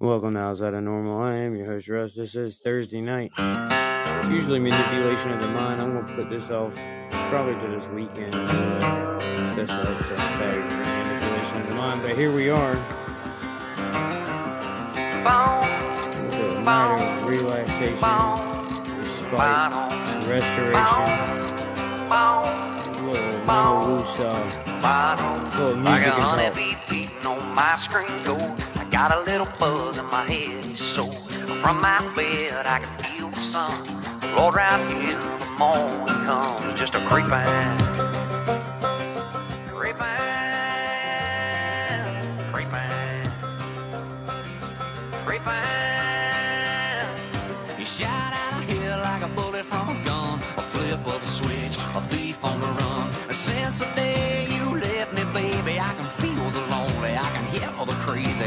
Welcome to Outside of Normal. I am your host, Russ. This is Thursday night. It's usually manipulation of the mind. I'm going to put this off probably to this weekend. Uh, special episode Saturday manipulation of the mind. But here we are. With a night of relaxation, respite, restoration. A little mental woosah. Little music Like a talk. beating on my screen door. Got a little buzz in my head, so from my bed I can feel the sun. Lord, right here the morning comes just a creeping,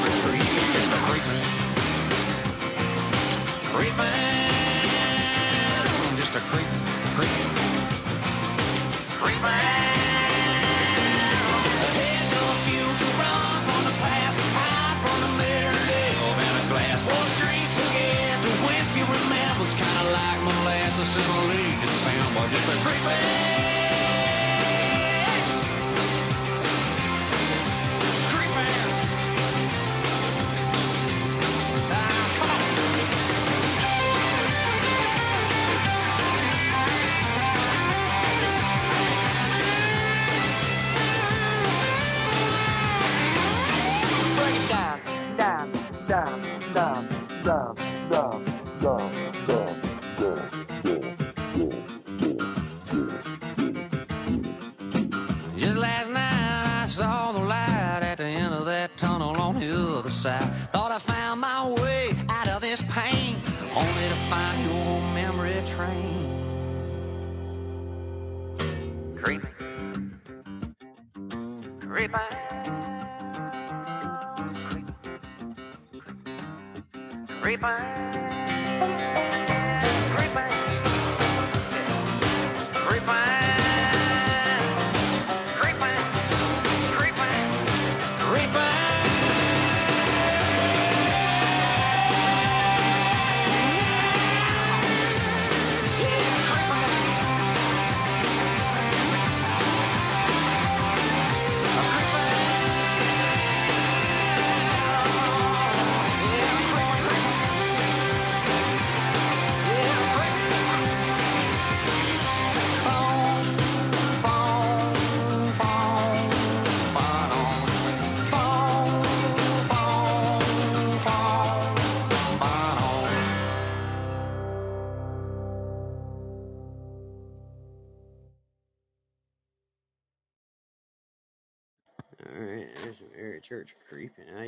a. Just a creeping, creeping, just a to the future, run from the past, hide from the mirror, live in a glass. What forget, the whiskey remembers, kinda like molasses in December. Just a.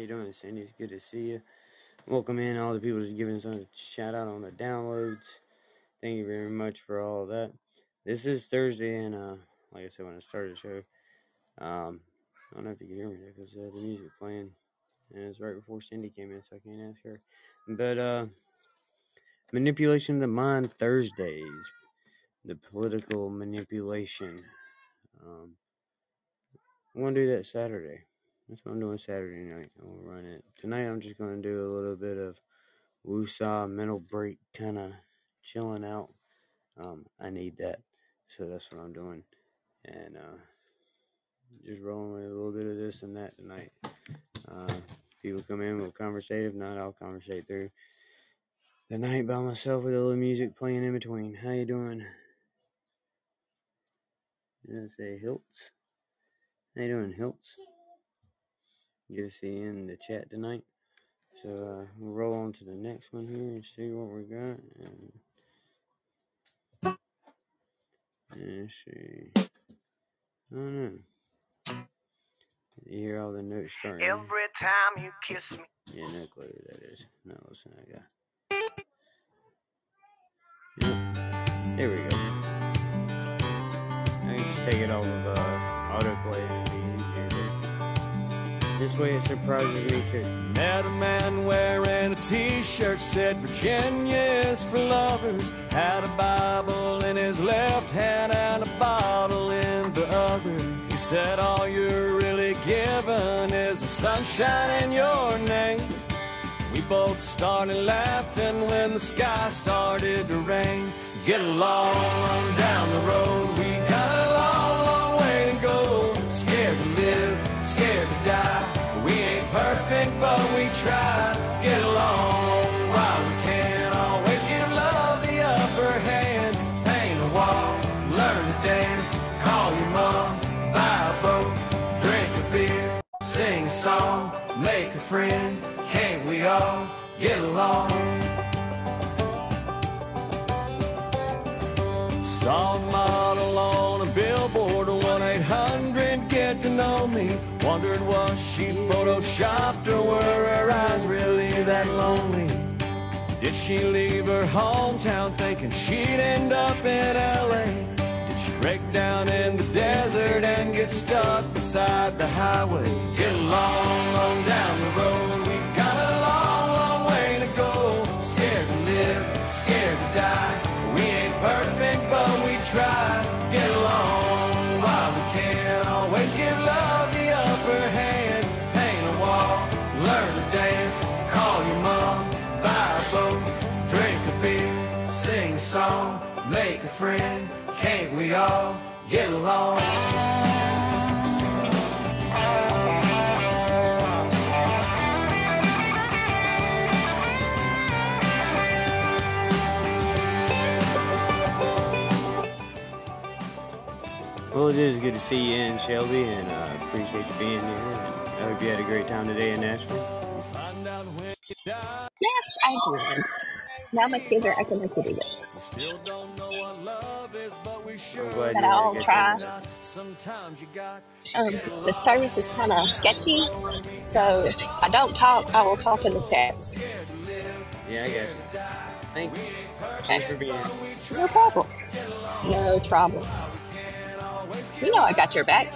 you doing, Cindy? It's good to see you. Welcome in all the people just giving us a shout out on the downloads. Thank you very much for all of that. This is Thursday, and uh, like I said when I started the show, um, I don't know if you can hear me because uh, the music playing, and it's right before Cindy came in, so I can't ask her. But uh, manipulation of the mind Thursdays, the political manipulation. Um, I'm gonna do that Saturday. That's what I'm doing Saturday night. Gonna run it tonight. I'm just gonna do a little bit of woosah mental break, kind of chilling out. Um, I need that, so that's what I'm doing, and uh, just rolling with a little bit of this and that tonight. Uh, people come in, we'll conversate. If not, I'll conversate through the night by myself with a little music playing in between. How you doing? Did I say Hilts. How you doing, Hilts? See in the chat tonight. So uh, we'll roll on to the next one here and see what we got. And, let's see. I don't know. You hear all the notes starting. Every time you kiss me. Yeah, no clue who that is. No, listen guy. Yep. There we go. I can just take it off of uh, autoplay this way it surprises me too. Met a man wearing a t-shirt said Virginia is for lovers. Had a Bible in his left hand and a bottle in the other. He said all you're really given is the sunshine in your name. We both started laughing when the sky started to rain. Get along down the road. We got a long, long way to go. Scared to live, scared to die. Perfect, but we try. to Get along while we can't Always give love the upper hand. Paint a wall, learn to dance. Call your mom, buy a boat, drink a beer, sing a song, make a friend. Can't we all get along? Saw she photoshopped or were her eyes really that lonely? Did she leave her hometown thinking she'd end up in LA? Did she break down in the desert and get stuck beside the highway? Get along on down the road. Friend. Can't we all get along? Well, it is good to see you in, Shelby, and uh, appreciate you being here. And I hope you had a great time today in Nashville. Find out when you die. Yes, I did. Now my kids are acting like idiots. Still don't know what love is, but we sure I'm glad But you had a I'll try. Sometimes you got Um, the service is kind of sketchy, so I don't talk. I will talk in the text. Yeah, I got you. Thank you. Thanks for being here. No problem. No trouble. You know I got your back.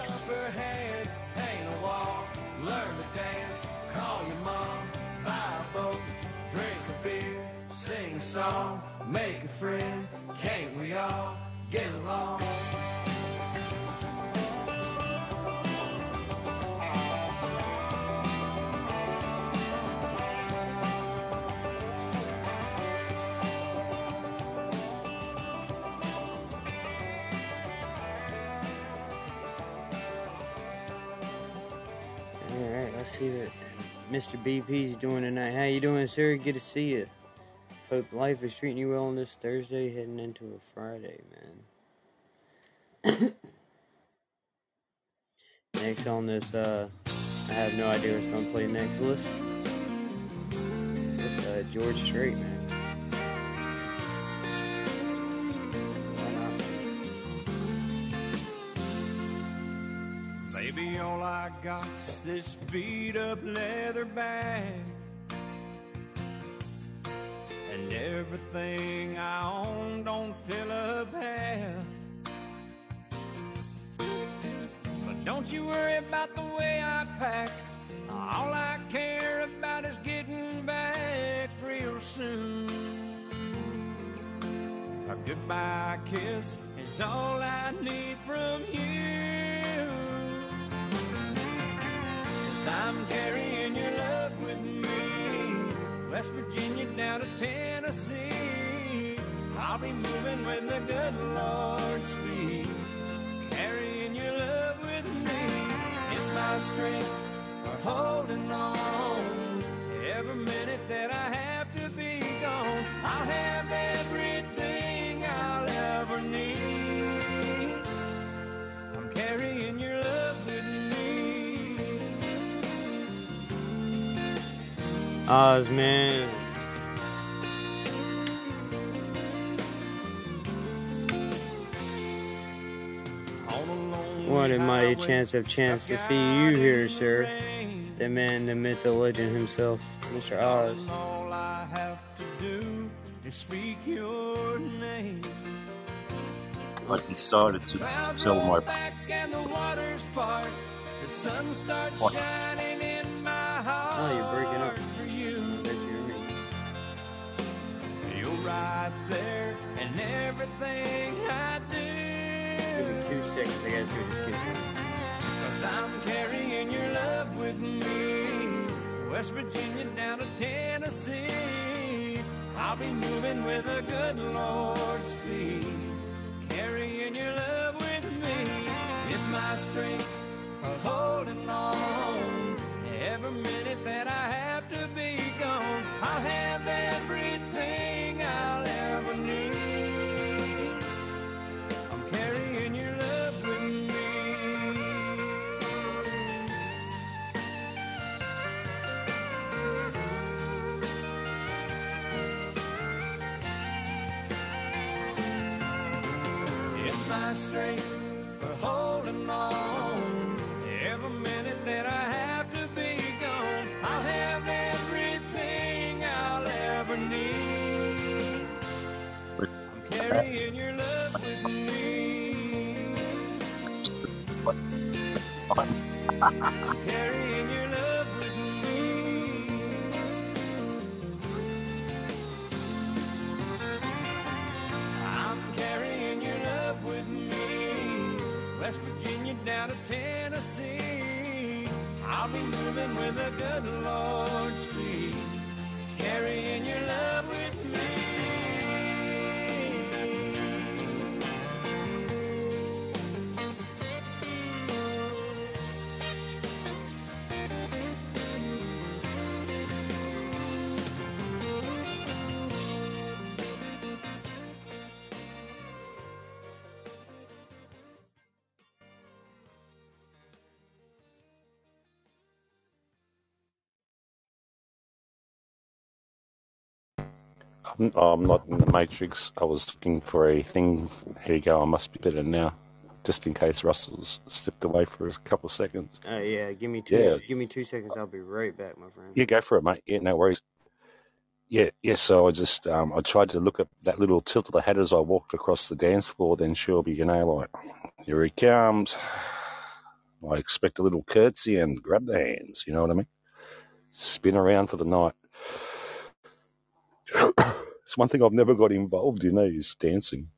Song, make a friend. Can't we all get along? All right, let's see what Mr. BP's doing tonight. How you doing, sir? Good to see you. Hope life is treating you well on this Thursday, heading into a Friday, man. next on this, uh, I have no idea what's gonna play next list. It's uh, George Strait, man. Baby, all I got's this beat up leather bag. And everything I own don't fill up half. But don't you worry about the way I pack. All I care about is getting back real soon. A goodbye kiss is all I need from you. Cause I'm carrying your love with me. West Virginia down to Tennessee. I'll be moving when the good Lord speed. Carrying your love with me. It's my strength for holding on. Every minute that I have to be gone, I'll have everything Oz, man. What a mighty chance of chance to see you here, sir. The man, the myth, the legend himself, Mr. Oz. All I have to do is speak your name. I decided to sell my back and the waters part. The sun starts What? shining in my heart. Oh, you're breaking up. Right there, and everything I Give me do. two seconds. I gotta see what this. Cause I'm carrying your love with me. West Virginia down to Tennessee. I'll be moving with a good Lord's speed. Carrying your love with me. It's my strength for holding on. Every minute that I have to be gone, I'll have everything West Virginia down to Tennessee. I'll be moving with a I'm, I'm not in the Matrix. I was looking for a thing. Here you go. I must be better now. Just in case Russell's slipped away for a couple of seconds. Uh, yeah, give me two. Yeah. Give me two seconds. I'll be right back, my friend. Yeah, go for it, mate. Yeah, no worries. Yeah, yeah. So I just um, I tried to look at that little tilt of the hat as I walked across the dance floor. Then she'll be, you know, like here he comes. I expect a little curtsy and grab the hands. You know what I mean? Spin around for the night. it's one thing I've never got involved in. Eh, is dancing.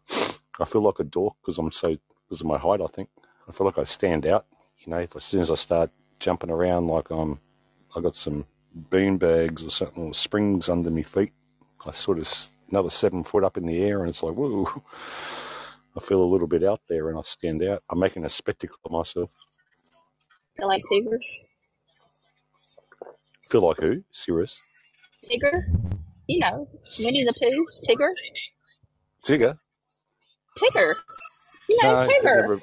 I feel like a dork because I'm so because of my height. I think I feel like I stand out. You know, if as soon as I start jumping around like I'm, I got some bean bags or something, or springs under my feet. I sort of another seven foot up in the air, and it's like whoa. I feel a little bit out there, and I stand out. I'm making a spectacle of myself. Feel like Tigger? Feel like who? Serious? Tigger? You know, Winnie the Pooh? Tigger? Tigger? Tigger. You know, No, Tigger. never.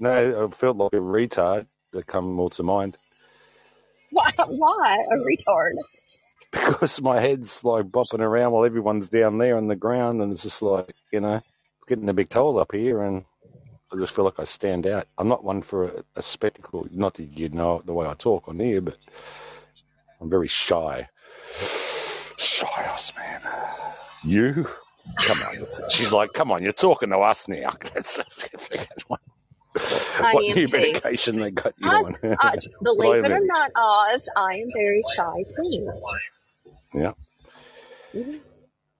No, I felt like a retard that come more to mind Why? Why? A retard. because my head's like bopping around while everyone's down there on the ground, and it's just like you know, getting a big cold up here, and I just feel like I stand out. I'm not one for a, a spectacle. Not that you know the way I talk on here, but I'm very shy. Shy ass man. You? Come on. it's- She's like, come on, you're talking to us now. That's what I what am new too. medication they got you Oz, on? Oz, But I believe it or not, Oz, I am very shy too. yeah. Mhm.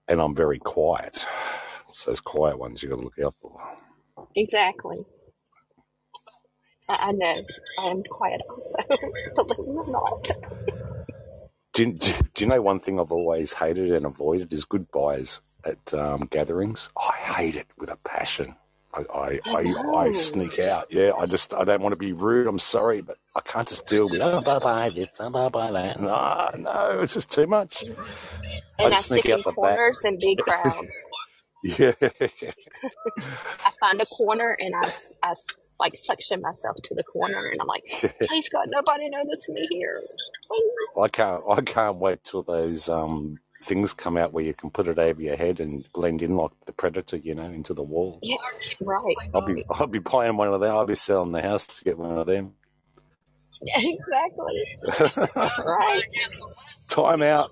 And I'm very quiet. It's those quiet ones you got to look out for. Exactly. I, I know. I am quiet also. believe it or not. Do you, do you know one thing I've always hated and avoided is goodbyes at um, gatherings? I hate it with a passion. I, I, I I, I sneak out. Yeah, I just I don't want to be rude. I'm sorry, but I can't just deal with oh bye bye this, oh bye bye that. No, no, it's just too much. I And I sneak stick in out the back. corners and big crowds. Yeah, I find a corner and I, I like suction myself to the corner, and I'm like, please God, nobody notice me here. Please. I can't. I can't wait till those um, things come out where you can put it over your head and blend in like the predator, you know, into the wall. Yeah, right. I'll be. I'll be buying one of them. I'll be selling the house to get one of them. Exactly. Right. Time out.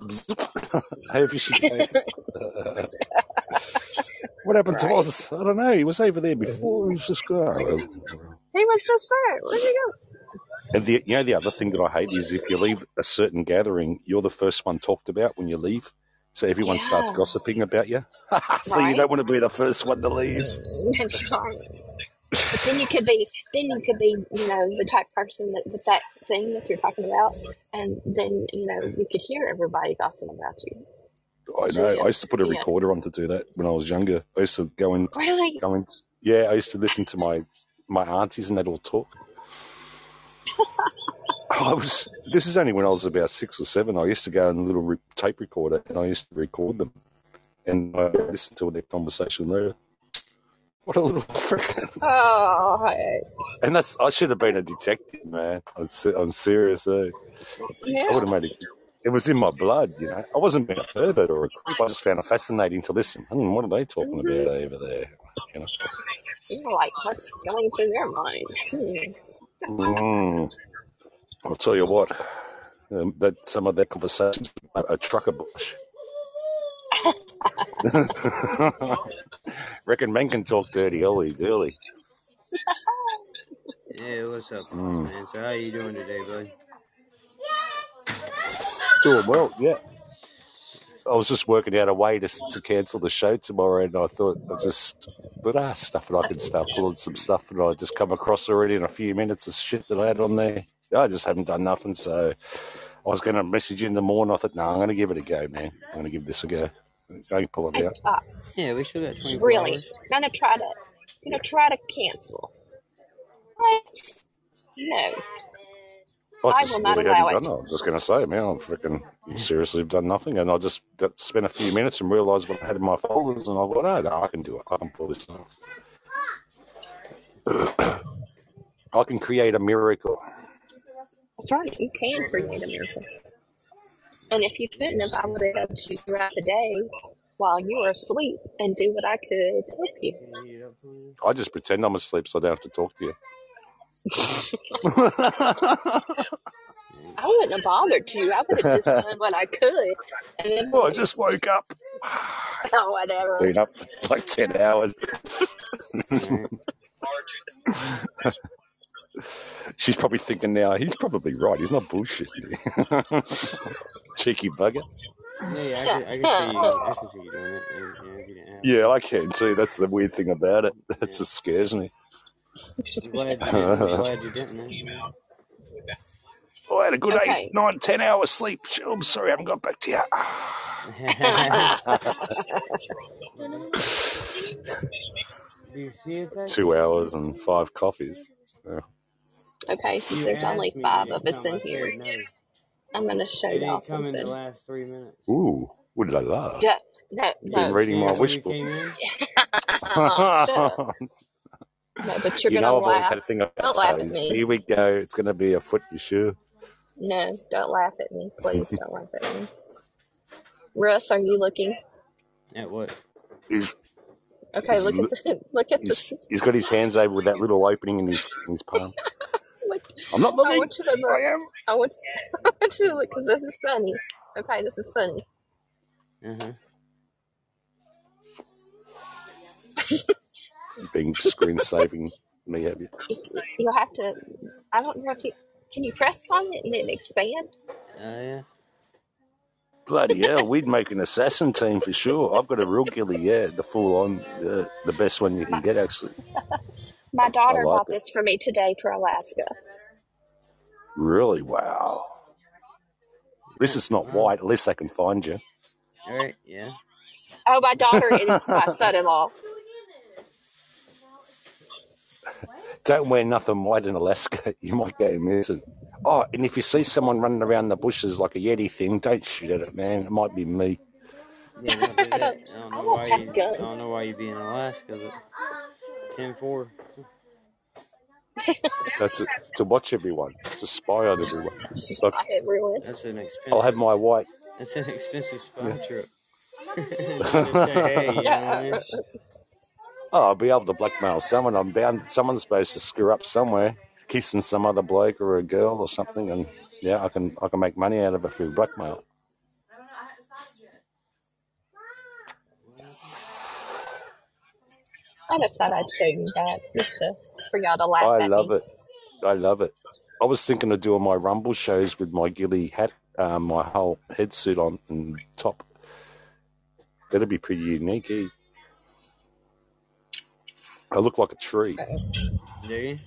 over she goes. what happened to Right. Oz? I don't know. He was over there before. He was just gone. He was just there. Where'd he go? And the, you know, the other thing that I hate is if you leave a certain gathering, you're the first one talked about when you leave. So everyone starts gossiping about you. so you don't want to be the first one to leave. That's right. But then you could be, then you could be, you know, the type of person that with that thing that you're talking about, and then you know you could hear everybody gossiping about you. I So know. yeah, I used to put a yeah. recorder on to do that when I was younger. I used to go and Really? go and yeah. I used to listen to my my aunties and they'd all talk. I was. This is only when I was about six or seven. I used to go in a little re- tape recorder and I used to record them, and I listened to their conversation there. What a little freaking! Oh, hey. And that's I should have been a detective, man. I'm, serious. Eh? I would have made it. It was in my blood, you know. I wasn't being a pervert or a creep. I just found it fascinating to listen. Hmm, what are they talking Mhm. about over there? You know. You're like, what's going through their mind? Mm. I'll tell you what. Um, that some of their conversations, a trucker bush. Reckon men can talk dirty early, early. Yeah, what's up, Mm. man? So how you doing today, bud? Doing well, yeah. I was just working out a way to to cancel the show tomorrow, and I thought I just but ah stuff, and I could start pulling some stuff, and I just come across already in a few minutes of shit that I had on there. I just haven't done nothing, so I was going to message you in the morning. I thought, no, I'm going to give it a go, man. I'm going to give this a go. I can pull it I out. thought, Yeah, we still got 24 really, hours. gonna try to, gonna try to cancel. What? No, I I just will not really allow hadn't it. done it. I was just going to say, man, I'm freaking seriously done nothing, and I just got, spent a few minutes and realised what I had in my folders, and I thought, oh, no, I can do it. I can pull this off. I can create a miracle. That's right. You can create a miracle. And if you couldn't have, I would have helped you throughout the day while you were asleep and do what I could to help you. Can you heat it up for me? I just pretend I'm asleep so I don't have to talk to you. I wouldn't have bothered you. I would have just done what I could. And then, well, I just woke up. oh, whatever. Been up for like 10 hours. Alright. She's probably thinking now, he's probably right. He's not bullshitting. Cheeky bugger. Yeah, yeah, I can, I can see you. I can see you doing it. Yeah, yeah, if you didn't have Yeah, I can too. That's the weird thing about it. That Yeah. just scares me. I'm glad you didn't. I'm glad you didn't. man. Oh, I had a good Okay. eight, nine, ten hours sleep. I'm sorry, I haven't got back to you. Do you see it back Two hours and five coffees. Yeah. Okay, since You there's only me, five of us in here, no. I'm going to show It y'all didn't come in the something. last three minutes. Ooh, what did I laugh? Duh, no, Been reading my it when wish book. came in? Oh, shut up. No, but you're you going to know, I've always laugh. had a thing about Don't laugh at toes. me. Here we go. It's going to be a foot, you sure? No, don't laugh at me. Please don't laugh at me. Russ, are you looking? At what? He's, Okay, he's, look at the look at he's, the. he's got his hands over with that little opening in his, in his palm. Look, I'm not I looking. want you to look. I am. I want, I want you to look because this is funny. Okay, this is funny. Huh. You've been screen saving me, have you? It's, you'll have to. I don't know if you can you press on it and it expand. Oh yeah. Bloody hell, we'd make an assassin team for sure. I've got a real ghillie, yeah, the full on, uh, the best one you can get, actually. My I daughter like bought it. this for me today for Alaska. Really, wow. This is not white, at least I can find you. All right. Yeah. Oh, my daughter is my son-in-law. Don't wear nothing white in Alaska, you might go missing. Oh, and if you see someone running around the bushes like a Yeti thing, don't shoot at it, man. It might be me. Yeah. Don't I don't. I don't I know won't why you. I gun. don't know why you be in Alaska, but ten four. No, to, to watch everyone, to spy on everyone. Like, everyone. That's an I'll have my white. That's an expensive spy Yeah. trip. Hey, you know I mean? oh, I'll be able to blackmail someone. I'm bound. Someone's supposed to screw up somewhere, kissing some other bloke or a girl or something, and yeah, I can I can make money out of it through blackmail. I just thought I'd show you that just to, for y'all to laugh I at love me. it. I love it. I was thinking of doing my Rumble shows with my ghillie hat, um, my whole head suit on and top. That'd be pretty unique. Eh? I look like a tree. Yeah. you?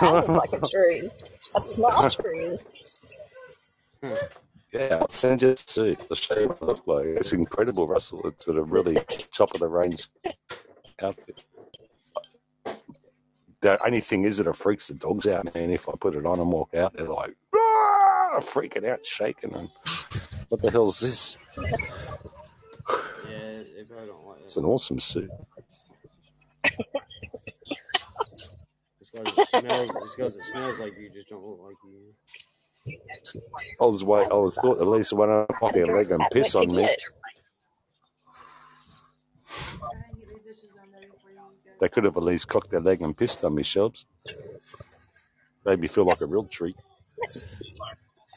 I look like a tree, a small tree. Huh. Yeah, I'll send you a suit. I'll show you what I look like. It's incredible, Russell. It's at a really top of the range outfit. The only thing is that it freaks the dogs out, man. If I put it on and walk out, they're like, "Ah!" freaking out, shaking. And what the hell's this? Yeah, they probably don't like It's an awesome suit. It's because it smells. It's because it smells like you just don't look like you. I was wait. I was thought at least one of them their leg and piss on me. They could have at least cocked their leg and pissed on me, Shelbs. Made me feel like a real treat.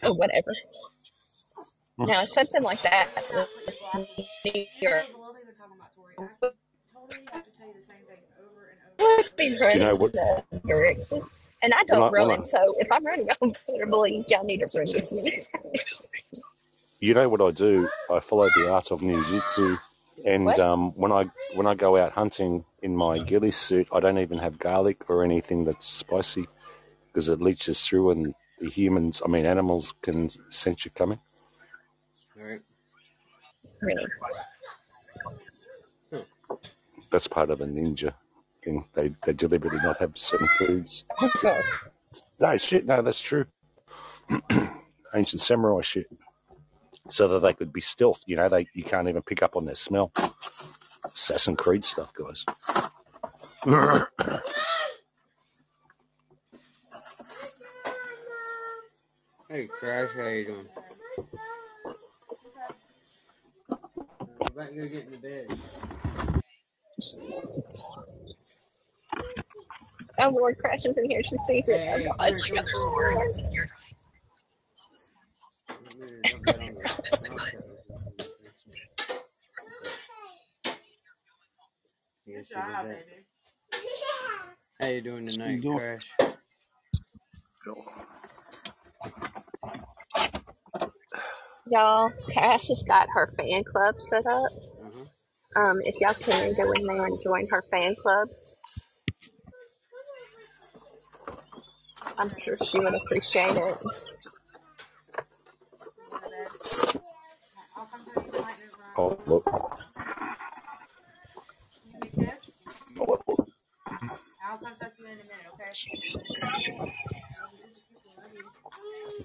Oh, whatever. Hmm. Now, something like that would be you know what? direction. And I don't I, run, I, so if I'm running, believe y'all need to with me. you know what I do? I follow the art of Jiu-Jitsu, and um, when I when I go out hunting in my ghillie suit, I don't even have garlic or anything that's spicy because it leaches through, and the humans, I mean animals, can sense you coming. Right? Really. That's part of a ninja thing. They they deliberately not have certain foods. No shit. No, that's true. Ancient samurai shit. So that they could be stealth. You know, they you can't even pick up on their smell. Assassin Creed stuff, guys. Hey, Crash, how you doing? I'm about to go get in the bed. oh, Lord crashes in here. She sees it. Hey, Oh, hey, God. come here, come for a minute. Let me dump that on the- Yes, you did that. How you doing tonight, doing? Crash? Y'all, Cash has got her fan club set up. Uh-huh. Um, if y'all can go in there and join her fan club, I'm sure she would appreciate it. Oh, look.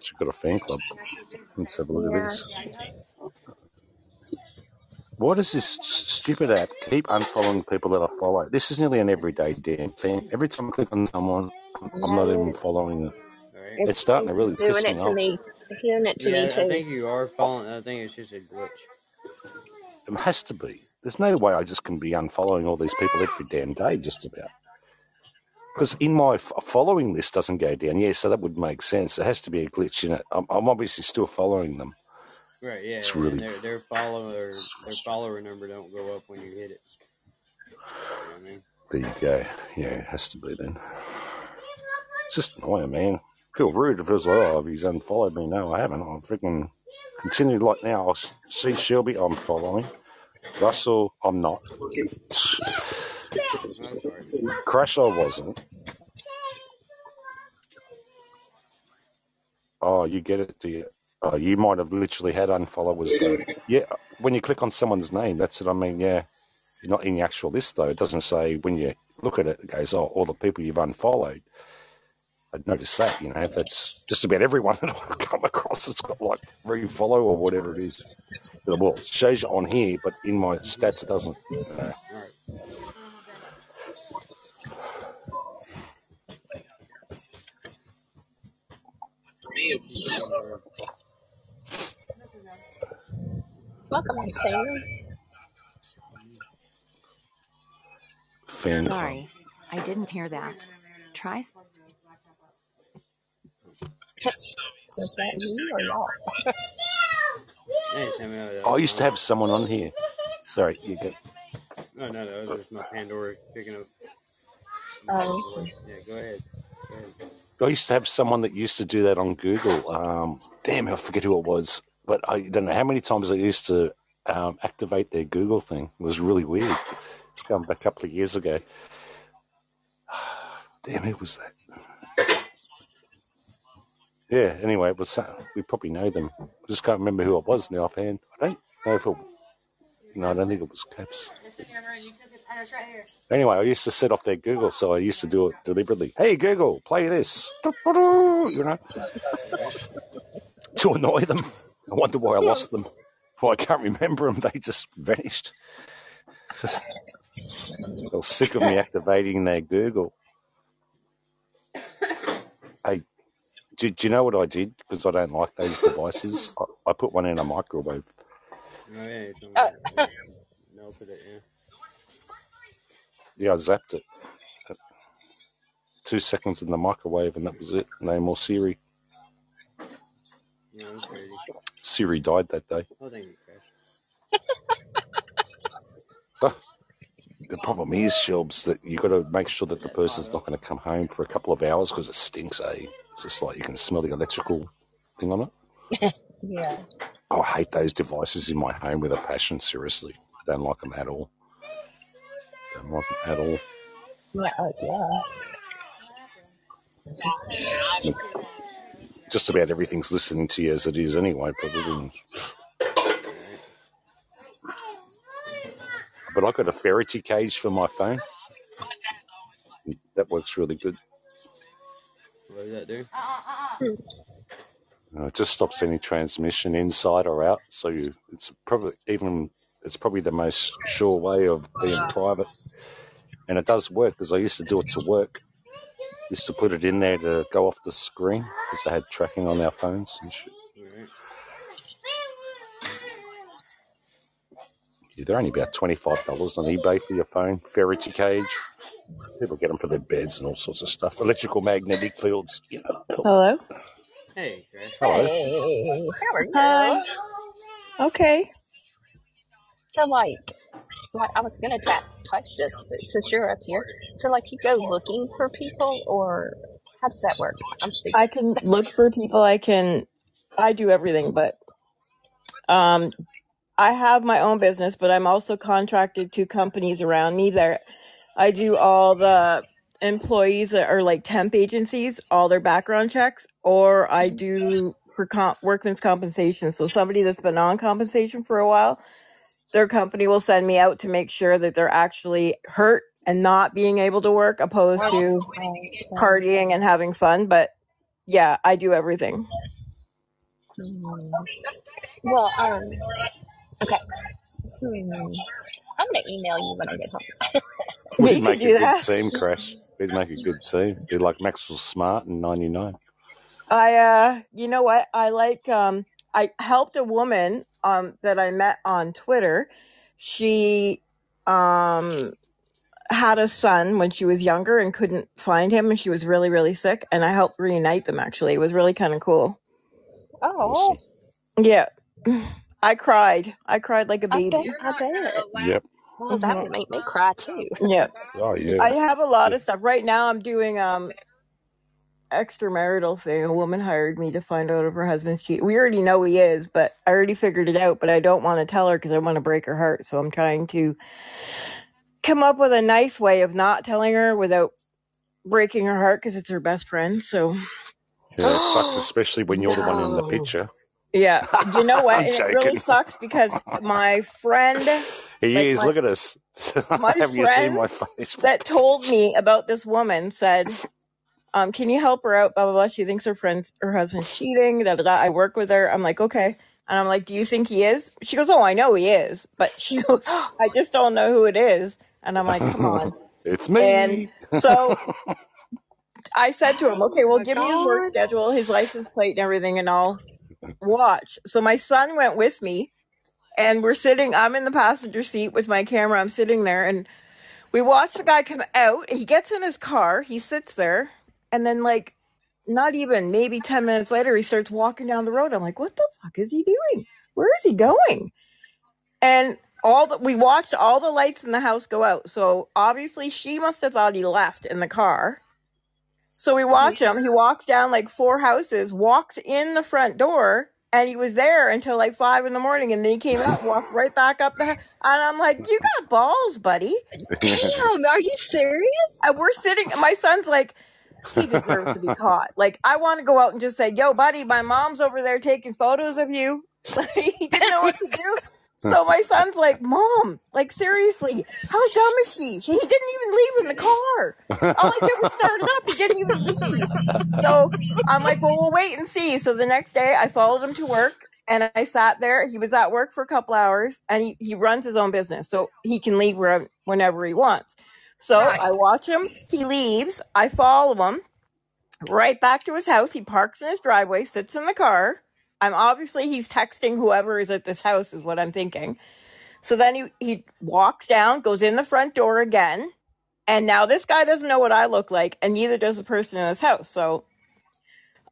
She got a fan club. Let's have a look at Yeah. this. What is this stupid app? Keep unfollowing people that I follow. This is nearly an everyday damn thing. Every time I click on someone, I'm not even following them. It's It's, starting to really doing piss me it to off. me. It's doing it to Yeah, me I think you are following. I think it's just a glitch. It has to be. There's no way I just can be unfollowing all these people every damn day, just about. Because in my f- following list doesn't go down. Yeah, so that would make sense. There has to be a glitch in it. I'm, I'm obviously still following them. Right, yeah, It's and really. their their follower their follower number don't go up when you hit it. You know I mean? There you go. Yeah, it has to be then. It's just annoying, man. feel rude if it was like, oh, if he's unfollowed me. No, I haven't. I'm freaking continue like now. I'll see Shelby, I'm following. Russell, I'm not. I wasn't. Oh, you get it, do you? Oh, you might have literally had unfollowers though. Yeah, when you click on someone's name, that's what I mean. Yeah, you're not in the actual list though. It doesn't say when you look at it, it goes, oh, all the people you've unfollowed. I'd notice that, you know, that's just about everyone that I've come across that's got like refollow or whatever it is. Well, it shows you on here, but in my stats it doesn't. Uh. me, it was just over. Welcome, to Taylor. Fair. Sorry, I didn't hear that. Try. You I used to have someone on here. Sorry, you good. Oh, no, no, it was just my Pandora picking up my Oh. Yeah, go ahead. Go ahead. I used to have someone that used to do that on Google. Um, damn, I forget who it was, but I don't know how many times I used to um, activate their Google thing. It was really weird. It's going back a couple of years ago. Damn, who was that? Yeah. Anyway, it was we probably know them. I just can't remember who it was now offhand. I don't know if it. No, I don't think it was Caps. Anyway, I used to set off their Google, so I used to do it deliberately. Hey Google, play this. You know, to annoy them. I wonder why I lost them. Well, I can't remember them. They just vanished. They were sick of me activating their Google. Hey, do, do you know what I did? Because I don't like those devices. I, I put one in a microwave. Oh, yeah, you told me Uh, that. No, for that, yeah. Yeah, I zapped it. Two seconds in the microwave, and that was it. No more Siri. Yeah, that's crazy. Siri died that day. Oh, thank you, Ah, The problem is, Shelbs, that you've got to make sure that the person's not going to come home for a couple of hours because it stinks. Eh? It's just like you can smell the electrical thing on it. yeah. Oh, I hate those devices in my home with a passion. Seriously, I don't like them at all. Don't like them at all. Yeah, uh, yeah. Just about everything's listening to you as it is anyway, probably. But I've got a Faraday cage for my phone. That works really good. What does that do? Uh, it just stops any transmission inside or out. So you, it's probably even it's probably the most sure way of being private, and it does work because I used to do it to work. Used to put it in there to go off the screen because I had tracking on our phones and shit. Yeah, they're only about twenty five dollars on eBay for your phone. Faraday cage. People get them for their beds and all sorts of stuff. Electrical magnetic fields. You know. Hello. Hey, Crash. Hello. Hey, how are you? Hi. Okay. So, like, like I was gonna tap touch this, but since you're up here, so like you go looking for people, or how does that work? I'm. I can look for people. I can. I do everything, but um, I have my own business, but I'm also contracted to companies around me. There, I do all the employees that are like temp agencies, all their background checks, or I do for comp- workman's compensation. So somebody that's been on compensation for a while, their company will send me out to make sure that they're actually hurt and not being able to work, opposed to partying and having fun. But yeah, I do everything. Hmm. Well, um, okay. Hmm. I'm gonna email you when I get home. We'd can make a good that. team, Crash. We'd make a good team. Be like Maxwell Smart and 99. I uh you know what? I like um I helped a woman um that I met on Twitter. She um had a son when she was younger and couldn't find him and she was really really sick and I helped reunite them actually. It was really kind of cool. Oh, Yeah. I cried. I cried like a baby. I bet. Yep. Well, that would make me cry too. Yeah. Oh, yeah. I have a lot of stuff. Right now I'm doing um extramarital thing. A woman hired me to find out if her husband's cheating. We already know he is, but I already figured it out, but I don't want to tell her because I want to break her heart. So I'm trying to come up with a nice way of not telling her without breaking her heart because it's her best friend. So Yeah, it sucks, especially when you're the one in the No. picture. yeah, you know what? I'm And it really joking. sucks because my friend, He like is. my Look at us. my Have you seen friend my Facebook? that told me about this woman said, um, can you help her out? Blah blah blah. She thinks her friend's her husband's cheating. Da da da. I work with her. I'm like, okay. And I'm like, do you think he is? She goes, oh, I know he is, but she goes, I just don't know who it is. And I'm like, come on. it's me. And so I said to him, okay, well, my give me his work God. schedule, his license plate, and everything, and I'll watch. So my son went with me and we're sitting. I'm in the passenger seat with my camera. I'm sitting there, and we watch the guy come out. He gets in his car. He sits there, and then like not even maybe 10 minutes later he starts walking down the road. I'm like what the fuck is he doing? Where is he going? And all the we watched all the lights in the house go out. So obviously she must have thought he left in the car. So we watch him. He walks down like four houses walks in the front door and he was there until like five in the morning and then he came out walked right back up the and i'm like you got balls buddy. Damn, are you serious? and we're sitting my son's like he deserves to be caught. Like I want to go out and just say, "Yo, buddy, my mom's over there taking photos of you." he didn't know what to do. So my son's like, "Mom, like seriously, how dumb is she? He didn't even leave in the car. All I did was start it up. He didn't even leave." So I'm like, "Well, we'll wait and see." So the next day, I followed him to work. And I sat there. He was at work for a couple hours, and he, he runs his own business, so he can leave where, whenever he wants. So Right. I watch him. He leaves. I follow him right back to his house. He parks in his driveway, sits in the car. I'm obviously he's texting whoever is at this house is what I'm thinking. So then he he walks down, goes in the front door again, and now this guy doesn't know what I look like, and neither does the person in this house. So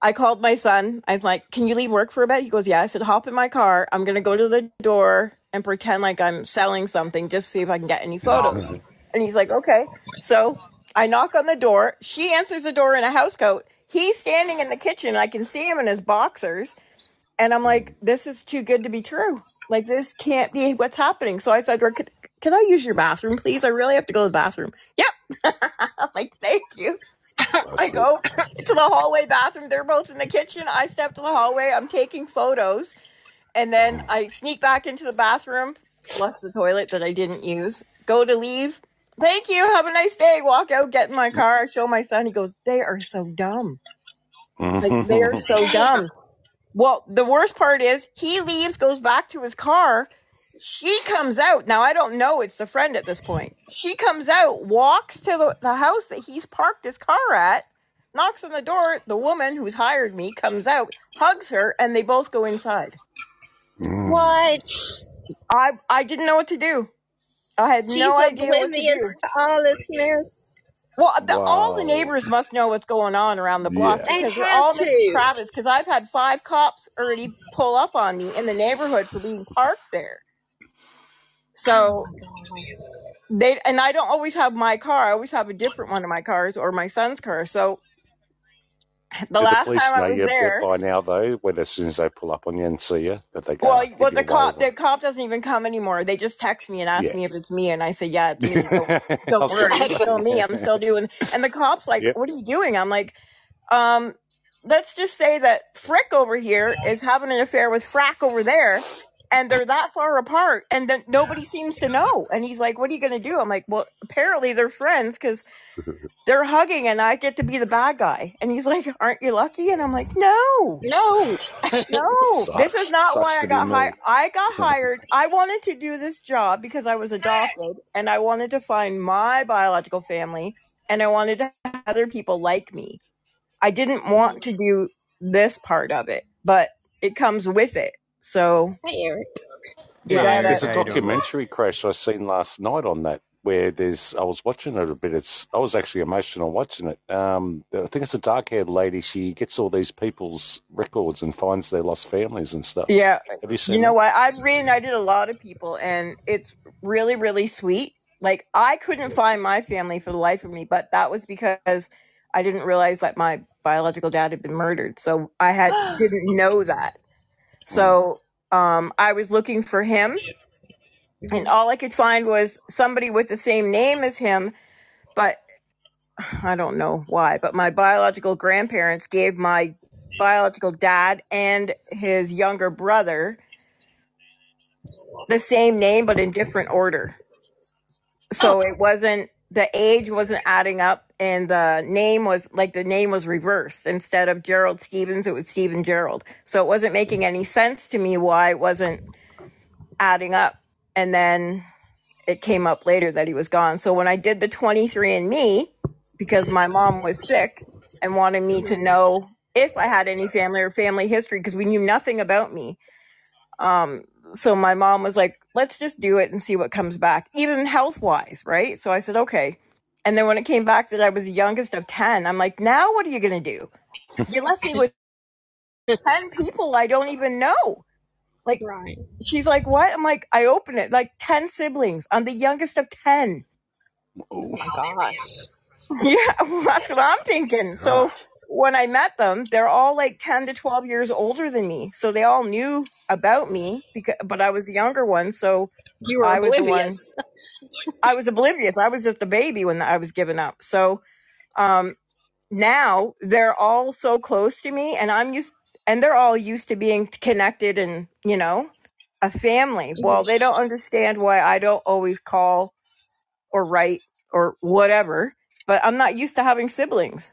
I called my son. I was like, "Can you leave work for a bit?" He goes, "Yeah." I said, "Hop in my car. I'm gonna go to the door and pretend like I'm selling something, just see if I can get any photos." And he's like, "Okay." So I knock on the door. She answers the door in a house coat. He's standing in the kitchen. I can see him in his boxers. And I'm like, this is too good to be true. Like, this can't be what's happening. So I said, "Can, can I use your bathroom, please? I really have to go to the bathroom. Yep. I'm like, thank you. I go to the hallway bathroom. They're both in the kitchen. I step to the hallway. I'm taking photos. And then I sneak back into the bathroom, flush the toilet that I didn't use, go to leave. Thank you. Have a nice day. Walk out, get in my car, show my son. He goes, They are so dumb. Like, they are so mm-hmm. dumb. Well, the worst part is he leaves, goes back to his car. She comes out. Now, I don't know. It's the friend at this point. She comes out, walks to the, the house that he's parked his car at, knocks on the door. The woman who's hired me comes out, hugs her, and they both go inside. Mm. What? I I didn't know what to do. I had She's no idea what to oblivious do. to all this mess. Well, the, all the Wow. neighbors must know what's going on around the block Yeah. They because they're have all to. Mrs. Travis. Because I've had five cops already pull up on me in the neighborhood for being parked there. So they and I don't always have my car. I always have a different one of my cars or my son's car. So the Do the police time I know was you a bit there, by now, though, whether as soon as they pull up on you and see you, that they go, well, well, the cop, the cop doesn't even come anymore. They just text me and ask Yeah. me if it's me, and I say, "Yeah, it's me." Don't, don't worry, it's still me. I'm still doing. And the cop's like, Yep. "What are you doing?" I'm like, um, let's just say that Frick over here is having an affair with Frack over there, and they're that far apart, and then nobody seems to know. And he's like, "What are you going to do?" I'm like, "Well, apparently they're friends because they're hugging, and I get to be the bad guy." And he's like, "Aren't you lucky?" And I'm like, "No." No. No, this is Sucks. not why I got hired. I got hired. I wanted to do this job because I was adopted and I wanted to find my biological family and I wanted to have other people like me. I didn't want to do this part of it, but it comes with it. So Hey, Eric. you Hey, Eric, There's a how you doing? documentary crash I seen last night on that where there's I was watching it a bit. It's I was actually emotional watching it. Um, I think it's a dark haired lady. She gets all these people's records and finds their lost families and stuff. yeah. Have you seen? You know that? what? I've reunited a lot of people and it's really, really sweet. Like I couldn't find my family for the life of me, but that was because I didn't realize that my biological dad had been murdered. So I had didn't know that. So um I was looking for him and all I could find was somebody with the same name as him, but I don't know why, but my biological grandparents gave my biological dad and his younger brother the same name but in different order. So it wasn't the age wasn't adding up and the name was like the name was reversed. Instead of Gerald Stevens, it was Stephen Gerald. So it wasn't making any sense to me why it wasn't adding up. And then it came up later that he was gone. So when I did the 23andMe, because my mom was sick and wanted me to know if I had any family or family history, because we knew nothing about me. Um, so my mom was like, let's just do it and see what comes back, even health wise, right? So I said, okay. And then when it came back that I was the youngest of 10, I'm like, now what are you going to do? You left me with 10 people I don't even know. Like, Right. she's like, what? I'm like, I open it, like 10 siblings. I'm the youngest of 10. Oh my gosh. Yeah, well, that's what I'm thinking. So when I met them, they're all like 10 to 12 years older than me. So they all knew about me because but I was the younger one, so You were I was the one oblivious. I was oblivious. I was just a baby when I was given up. So um now they're all so close to me and I'm used and they're all used to being connected and, you know, a family. Well, they don't understand why I don't always call or write or whatever, but I'm not used to having siblings.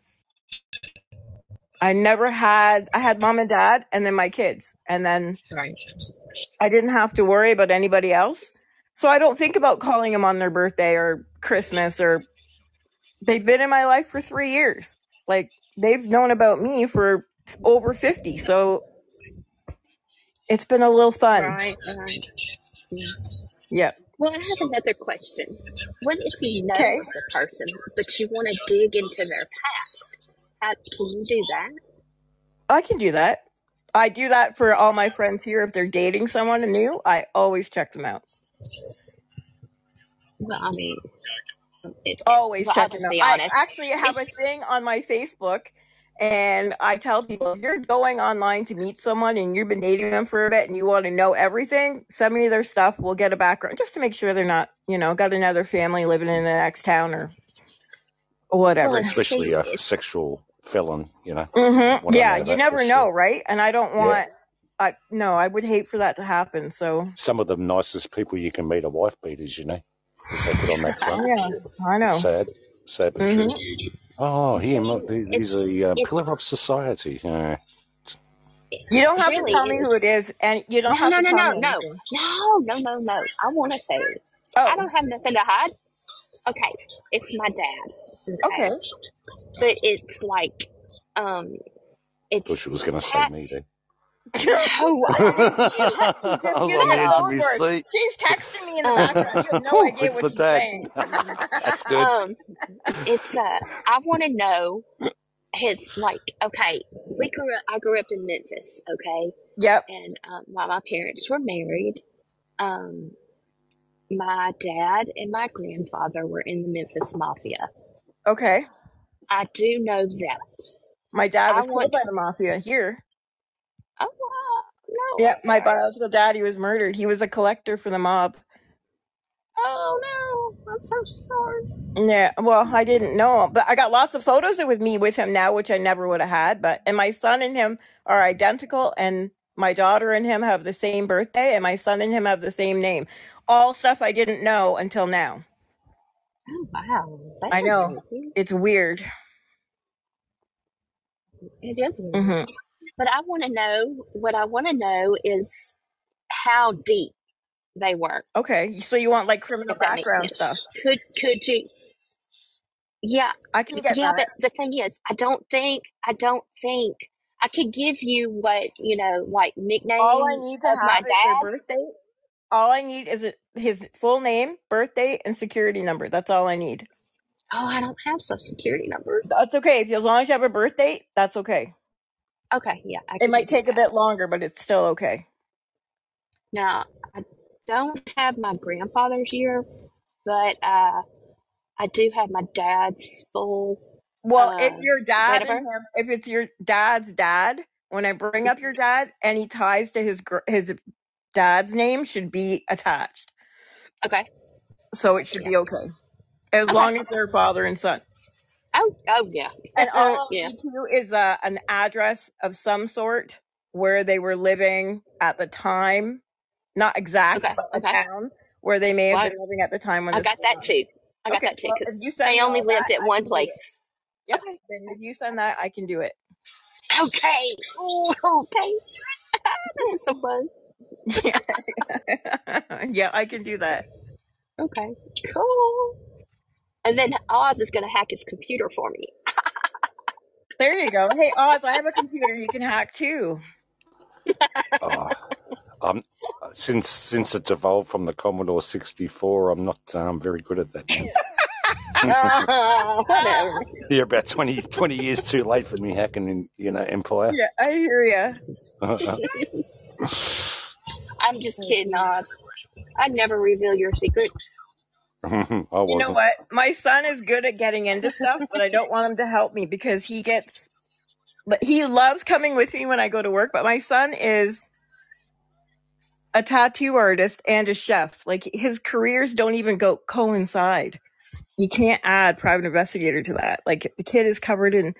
I never had I had mom and dad and then my kids and then Right. I didn't have to worry about anybody else. So I don't think about calling them on their birthday or Christmas or they've been in my life for 3 years. Like they've known about me for over 50. So it's been a little fun. Right. Right. Yeah. Yeah. Well, I have another question. What if you know Okay. the person, but you want to dig into their past? How, can you do that? I can do that. I do that for all my friends here if they're dating someone new, I always check them out. Well, I mean, it, it, always well, I'll them just out. be I honest. actually have a It's thing on my Facebook, and I tell people if you're going online to meet someone and you've been dating them for a bit and you want to know everything, send me their stuff. We'll get a background just to make sure they're not, you know, got another family living in the next town or well, whatever. and especially see, a it's sexual felon, you know. hmm Yeah, you never know, sure. right? And I don't Yeah. want, I no, I would hate for that to happen. So Some of the nicest people you can meet are wife beaters, you know, as they put on that front. yeah, I know. Sad, sad but hmm true. Oh, see, him, he's it's a uh, pillar of society. Uh, You don't have to really tell me who it is, and you don't No, have no, to no, tell no, me no, anything. no, no, no, no. I want to say I Oh, don't have nothing to hide. Okay, it's my dad. Okay, okay. but it's like, um, it's. thought she was going to say me then. No, I didn't. She, te- I was on on the the edge of my seat. She's texting me in the background. You have no Whew, idea it's what the she's dad. saying. That's good. um, it's uh, I want to know his like. Okay, we grew up. I grew up in Memphis. Okay, Yep. and um, while my parents were married, um, my dad and my grandfather were in the Memphis Mafia. Okay. I do know that. My dad was want. killed by the mafia here. Oh wow! No, Yep. My biological daddy was murdered. He was a collector for the mob. Oh no! I'm so sorry. Yeah. Well, I didn't know, but I got lots of photos with me with him now, which I never would have had. But and my son and him are identical, and my daughter and him have the same birthday, and my son and him have the same name. All stuff I didn't know until now. Oh wow! I know. amazing. It's weird. It is weird. hmm But I want to know. What I want to know is how deep they were. Okay. So you want like criminal If that makes background stuff? Could could you? Yeah, I can get yeah. that. But the thing is, I don't think. I don't think I could give you what you know, like All I need to of my have is their dad. birthday. All I need is it- his full name, birthday, and security number. That's all I need. Oh, I don't have social security number. That's okay. If as long as you have a birth date, that's okay. Okay, yeah, I It can might give you take a that. bit longer, but it's still okay. Now, I don't have my grandfather's year, but uh, I do have my dad's full Well, if uh, your date dad of and birth. him, if it's your dad's dad, when I bring up your dad, any ties to his gr- his dad's name should be attached, Okay, so it should yeah. be okay as Okay. long as they're father and son. Oh, oh yeah, And all I yeah. need is uh, an address of some sort where they were living at the time, not exact, Okay, but a okay. town where they may have been living at the time when I this got went that on. too. I got Okay, that too well, because if you they only all that, lived at I one can do it. place. Yep. Okay, Then if you send that, I can do it. okay, Ooh, okay. this is so fun. Yeah, yeah, I can do that. Okay, cool. And then Oz is gonna hack his computer for me. There you go. Hey Oz, I have a computer you can hack too. I'm, since since it's evolved from the Commodore 64, I'm not um, very good at that. Oh, whatever. You're about 20, 20 years too late for me hacking in, you know, Empire. Yeah, I hear ya. I'm just kidding, Oz. I'd never reveal your secrets. I You know wasn't. what? My son is good at getting into stuff, but I don't want him to help me because he gets. But he loves coming with me when I go to work. But my son is a tattoo artist and a chef. Like his careers don't even go coincide. You can't add private investigator to that. Like the kid is covered in.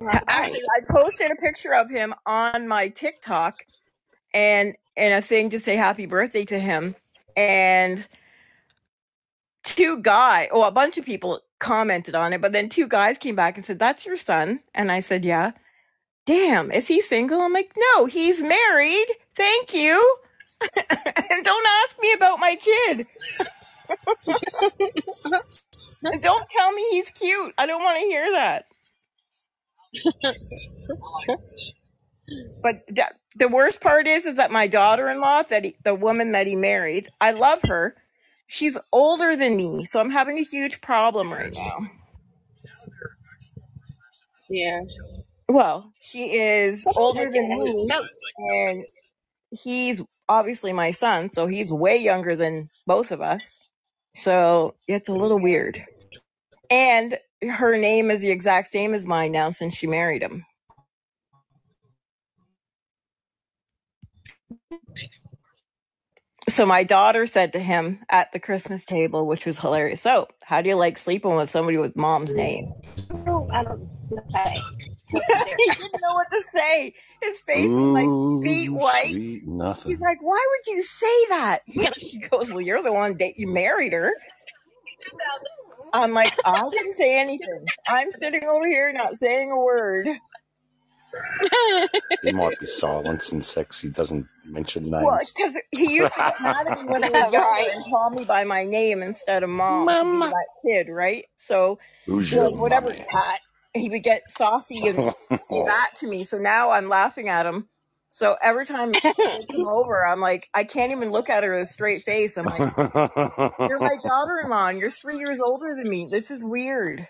Right. Actually, I posted a picture of him on my TikTok and and a thing to say happy birthday to him. And two guy, oh, a bunch of people commented on it, but then two guys came back and said, "That's your son," and I said, "Yeah." Damn, is he single? I'm like, no, he's married. Thank you. and don't ask me about my kid. And don't tell me he's cute. I don't want to hear that. But th- the worst part is, is that my daughter-in-law, that he, the woman that he married, I love her. She's older than me, so I'm having a huge problem right now. Yeah. Well, she is older than me, and he's obviously my son, so he's way younger than both of us. So it's a little weird. And her name is the exact same as mine now since she married him. So my daughter said to him at the Christmas table, which was hilarious. So, how do you like sleeping with somebody with mom's name? No, I don't say. he didn't know what to say. His face was like beet Ooh, white. sweet He's like, "Why would you say that?" She goes, "Well, you're the one that you married her." I'm like, I didn't say anything. I'm sitting over here not saying a word. He might be silencing sex. He doesn't mention names. Well, names. because he used to get mad at me when I was younger and call me by my name instead of mom to be that kid, right? So, Who's your whatever, mummy? Pat, he would get saucy and say that to me. So now I'm laughing at him. So every time they come over, I'm like, I can't even look at her with a straight face. I'm like, You're my daughter-in-law, and you're three years older than me. This is weird.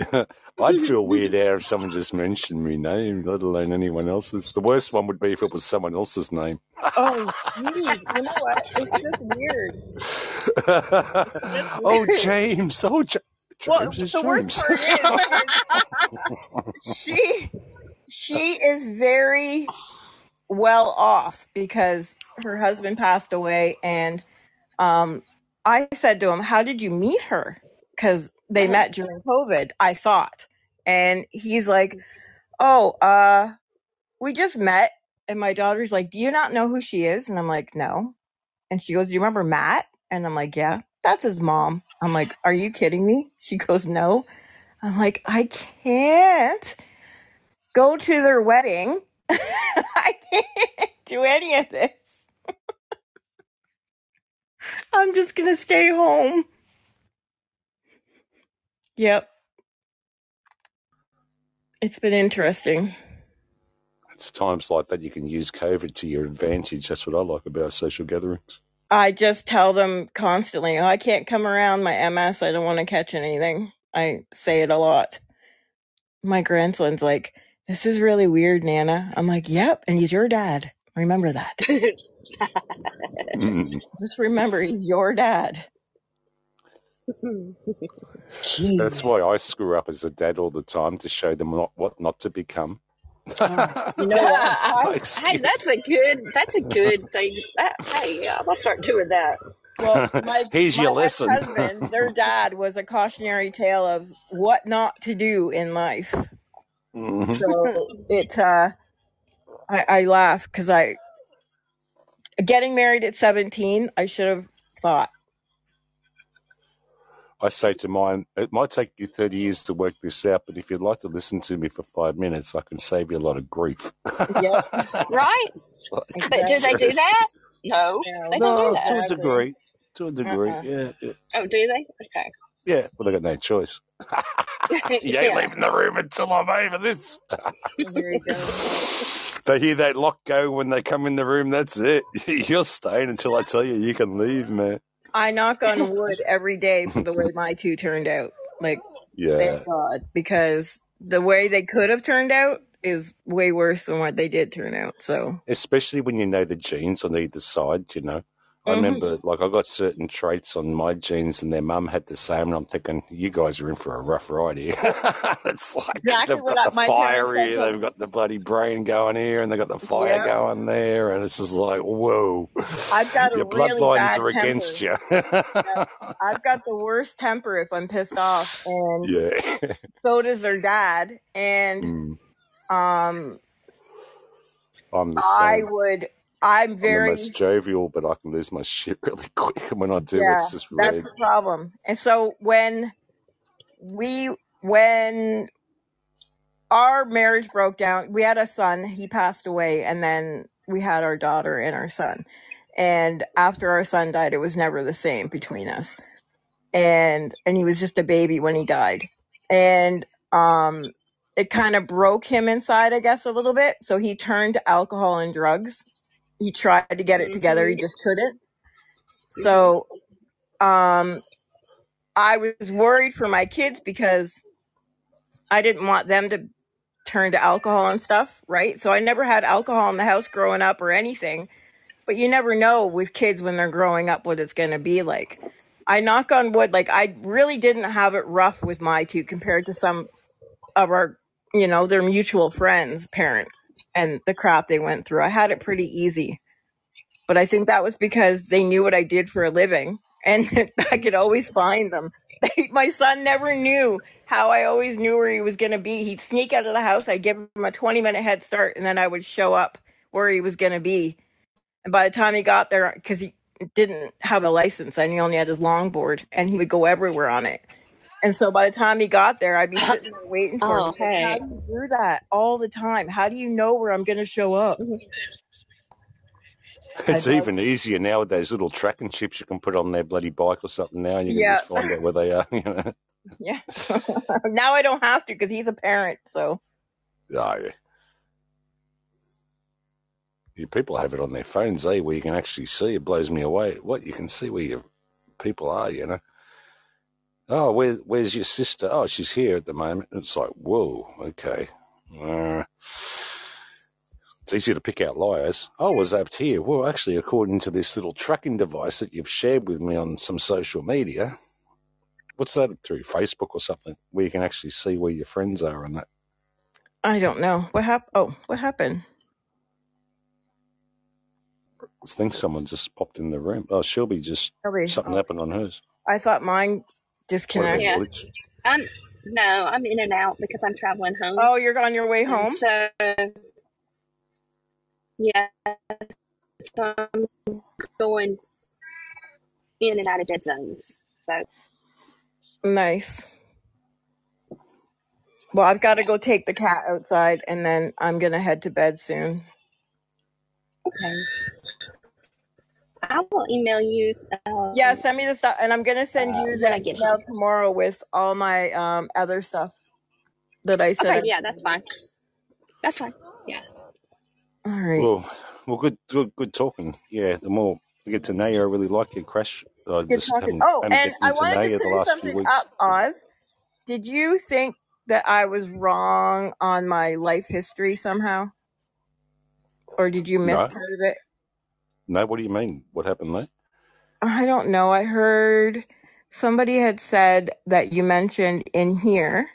I'd feel weird out if someone just mentioned me name, let alone anyone else's. The worst one would be if it was someone else's name. Oh, geez, you know what? It's just weird. Just oh. James. Oh, Ja- Well, James is the worst James. part is, is she she is very well off because her husband passed away, and um, I said to him, "How did you meet her?" Because they met during COVID, I thought, and he's like, "Oh, uh, we just met." And my daughter's like, "Do you not know who she is?" And I'm like, "No." And she goes, "Do you remember Matt?" And I'm like, "Yeah, that's his mom." I'm like, "Are you kidding me?" She goes, "No." I'm like, "I can't go to their wedding. I can't do any of this. I'm just gonna stay home." Yep, it's been interesting. It's times like that you can use COVID to your advantage. That's what I like about social gatherings. I just tell them constantly, oh, I can't come around my MS. I don't want to catch anything. I say it a lot. My grandson's like, this is really weird, Nana. I'm like, yep, and he's your dad. Remember that. Mm. Just remember, he's your dad. Jeez. That's why I screw up as a dad all the time to show them not, what not to become. Oh, you know what? That's I, hey, that's a good. That's a good thing. That, hey, yeah, I'll start doing that. Well, my Here's my your lesson. ex-husband, their dad was a cautionary tale of what not to do in life. Mhm. So it, uh, I, I laugh because I getting married at 17. I should have thought. I say to mine, it might take you 30 years to work this out, but if you'd like to listen to me for five minutes, I can save you a lot of grief. Yep, Right? Like, But do they do that? No, No, they don't do that. to a degree. To a degree, Uh-uh. yeah. Yeah, Oh, do they? Okay. yeah. well, they got no choice. you ain't yeah. leaving the room until I'm over this. There you they hear that lock go when they come in the room. That's it. You're staying until I tell you you can leave, man. I knock on wood every day for the way my two turned out. Like, Yeah. thank God, because the way they could have turned out is way worse than what they did turn out. So, especially when you know the genes on either side, you know. I Mhm. remember, like, I got certain traits on my genes, and their mum had the same. And I'm thinking, you guys are in for a rough ride here. it's like exactly they've got the fire here, they've got the bloody brain going here, and they've got the fire Yeah. going there, and it's just like, whoa, I've got your really bloodlines are temper. against you. Yeah, I've got the worst temper if I'm pissed off, and yeah. so does their dad. And Mm, um, I'm the I would. I'm I'm the very most jovial, but I can lose my shit really quick. And when I do, yeah. it's just That's red. the problem. And so when we when our marriage broke down, we had a son. He passed away, and then we had our daughter and our son. And after our son died, it was never the same between us. And and he was just a baby when he died. And um it kind of broke him inside, I guess, a little bit. So he turned to alcohol and drugs. He tried to get it together, he Mhm. just couldn't. So um I was worried for my kids because I didn't want them to turn to alcohol and stuff, right? So I never had alcohol in the house growing up or anything. But you never know with kids when they're growing up what it's going to be like. I knock on wood, like I really didn't have it rough with my two compared to some of our, you know, their mutual friends' parents and the crap they went through. I had it pretty easy. But I think that was because they knew what I did for a living and I could always find them. My son never knew how I always knew where he was going to be. He'd sneak out of the house, I'd give him a 20 minute head start, and then I would show up where he was going to be. And by the time he got there, because he didn't have a license and he only had his longboard, and he would go everywhere on it. And so by the time he got there, I'd be sitting there waiting for him. Oh, Like, how hey. do you do that all the time? How do you know where I'm going to show up? Mhm. I It's know. even easier now with those little tracking chips you can put on their bloody bike or something now, and you can Yeah. just find out where they are. You know? Yeah. now I don't have to because he's a parent. So Oh, yeah. You people have it on their phones, eh? Where you can actually see. It blows me away. What you can see where your people are, you know. Oh, where, where's your sister? Oh, she's here at the moment. It's like, whoa, okay. Uh, it's easy to pick out liars. Oh, I was up here. Well, actually, according to this little tracking device that you've shared with me on some social media, what's that through Facebook or something, where you can actually see where your friends are and that. I don't know what happened. Oh, what happened? I think someone just popped in the room. Oh, Shelby just Probably. something Oh, happened on hers. I thought mine What a. Yeah. I'm no, I'm in and out because I'm traveling home. Oh, you're on your way And home. so yeah, so I'm going in and out of dead zones. So Nice. Well, I've got to go take the cat outside, and then I'm gonna head to bed soon. okay. I will email you um, Yeah, send me the stuff, and I'm gonna send uh, you when I the get email home. tomorrow with all my um other stuff that I said. Okay, yeah, that's fine. That's fine. Yeah. All right. Well, well, good, good, good talking. Yeah, the more I get to know you, I really like your Crash. I Good just talking. haven't Oh, haven't and I to know wanted to you the clear last few something weeks. up, Oz. Did you think that I was wrong on my life history somehow, or did you miss No, part of it? No. What do you mean? What happened there? I don't know. I heard somebody had said that you mentioned in here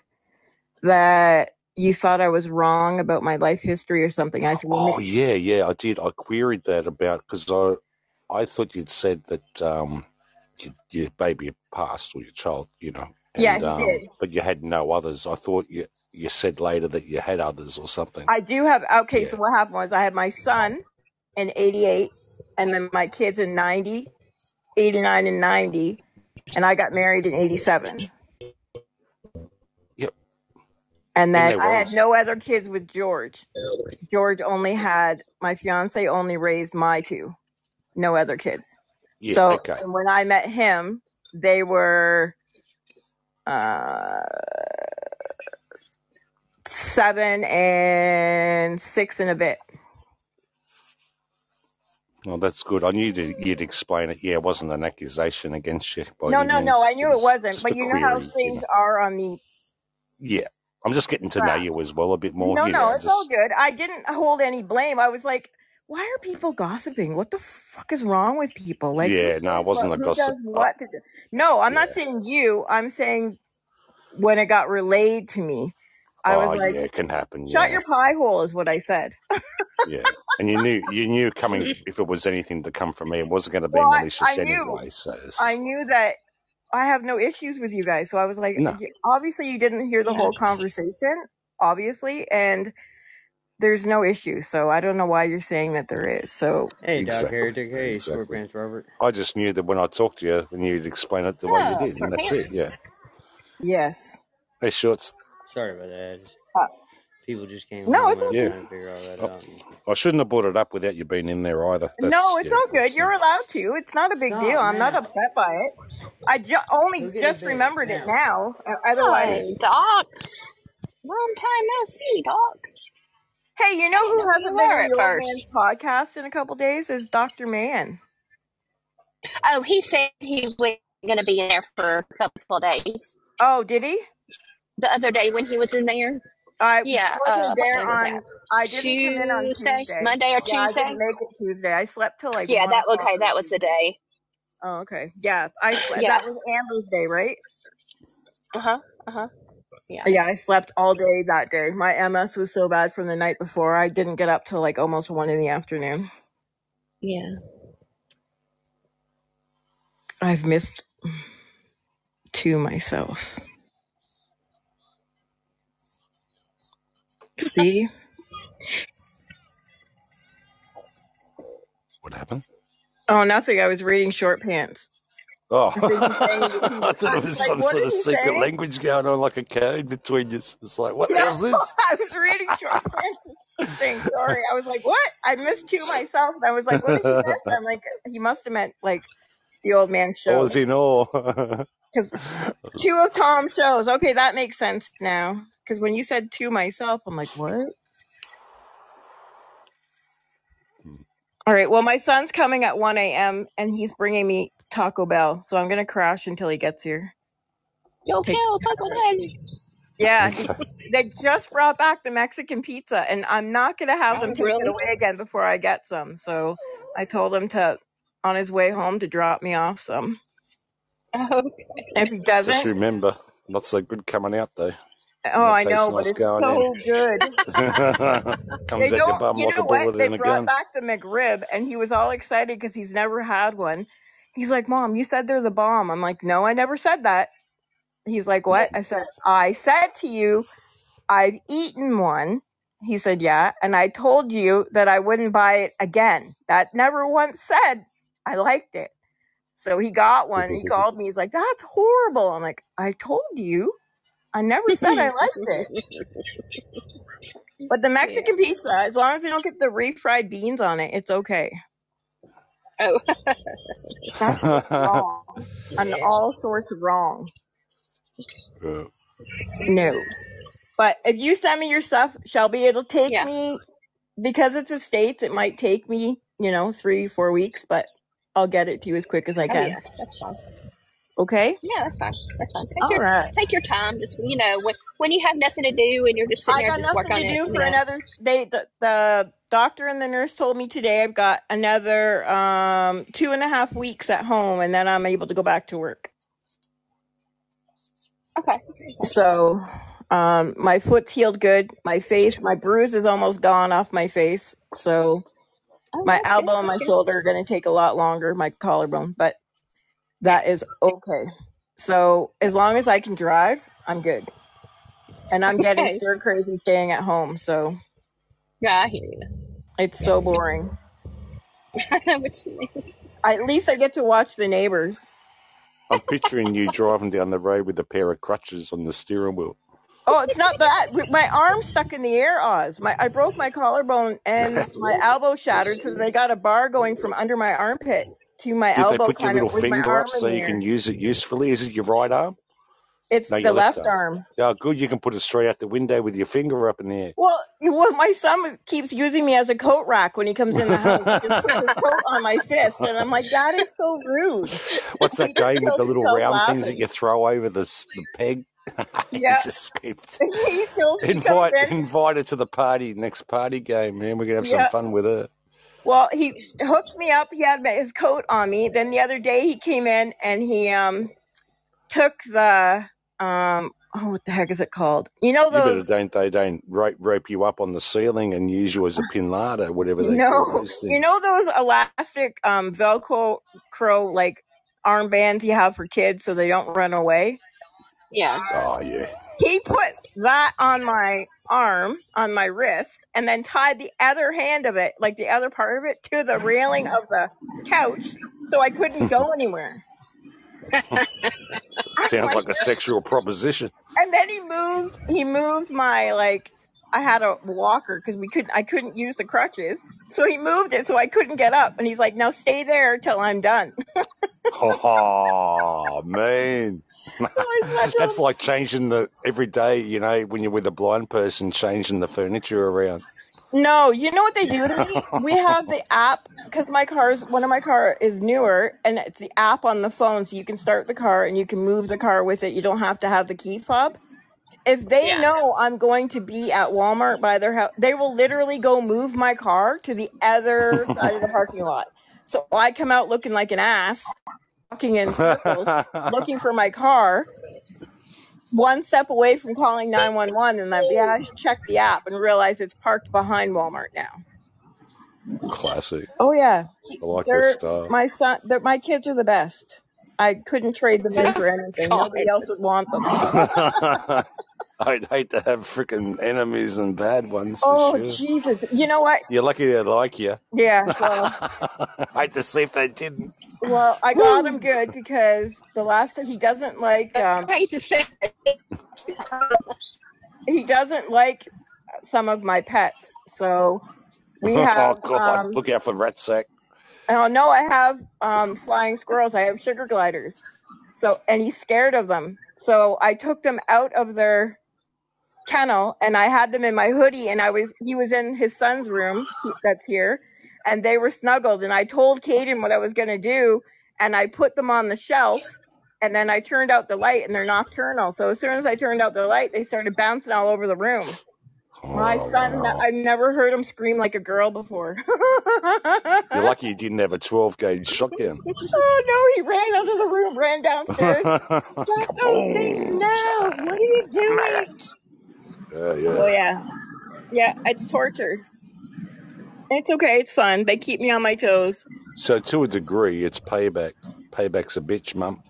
that you thought I was wrong about my life history or something. I said, well, Oh, yeah, yeah. I did. I queried that about because I, I thought you'd said that um, you, your baby had passed or your child, you know, yeah, and he um, did. but you had no others. I thought you you said later that you had others or something. I do have. Okay, Yeah. so what happened was I had my son in 88, and then my kids in 90, 89, and 90, and I got married in 87. Yep. And then I had no other kids with George. George only had, my fiance only raised my two, no other kids. Yeah. So Okay. and when I met him, they were uh, seven and six and a bit. Well, that's good. I knew that you'd explain it. Yeah, it wasn't an accusation against you by No, no, no. I knew it was wasn't, but you know how query, you things know. are on the Yeah, I'm just getting to know you as well a bit more. No, You no, know, it's all good. I didn't hold any blame. I was like, why are people gossiping? What the fuck is wrong with people? Like, yeah. No, it wasn't what? a gossip. What? No, I'm not saying you. I'm saying when it got relayed to me, I was Oh, like, yeah, it can happen. shut Yeah, your pie hole, is what I said. yeah. And you knew you knew coming if it was anything to come from me, it wasn't going to be Well, malicious I knew. anyway. So I just knew that I have no issues with you guys. So I was like, no. obviously, you didn't hear the Yeah. whole conversation, obviously, and there's no issue. So I don't know why you're saying that there is. So Hey, Doc Exactly. Heretic. Hey, Exactly. Square Robert. I just knew that when I talked to you, when you'd explain it the way you Oh, did, and that's him. it. Yeah. yes. Hey, shorts. Sorry about that. I just, Uh, people just came no, it's and I all was Yeah. trying to figure all that I, out. And, I shouldn't have brought it up without you being in there either. no, it's yeah. all good. You're uh, allowed to. It's not a big deal. Stop I'm not upset by it. I ju- only Go get just bed remembered it now. now. Uh, Otherwise, Hi, Doc. Long time no see, Doc. hey, you know I who know hasn't you been were in at the old first. man's podcast in a couple days is Dr. Man. Oh, he said he was going to be in there for a couple of days. Oh, did he? The other day when he was in there. I Yeah, wasn't uh, there on. I didn't come in on Tuesday? Tuesday. Monday or Yeah, I Tuesday? didn't make it Tuesday. I slept till like Yeah, that okay, that was the day. Oh, okay. Yeah, I slept. Yeah. That was Amber's day, right? Uh-huh. Uh-huh. Yeah. Yeah, I slept all day that day. My MS was so bad from the night before. I didn't get up till like almost one in the afternoon. Yeah. I've missed two myself. See? what happened. Oh, nothing. I was reading short pants. Oh, I think he's saying that he, I thought it was like, some what sort did of he secret say? language going on, like a code between you. It's like, what the No, hell's this? I was reading short pants thing. Sorry. I was like, what? I missed two myself. And I was like, what did he miss? I'm like, he must have meant like the old man I was show. in awe. Because two of Tom's shows. Okay, that makes sense now. Because when you said to myself, I'm like, what? Hmm. All right. Well, my son's coming at 1 a.m. and he's bringing me Taco Bell. So I'm going to crash until he gets here. Yo, Take Cal, Taco Bell. Yeah, he, they just brought back the Mexican pizza, and I'm not going to have them Oh, take it really? away again before I get some. So I told him to, on his way home, to drop me off some. Okay. If he Just doesn't, remember, not so good coming out though. Oh, I know, but it's so good. in. They Comes out your don't, bum you like a know what? They brought gun. back the McRib, and he was all excited because he's never had one. He's like, "Mom, you said they're the bomb." I'm like, "No, I never said that." He's like, "What?" I said, "I said to you, I've eaten one." He said, "Yeah," and I told you that I wouldn't buy it again. That never once said I liked it. So he got one. He called me. He's like, "That's horrible." I'm like, "I told you. I never said I liked it." But the yeah. Mexican pizza, as long as you don't get the refried beans on it, it's okay. Oh, That's just wrong. On yeah. all sorts of wrong. Yeah. No. But if you send me your stuff, Shelby, it'll take Yeah. me because it's a states, it might take me, you know, three, four weeks, but I'll get it to you as quick as I Oh, can. yeah. That's fine. Okay? Yeah, that's fine. That's fine. Take All your right. take your time. Just you know, when when you have nothing to do and you're just sitting I there, got just work nothing on to it. do You for know. another they the, the doctor and the nurse told me today I've got another um two and a half weeks at home and then I'm able to go back to work. Okay. So um my foot's healed good. My face, my bruise is almost gone off my face. So Oh, my elbow and my shoulder are gonna take a lot longer, my collarbone, but that is okay. So as long as I can drive, I'm good. And I'm getting Okay. stir crazy staying at home, so Yeah, I hear you. it's Yeah. so boring. I know what you mean. At least I get to watch the neighbors. I'm picturing you driving down the road with a pair of crutches on the steering wheel. Oh, it's not that. My arm's stuck in the air, Oz. My I broke my collarbone and my elbow shattered, so they got a bar going from under my armpit to my Did they put your little finger up so you can use it usefully? Is it your right arm? It's No, the left left arm. arm. Oh, good. You can put it straight out the window with your finger up in the air. Well, well, my son keeps using me as a coat rack when he comes in the house. He just puts his coat on my fist, and I'm like, that is so rude. What's that game with the little round things that you throw over the the peg? Yeah, He's escaped. he. He Invite in. invite her to the party next party game, man. We're gonna have some fun with her. Well, he hooked me up. He had my- his coat on me. Then the other day he came in and he um took the um oh what the heck is it called? You know You better those don't they don't rope rope you up on the ceiling and use you as a pinata, whatever they call no those you things. know those elastic um Velcro crow like armbands you have for kids so they don't run away. Yeah. Oh yeah. He put that on my arm, on my wrist, and then tied the other hand of it, like the other part of it, to the railing of the couch so I couldn't go anywhere. I'm Sounds like, like a sexual proposition. and then he moved. He moved my like. I had a walker because we couldn't. I couldn't use the crutches, so he moved it so I couldn't get up. And he's like, "Now stay there till I'm done." Oh man. so I said to That's like changing the every day, you know, when you're with a blind person, changing the furniture around. "No, you know what they do to me? We have the app because my car's one of my car is newer, and it's the app on the phone, so you can start the car and you can move the car with it. You don't have to have the key fob." If they Yeah. know I'm going to be at Walmart by their house, they will literally go move my car to the other side of the parking lot. So I come out looking like an ass, walking in circles, looking for my car, one step away from calling 911. And then, yeah, I should check the app and realize it's parked behind Walmart now. Classic. Oh, yeah. I like that They're, style. my son, they're, my kids are the best. I couldn't trade them in for anything. God. Nobody else would want them. I'd hate to have freaking enemies and bad ones for Oh, sure. Jesus. You know what? You're lucky they like you. Yeah, well, hate to see if they didn't. well, I got him good because the last time he doesn't like, um, I hate to say he doesn't like some of my pets. So we have. Oh have, God! um, Look out for Ratsak. oh no, I have um, flying squirrels. I have sugar gliders. So, and he's scared of them. So I took them out of their kennel and I had them in my hoodie and I was, he was in his son's room he- that's here and they were snuggled and I told Caden what I was going to do and I put them on the shelf and then I turned out the light and they're nocturnal. So as soon as I turned out the light, they started bouncing all over the room. My Oh son, wow! I've never heard him scream like a girl before. You're lucky you didn't have a 12 gauge shotgun. oh no, he ran out of the room, ran downstairs. Get those things Kaboom! now. What are you doing? Yeah, Oh yeah. yeah. Yeah, it's torture. It's okay, it's fun. They keep me on my toes. So to a degree, it's payback. Payback's a bitch, mum.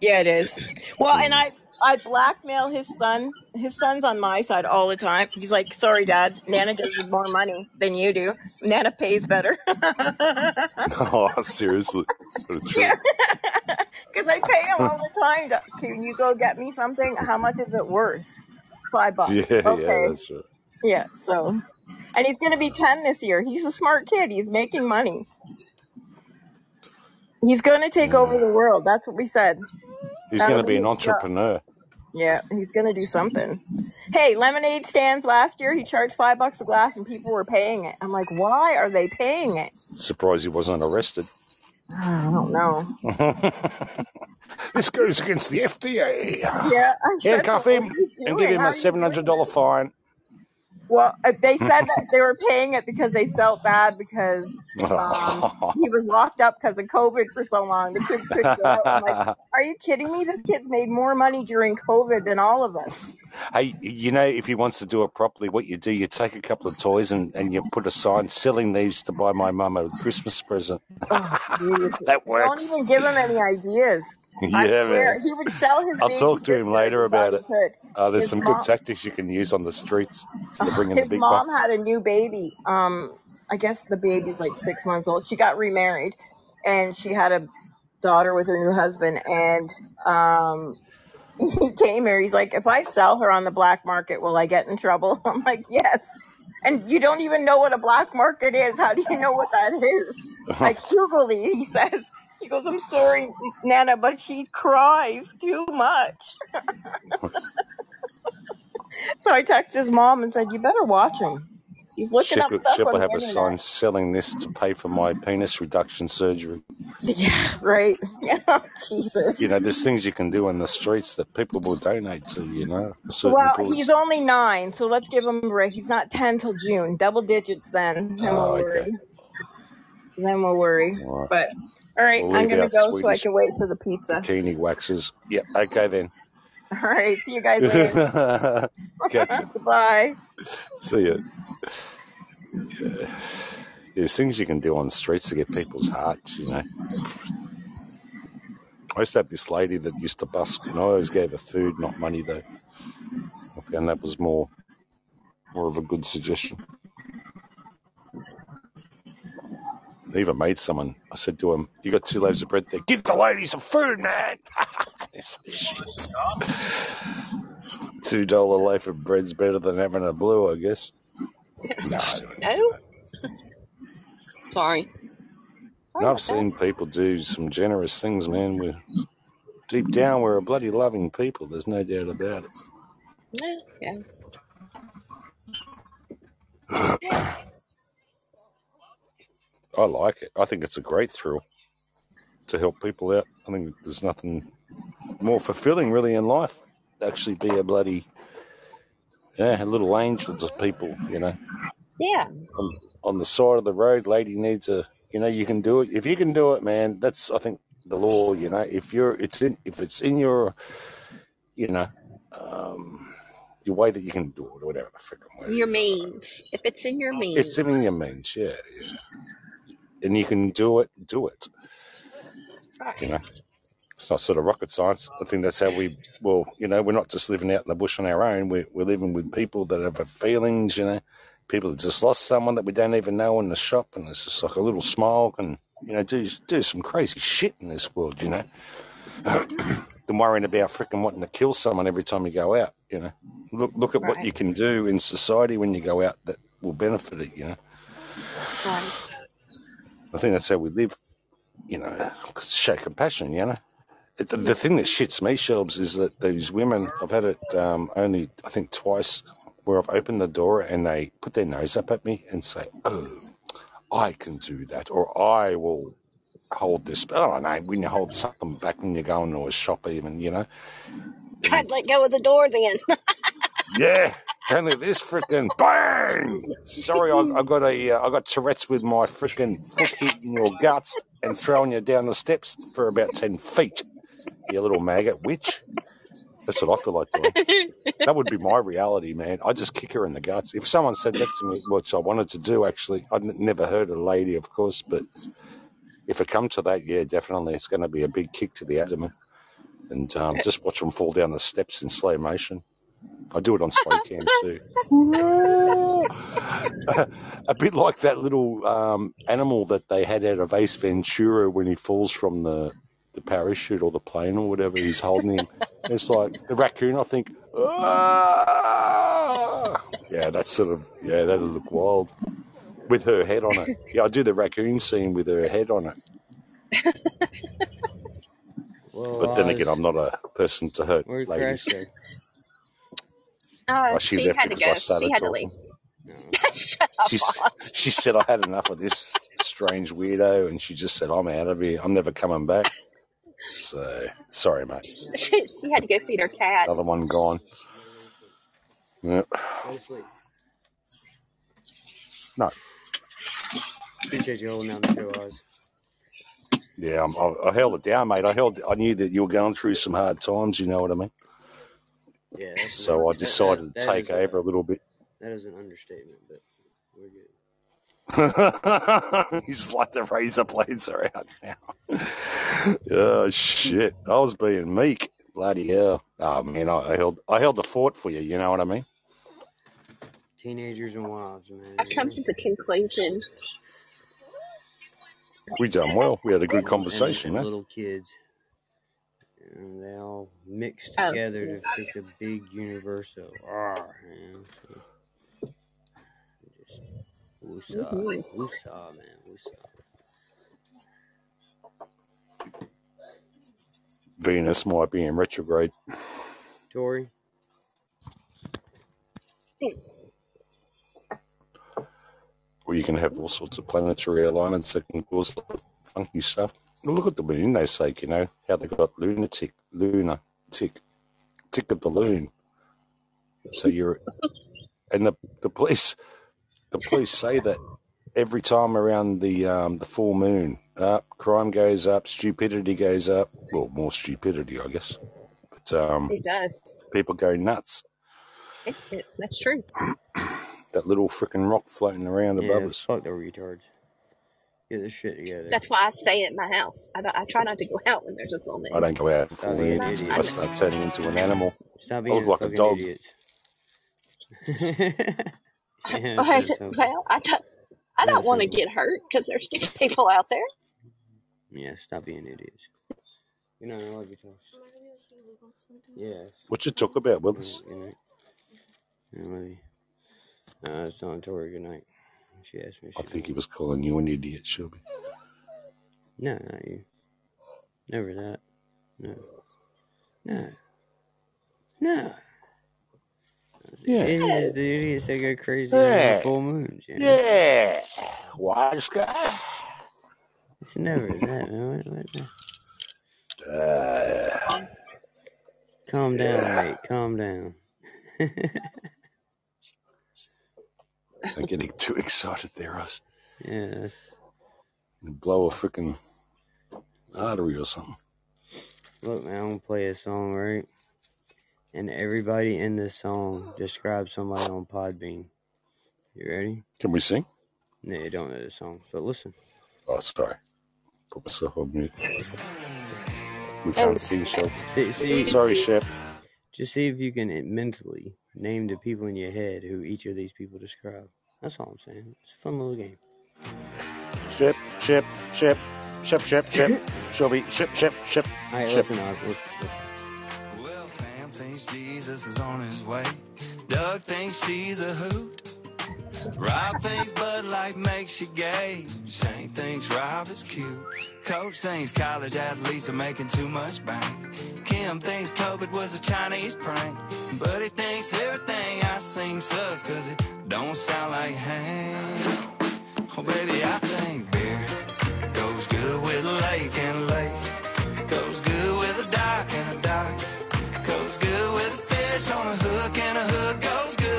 Yeah, it is. Well, and. I I blackmail his son. His son's on my side all the time. He's like, "Sorry, Dad. Nana does more money than you do. Nana pays better." Oh, seriously. Yeah, because I pay him all the time. To, Can you go get me something? How much is it worth? Five bucks. Yeah, yeah, Okay. that's right. Yeah. So, and he's gonna be ten this year. He's a smart kid. He's making money. He's gonna take over Mm. the world. That's what we said. He's That'll going to be be an his job. entrepreneur. Yeah, he's gonna do something. Hey, lemonade stands last year. He charged five bucks a glass, and people were paying it. I'm like, why are they paying it? Surprised he wasn't arrested. I don't know. this goes against the FDA. Yeah, I said, Handcuff what him are you and give doing? him How a are you seven doing hundred dollar fine. Well, uh, they said that they were paying it because they felt bad because um, he was locked up because of COVID for so long. The kids couldn't go out. I'm like, are you kidding me? This kid's made more money during COVID than all of us. hey, you know, if he wants to do it properly, what you do, you take a couple of toys and, and you put a sign selling these to buy my mum a Christmas present. Oh, that Don't even give him any ideas. Yeah, swear, man. he would sell his I'll talk to him later about it. Uh, there's His some good tactics you can use on the streets to bring in the his mom had a new baby. Um, I guess the baby's like six months old. She got remarried, and she had a daughter with her new husband. And um, he came here. He's like, if I sell her on the black market, will I get in trouble? I'm like, yes. And you don't even know what a black market is. How do you know what that is? Like Google it, he says. He goes, I'm sorry, Nana, but she cries too much. so I texted his mom and said, You better watch him. He's looking Shep, up stuff Shep on will the have a sign internet. selling this to pay for my penis reduction surgery. Yeah, right. Yeah, Jesus. You know, there's things you can do in the streets that people will donate to, you know, certain Well, cause. he's only nine, so let's give him a break. He's not 10 till June. Double digits then. Then we'll Oh, okay. worry. Then we'll worry. All right. But, all right, We'll I'm leave going to out go so I Swedish can wait for the pizza. bikini waxes. Yeah, okay then. All right, see you guys later. Gotcha. Goodbye. See ya. There's things you can do on the streets to get people's hearts, you know. I used to have this lady that used to busk, and I always gave her food, not money though. I found that was more more of a good suggestion. I even made someone. I said to him, "You got two loaves of bread there. Give the lady some food, man." Shit. Two dollar loaf of bread's better than having a blue, I guess. No, I. No? Sorry. Sorry No, I've about that. seen people do some generous things, man. We're deep down, we're a bloody loving people. There's no doubt about it. Yeah. I like it. I think it's a great thrill to help people out. I think there's nothing more fulfilling, really, in life. Actually, be a bloody yeah, a little angel to people. You know, Yeah. on, on the side of the road, lady needs a. You know, you can do it. If you can do it, man, that's I think the law. You know, if you're, it's in, if it's in your, you know, um, your way that you can do it, or whatever the freaking word Your is. I don't know. means. If it's in your means. It's in your means, yeah, yeah. And you can do it, do it. You know, it's not sort of rocket science. I think that's how we, well, you know, we're not just living out in the bush on our own. We're, we're living with people that have feelings, you know, people that just lost someone that we don't even know in the shop. And it's just like a little smile can, you know, do, do some crazy shit in this world, you know, than worrying about freaking wanting to kill someone every time you go out, you know. Look, look at what you can do in society when you go out that will benefit it, you know. Right. I think that's how we live, you know, show compassion, you know. It, the, the thing that shits me, Shelbs, is that these women, I've had it um, only, I think, twice where I've opened the door and they put their nose up at me and say, oh, I can do that, or I will hold this. I don't know, when you hold something back when you go into a shop, even, you know. God, let go of the door then. yeah, only this freaking bang. Sorry, I, I got a, uh, I got Tourette's with my freaking foot hitting your guts and throwing you down the steps for about ten feet. You little maggot witch. That's what I feel like doing. That would be my reality, man. I just kick her in the guts. If someone said that to me, which I wanted to do, actually, I'd n- never heard a lady, of course, but if it come to that, yeah, definitely, it's going to be a big kick to the abdomen, and um, just watch them fall down the steps in slow motion. I do it on slow cam too. a bit like that little um, animal that they had out of Ace Ventura when he falls from the, the parachute or the plane or whatever. He's holding him. It's like the raccoon, I think. "Ah!" Yeah, that's sort of, yeah, that'll look wild. With her head on it. Yeah, I do the raccoon scene with her head on it. Well, But then again, I'm not a person to hurt ladies. Crash go? Uh, Well, she she left had to because I go. She started had to leave. Shut up, She, she said I had enough of this strange weirdo, and she just said, I'm out of here. I'm never coming back. So, sorry, mate. She, she had to go feed her cat. Another one gone. Yep. Go to sleep. No. Appreciate you holding down the show, Oz. Yeah, I'm, I, I held it down, mate. I held. I knew that you were going through some hard times. You know what I mean. Yeah, that's an So under, I that, decided that, to take over a a little bit. that is an understatement, but we're good. He's like the razor blades are out now. oh shit! I was being meek. Bloody hell! Oh man, I, I held. I held the fort for you. You know what I mean? Teenagers and wives, man. I've come to the conclusion. We done well. We had a good conversation, man. little kids, and they all mix Oh, together to fix a big universal. Arr, man. So just woosah, mhm. woosah, man, woosah. Venus might be in retrograde. Tori. Or you can have all sorts of planetary alignments that can cause funky stuff. Well, look at the moon, they say, you know, how they got lunatic, lunar, tick, tick of the loon. So you're, and the, the police, the police say that every time around the um, the full moon, up crime goes up, stupidity goes up. Well, more stupidity, I guess. But um, It does. people go nuts. It, it, that's true. That little freaking rock floating around Yeah, above us. fuck the retards. Get this shit together. That's why I stay at my house. I, don't, I try not to go out when there's a full moon. I don't go out in Stop full being an I, idiot. I start turning into an animal. Stop I being look a like a fucking dog. idiot. I, yeah, I, said well, I, don't- I don't want to get hurt because there's stupid people out there. Yeah, stop being idiots. You know, I love you, Tosh. Yes. What you talk about, Good Willis? night. Good night. I love you. Uh, I was telling Tori good night. She asked me if I think he was calling you an idiot, Shelby. No, not you. Never that. No. No. No. Yeah. Idiots, the idiots that go crazy on Yeah. full moons, you know? Yeah. Wise guy. It's never that, man. What, what the- Uh, Calm down, yeah. mate. Calm down. I'm getting too excited there, us. yeah, Blow a freaking artery or something. look, man, I'm gonna play a song, right? And everybody in this song describes somebody on Podbean. You ready? Can we sing? No, you don't know the song, so listen. Oh, sorry. Put myself on mute. We Oh, can't sing, Shelby. See, see, Sorry, Shep. just see if you can mentally name the people in your head who each of these people describe. That's all I'm saying. It's a fun little game. Shep, Shep, Shep, Shep, Shep, Shep. Shelby, Shep, Shep, Shep, All right, Shep. listen, Oz, listen, listen. Well, Pam thinks Jesus is on his way. Doug thinks she's a hoot. Rob thinks Bud Light makes you gay. Shane thinks Rob is cute. Coach thinks college athletes are making too much bank. Kim thinks COVID was a Chinese prank. Buddy thinks everything I sing sucks cause it don't sound like Hank. Oh baby, I think beer goes good with a lake and a lake. Goes good with a dock and a dock. Goes good with a fish on a hook and a hook. Goes good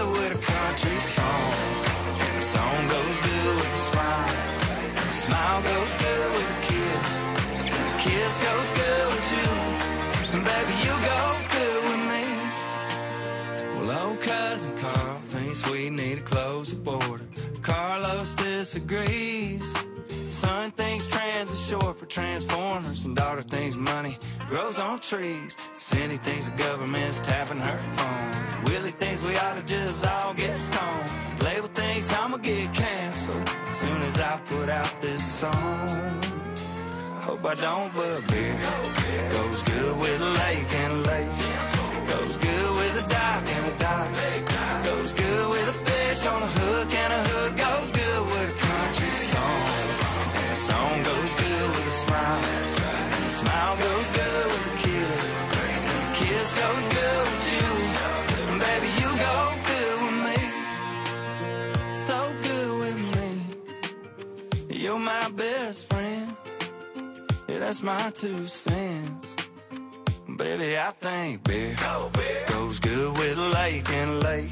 disagrees. Son thinks trans is short for transformers, and daughter thinks money grows on trees. Cindy thinks the government's tapping her phone. Willie thinks we ought to just all get stoned. Label thinks I'ma get canceled as soon as I put out this song. Hope I don't, but beer goes good with a lake and a lake. Goes good with a dock and a dock. Goes good with a fish on a hook and a hook. My best friend. Yeah, that's my two cents. Baby, I think beer goes good with a lake and a lake.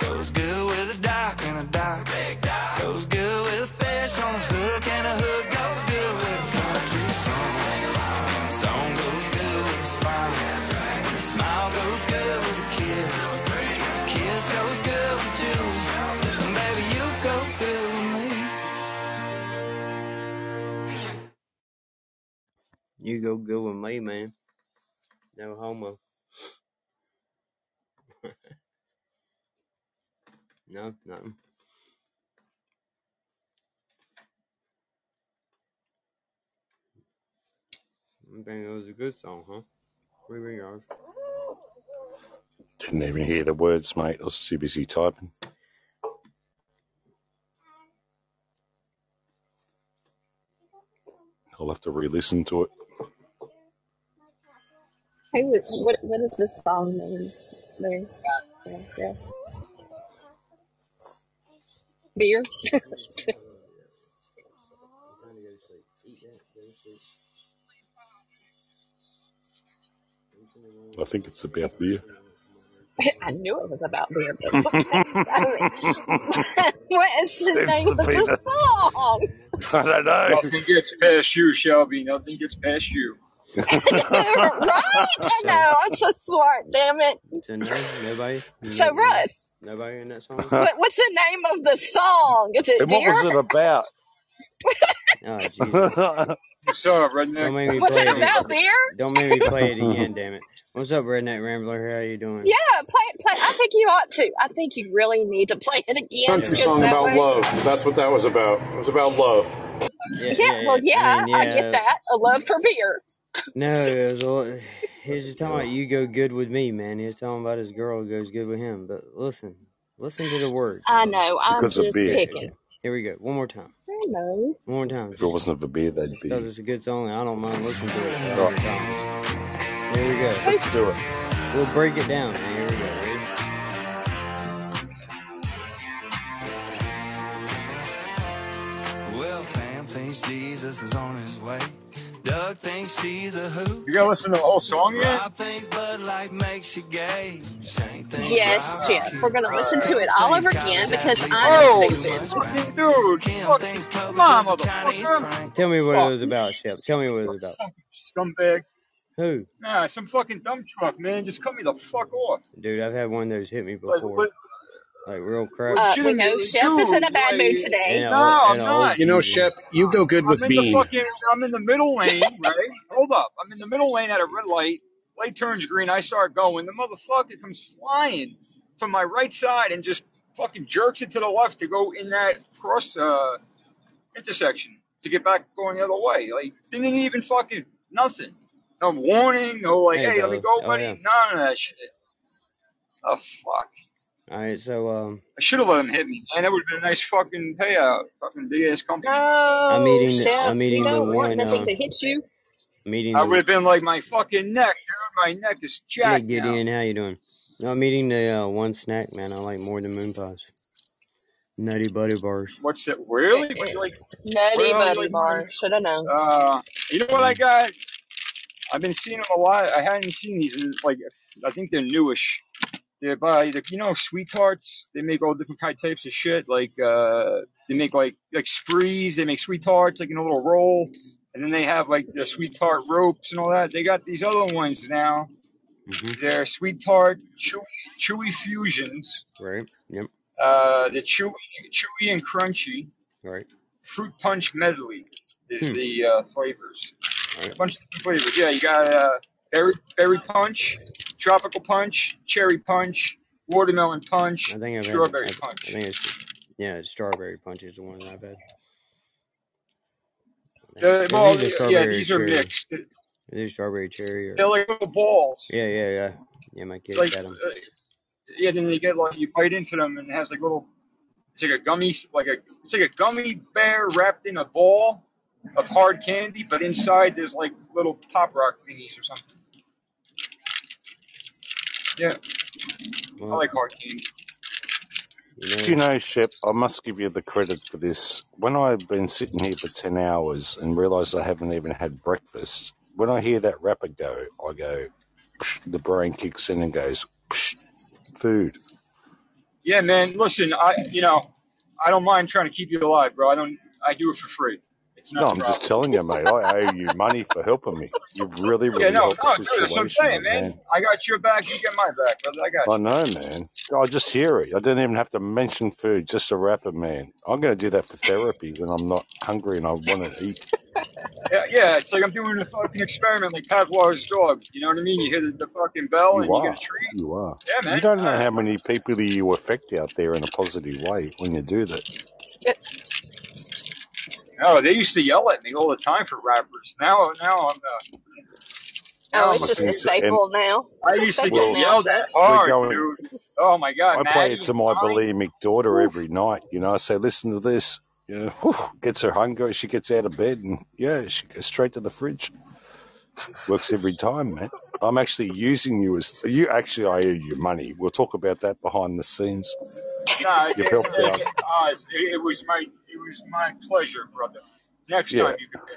Goes good with a dock and a dock. Goes good You go good with me, man. No homo. no, nothing. I think it was a good song, huh? You think, Didn't even hear the words, mate. I was too busy typing. I'll have to re-listen to it. Who is what? What is this song name? There. Yeah, yes. Beer. I think it's about beer. I knew it was about beer, but what, what is the Seems name to of be the the. song? I don't know. Nothing gets past you, Shelby. Nothing gets past you. Right? I know. I'm so smart. Damn it. so no, nobody, So no, no, Russ, nobody in that song. what, what's the name of the song? Is it and what beer? was it about? Oh Jesus! What's up, Don't redneck? make me Was play it it. about beer? Don't make me play it again, damn it. What's up, redneck rambler? How you doing? Yeah, play it. Play. I think you ought to. I think you really need to play it again country song about way. love. That's what that was about. It was about love. Yeah, Yeah. yeah, Well, yeah. I yeah, I get that. A love for beer. No, it was. all- He was just talking about you go good with me, man. He was talking about his girl goes good with him. But listen, listen to the words. I know. I'm Because of just beer. picking. Here we go. One more time. I know. One more time. If it Just wasn't for beer, that'd just because be. it's a good song, I don't mind listening to it a Right. hundred times. Here we go. Let's do it. We'll break it down. man. Here we go. Ready? Well, Pam thinks Jesus is on his way. Doug thinks she's a hoot. You gotta listen to the whole song yet? Rob thinks Bud Light makes you gay. Yes, Ralph Jeff. We're gonna listen to it all over again because I'm Oh, too stupid. fucking dude. Fucking, come on, was a Chinese motherfucker. Tell me what it was about, Shep. Tell me what it was about. Fucking scumbag. Who? Nah, some fucking dump truck, man. Just cut me the fuck off. Dude, I've had one of those hit me Like, before. le- Like real crap. Uh, we know legitimately, Shep is in a dude. bad mood today. And no, I'm not. You know. Shep, you go good I'm with in the Bean. fucking. I'm in the middle lane, right? Hold up. I'm in the middle lane at a red light. Light turns green. I start going. The motherfucker comes flying from my right side and just fucking jerks it to the left to go in that cross uh, intersection to get back going the other way. Like didn't even fucking nothing. No warning. No like, Hey, hey, let me brother. go, Oh buddy. yeah. None of that shit. Oh fuck. All right. So um, I should have let him hit me, man. That would have been a nice fucking payout. Fucking big ass company. I'm No, eating. The, Shep, I'm you eating the don't want one. nothing Uh, to hit you. I'm eating I would have been like my fucking neck, dude. My neck is Hey, jacked now. Gideon, how you doing? No, I'm eating the uh, one snack, man. I like more than moon pies. Nutty buddy bars. What's it? It, Really? What you like? nutty What the hell do you buddy like? bar. Should have known. Uh, you know what I got? I've been seeing them a lot. I hadn't seen these in like I think they're newish. They're by the you know sweet tarts. They make all different kind of types of shit. Like uh, they make like like sprees. They make sweet tarts like in a little roll, and then they have like the sweet tart ropes and all that. They got these other ones now. hmm They're sweet tart chewy chewy fusions. Right. Yep. Uh, the chewy chewy and crunchy Right. fruit punch medley is Hmm. the uh, flavors. Right. A bunch of different flavors. Yeah, you got uh, berry berry punch, tropical punch, cherry punch, watermelon punch, I think I've had. strawberry I, I punch. think it's yeah, it's strawberry punch is the one that I've had. The, well, these yeah, these are cherry? mixed. Are these strawberry cherry or? They're like little balls. Yeah, yeah, yeah. Yeah, my kids Like, had them. uh, yeah, then they get like you bite into them and it has like little. It's like a gummy, like a it's like a gummy bear wrapped in a ball of hard candy, but inside there's like little pop rock thingies or something. Yeah, I like hard candy. you Do you know, know, Shep, I must give you the credit for this. When I've been sitting here for 10 hours and realise I haven't even had breakfast, when I hear that rapper go, I go, psh, the brain kicks in and goes, psh, food. Yeah, man. Listen, I you know, I don't mind trying to keep you alive, bro. I don't. I do it for free. It's not No, I'm just telling you, mate. I owe you money for helping me. You've really, Yeah, really no, helped no, the dude. That's what I'm situation, saying, man. man. I got your back. You get my back, brother. I got I you. know, man. I just hear it. I didn't even have to mention food, just a rapper, man. I'm going to do that for therapy when I'm not hungry and I want to eat. Yeah, yeah. It's like I'm doing a fucking experiment, like Pavlov's dog. You know what I mean? You hear the, the fucking bell and You you get a treat. You are. Yeah, man. You don't know how many people you affect out there in a positive way when you do that. No, they used to yell at me all the time for rappers. Now, now I'm. Uh, now Oh, I'm it's a just Listen, and staple now. I It's used to staple get now. yelled at hard, going. dude. Oh my God, I play it to my mine. bulimic daughter Oof. every night. You know, I say, listen to this. You know, whew, gets her hungry. She gets out of bed and yeah, she goes straight to the fridge. Works every time, man. I'm actually using you as you. Actually, I owe you money. We'll talk about that behind the scenes. No, You've it, helped it, out. it, Oz, it, it was my it was my pleasure, brother. Next Yeah, time you can pay.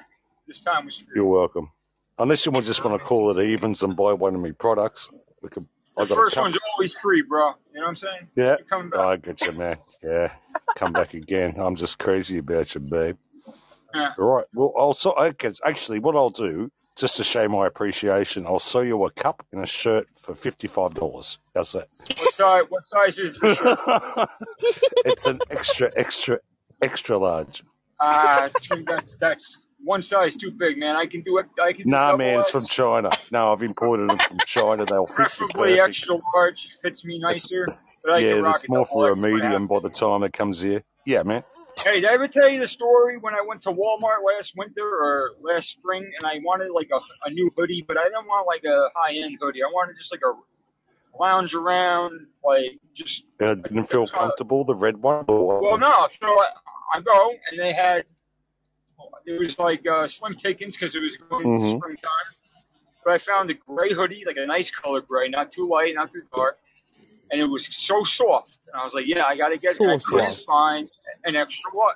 This time was free. you're welcome. Unless you want just want to call it evens and buy one of my products, we could. The first one's always free, bro. You know what I'm saying? Yeah, back. I get you, man. Yeah, come back again. I'm just crazy about you, babe. Yeah. All right. Well, I'll so okay, actually what I'll do just to show my appreciation. I'll sell you a cup and a shirt for fifty five dollars. How's that? What size? What size is the shirt? it's an extra, extra, extra large. Ah, uh, that's that's one size too big, man. I can do it. I can Nah, man, it's from China. No, I've imported them from China. They'll fit preferably extra large. Fits me nicer, but I yeah, it's more for a medium by the time it comes here. Yeah, man. Hey, did I ever tell you the story when I went to Walmart last winter or last spring and I wanted like a, a new hoodie, but I didn't want like a high end hoodie. I wanted just like a lounge around, like just And it didn't feel comfortable, the red one? Well, no. So I, I go, and they had it was like uh, slim pickings because it was going into hmm springtime. But I found a gray hoodie, like a nice color gray, not too light, not too dark, and it was so soft. And I was like, yeah, I got to get. it. I couldn't soft. find an extra large.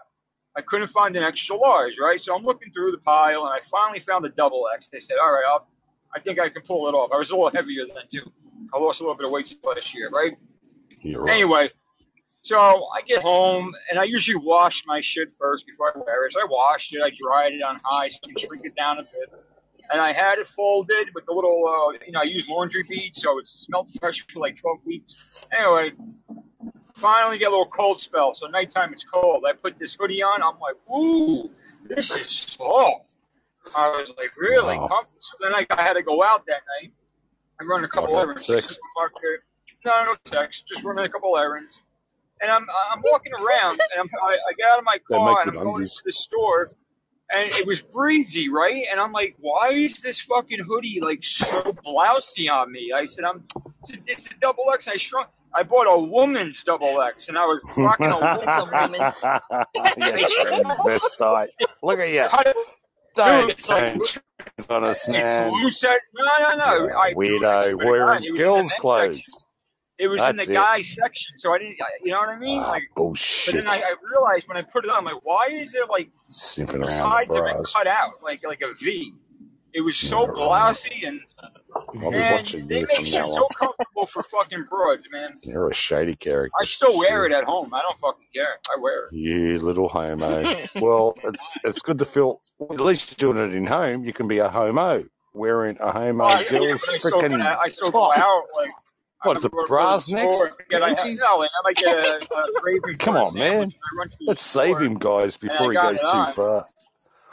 I couldn't find an extra large, right? So I'm looking through the pile, and I finally found a double X. They said, all right, I'll, I think I can pull it off. I was a little heavier then too. I lost a little bit of weight last year, right? You're right. So I get home and I usually wash my shit first before I wear it. So I washed it, I dried it on high so I can shrink it down a bit. And I had it folded with the little, uh, you know, I use laundry beads so it smelled fresh for like 12 weeks. Anyway, finally get a little cold spell. So nighttime it's cold. I put this hoodie on. I'm like, ooh, this is soft. I was like, really? Wow. comfortable. So then I, I had to go out that night and run a couple that errands. to the sex. supermarket. No, no sex. Just running a couple errands. And I'm I'm walking around, and I'm, I, I get out of my car, and I'm going undies. to the store, and it was breezy, right? And I'm like, why is this fucking hoodie like so blousy on me? I said, I'm it's a, it's a double X. I shrunk. I bought a woman's double X, and I was rocking a woman's. It's a woman. You're It's transvestite. Look at you. cut Don't dude. It's like turn on us, it's man. loose. At, no, no, no. You're a I, I weirdo. swear to God, Wearing it was in the girls' men's section. clothes. It was in the it. guy section, so I didn't. You know what I mean? Ah, Like, but then I, I realized when I put it on, like, why is it like Sniffing the around the sides of it bras. cut out like like a V? It was so You're right. blousy, and I'll be man, they you make from shit so comfortable for fucking broads, man. You're a shady character I still wear sure. it at home. I don't fucking care. I wear it. You little homo. Well, it's it's good to feel. well, At least you're doing it in home. You can be a homo wearing a homo Oh, yeah, girl's but I still, freaking I, I still go top. out like. I What the remember going to the bras next? store and I, no, and I might get a, a Raven Come on, man. sandwich. And I run to the Let's save him, guys, before he goes too on. far.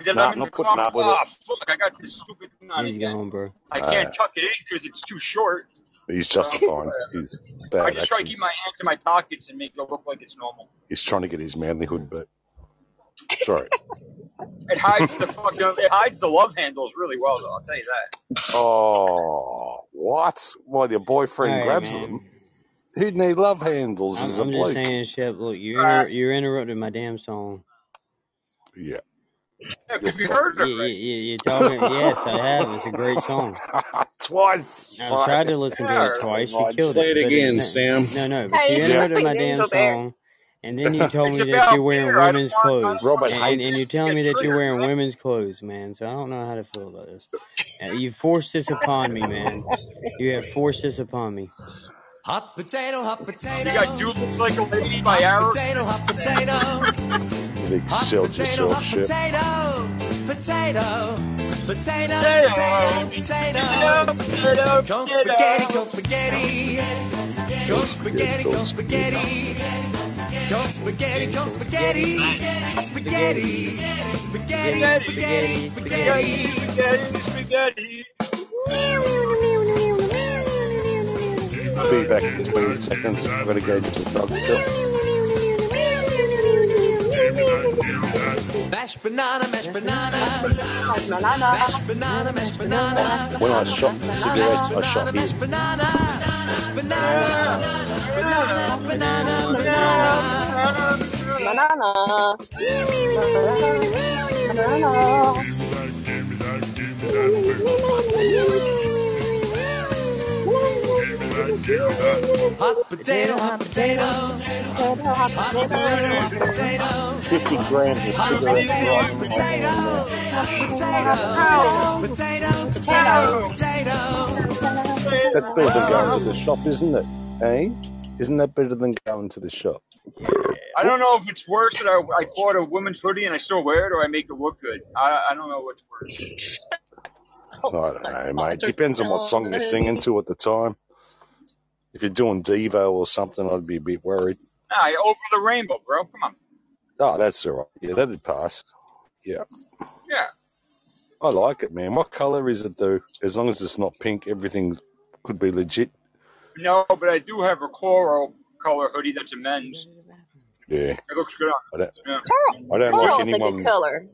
Then No, I'm I'm not putting up with it. fuck! I got this stupid thing on He's again. gone, bro. I Uh, can't tuck it in because it's too short. he's So justifying his I bad just try to keep my hands in my pockets and make it look like it's normal. He's trying to get his manlyhood back. Sorry. It hides the fuck. It hides the love handles really well, though. I'll tell you that. Oh, what? While your boyfriend All right, grabs man. them? Who'd need love handles I'm, as a I'm just saying, Shep. Look, you inter- you interrupted my damn song. Yeah, yeah, you're because we fine. heard it you, right. you, you're talking. Yes, I have. It's a great song. Twice. I tried to listen to it twice. You Mind killed Play it, it but again, Sam. no, no. But Hey, you it's interrupted my the damn Jingle Bear. song, and then you told me that you're wearing beer. Women's clothes, don't Robert want and and you're telling me that you're wearing women's clothes, man. So I don't know how to feel about this. Uh, you forced this upon me, man. You have forced this upon me. Hot potato, hot You potato. got "Dude Looks Like a Lady" by Hot Arrow. potato, hot potato. Big Hot sell potato, yourself hot shit. potato. Potato. Potato, Potato, potato, potato, potato. potato, Con spaghetti, potato. con spaghetti. Go Con spaghetti, spaghetti, go con spaghetti. Spaghetti. Con spaghetti, con spaghetti. Spaghetti. Spaghetti, Spaghetti, spaghetti, spaghetti. spaghetti, spaghetti, spaghetti. I'll be back in 20 seconds. I've got to go to the drugstore. Mashed banana, mashed banana. Banana. Mashed banana, mashed banana. When I shop cigarettes, I Banana, shop mashed here. Banana. Banana. Banana, banana, banana. Banana. Banana. Hot potato, hot potato, hot potato, hot potato. 50 grams of cigarettes potato, right my potato, potato, potato, potato. That's better than going to the shop, isn't it? Eh? Isn't that better than going to the shop? I don't know if it's worse that I, I bought a woman's hoodie and I still wear it, or I make it look good. I, I don't know what's worse. I don't know, mate. Depends on what song you're singing to at the time. If you're doing Devo or something, I'd be a bit worried. Nah, over the rainbow, bro. Come on. Oh, that's all right. Yeah, that'd pass. Yeah. Yeah. I like it, man. What colour is it, though? As long as it's not pink, everything could be legit. No, but I do have a coral color hoodie that's a men's. Yeah. It looks good on. I don't, Yeah. I don't like Coral's a good anyone. color.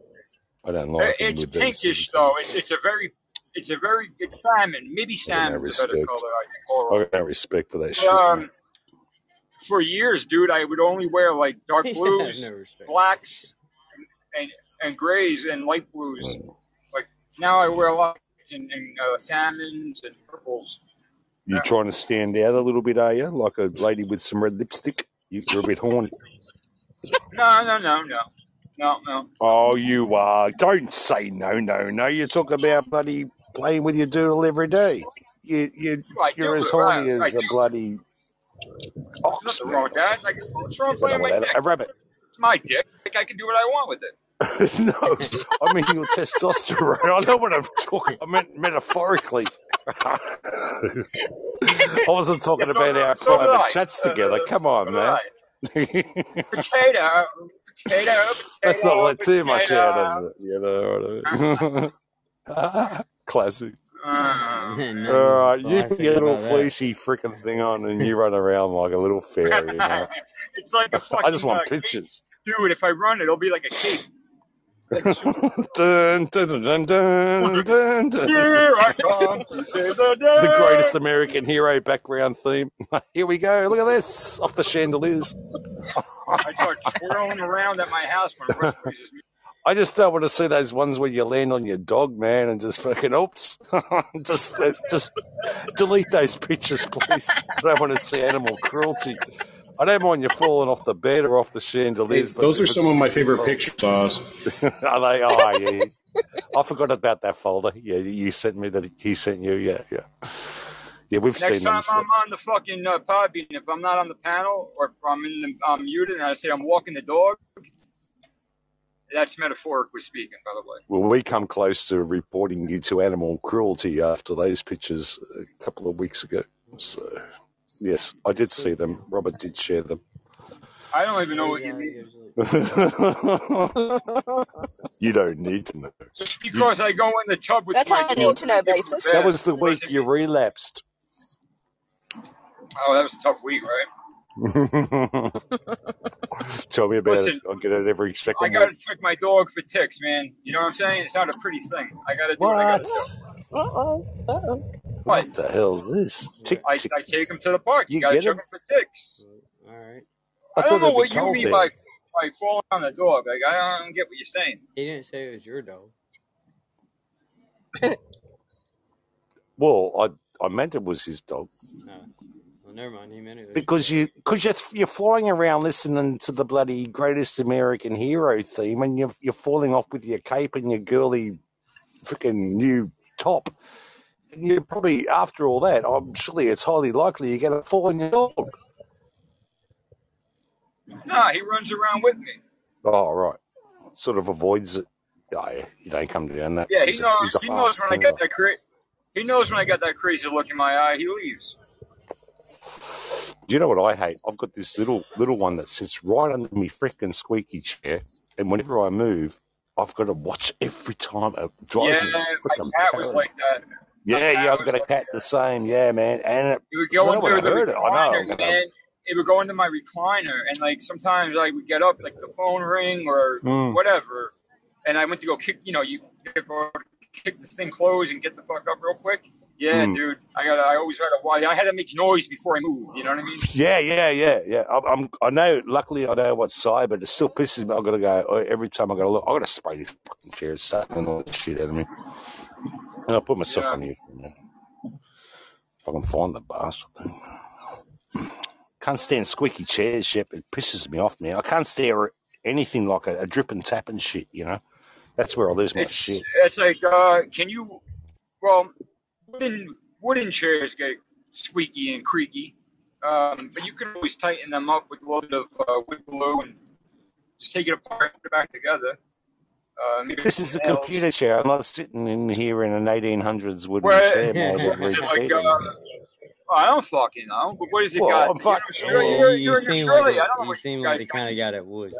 I don't like them It's with pinkish though. It's, it's a very, it's a very, it's salmon. Maybe I got salmon's a better color. I think coral. I got respect for that shit. Um, for years, dude, I would only wear like dark blues, no blacks, and and grays and light blues. Mm. Like now, I wear a lot in, in uh, salmons and purples. You are trying to stand out a little bit, are you? Like a lady with some red lipstick? You- You're a bit horny. No, no, no, no, no, no. Oh, you are. Don't say no, no, no. You talk about bloody playing with your doodle every day. You, you, I you're as horny I as a do. bloody ox, Nothing wrong with that. Like, what's wrong playing my dick? a rabbit. It's my dick. Like, I can do what I want with it. no, I mean your testosterone. I know what I'm talking. I meant metaphorically. I wasn't talking Yeah, so about our so private chats Uh, together. Come on, did man. Potato, potato, potato. Let's not let too much potato. out of it. You know. what I mean? Classic. Uh, Nothing All right, you put your little about that. fleecy freaking thing on, and you run around like a little fairy. You know? it's like a fucking I just want uh, cape. pictures. dude. If I run, it'll be like a cape. Like dun, dun, dun, dun, dun, dun, dun. Here I come the day. The greatest American hero background theme. Here we go. Look at this off the chandeliers. I start twirling around at my house when Russ freezes me. I just don't want to see those ones where you land on your dog, man, and just fucking oops. just, uh, just delete those pictures, please. I don't want to see animal cruelty. I don't mind you falling off the bed or off the Hey, chandeliers. but those are some of my favorite pictures, Oz. Are they? Oh, yeah. yeah. I forgot about that folder. Yeah, you sent me that. He sent you. Yeah, yeah. Yeah, we've Next seen them. time I'm on the fucking uh, Podbean, if I'm not on the panel or if I'm in the I'm muted and I say I'm walking the dog, that's metaphorically speaking, by the way. Well, we come close to reporting you to animal cruelty after those pictures a couple of weeks ago. So, yes, I did see them. Robert did share them. I don't even know what you mean. you don't need to know. Just because I go in the tub with That's my on a need to know and give him a basis. That was the week you relapsed. Oh, that was a tough week, right? Tell me about Listen, it. I'll get it every second. I gotta check my dog for ticks, man. You know what I'm saying? It's not a pretty thing. I gotta do what I gotta What? do. Uh oh. Uh oh. What? What the hell's this? Tick, I, tick. I take him to the park. You, You gotta check him? him for ticks. All right. I I, don't know what you mean there. by by falling on the dog. Like I don't get what you're saying. He didn't say it was your dog. Well, I I meant it was his dog. No. Well, never mind. He meant it Because you, because you're, you're flying around listening to the bloody greatest American hero theme, and you're you're falling off with your cape and your girly, freaking new top, and you're probably after all that. I'm surely it's highly likely you're going to fall on your dog. Nah, he runs around with me. Oh, right. Sort of avoids it. Oh, yeah, you don't come down that. Yeah, he knows. He knows when I finger. got that cra- He knows when I got that crazy look in my eye. He leaves. Do you know what I hate? I've got this little little one that sits right under me freaking squeaky chair, and whenever I move, I've got to watch every time. It drives Yeah, me my cat was like that. Yeah, yeah, I've got a like cat that. the same. Yeah, man. And it, It would go know when I into the heard it, I know man. It would go into my recliner, and like sometimes I would get up, like the phone ring or Mm. whatever, and I went to go kick. You know, you go kick the thing closed and get the fuck up real quick. Yeah, Mm. dude. I got. I always got to. Why? I had to make noise before I moved. You know what I mean? Yeah, yeah, yeah, yeah. I'm, I'm, I know. Luckily, I know what side, but it still pisses me. I've got to go every time I got to look. I got to spray these fucking chairs, and all the shit out of me. And I'll put myself Yeah. on here for. If I can find the bastard thing. Can't stand squeaky chairs, Shep. It pisses me off, man. I can't stand anything like a, a drip and tap and shit, you know? That's where I lose my It's shit. it's like uh, can you? Well, wooden wooden chairs get squeaky and creaky, um, but you can always tighten them up with a little bit of uh, wood glue and just take it apart, and put it back together. Uh, This is a nails. computer chair. I'm not sitting in here in an 1800s wooden Where chair made of is red it like? Uh, I don't fucking know. But what has it Well, got? I'm You're in fuck. Australia. You're, you, you you're in seem like Australia. Don't know you what seem you like the kind of guy that would.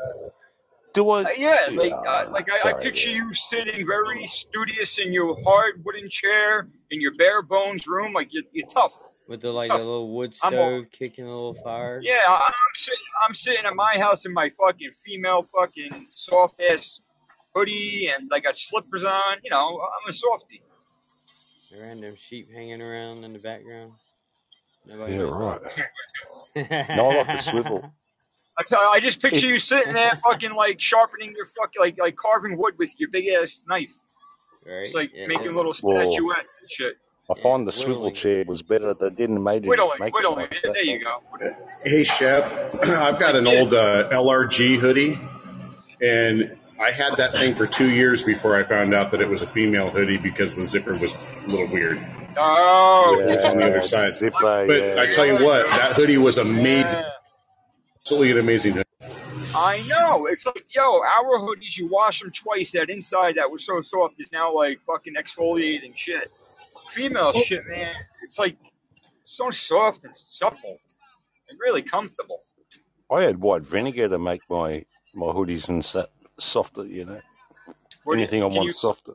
Do I? Uh, yeah, like uh, like I, I sorry. picture you sitting very studious in your hard wooden chair in your bare bones room, like you're, you're tough, With the like a little wood I'm a, stove kicking a little fire. yeah, I- I'm sitting I'm sitting at my house in my fucking female fucking soft ass hoodie and I got slippers on. You know, I'm a softie. The random sheep hanging around in the background. Nobody Yeah, right. about. No, I like the swivel. I, I just picture you sitting there, fucking like sharpening your fucking like like carving wood with your big ass knife. right? It's like Yeah, making little well, statuettes and shit. I yeah. find the swivel chair was better. They didn't make it, Whittling, make it whittling. like There that. there you go. Hey, Shep, I've got an old uh, LRG hoodie, and I had that thing for two years before I found out that it was a female hoodie because the zipper was a little weird. Oh, Zipper was on the other side. zipper, But yeah. I tell you what, that hoodie was amazing. Yeah. Absolutely an amazing hoodie. I know. It's like, yo, our hoodies, you wash them twice. That inside that was so soft is now like fucking exfoliating shit. Female shit, man. It's like so soft and supple and really comfortable. I had white vinegar to make my my hoodies and set softer. You know, What do you, anything I can want you? softer.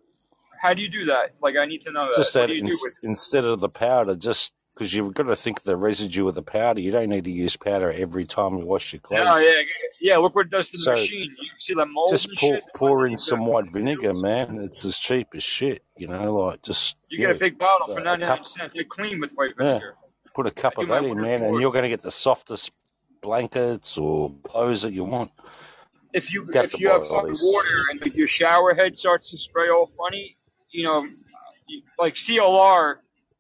How do you do that? Like, I need to know that. Just What that do you do with? instead of the powder, just because you've got to think of the residue of the powder. You don't need to use powder every time you wash your clothes. yeah, yeah. Look what it does to the So machine. You see the mold just and pour shit pour in some white vinegar, man. It's as cheap as shit. You know, like just You get a big bottle for ninety nine cents. They clean with white Yeah, vinegar. put a cup of that in, man, and you're going to get the softest blankets or clothes that you want. if you Got if you have fucking water and your shower head starts to spray all funny, you know, like CLR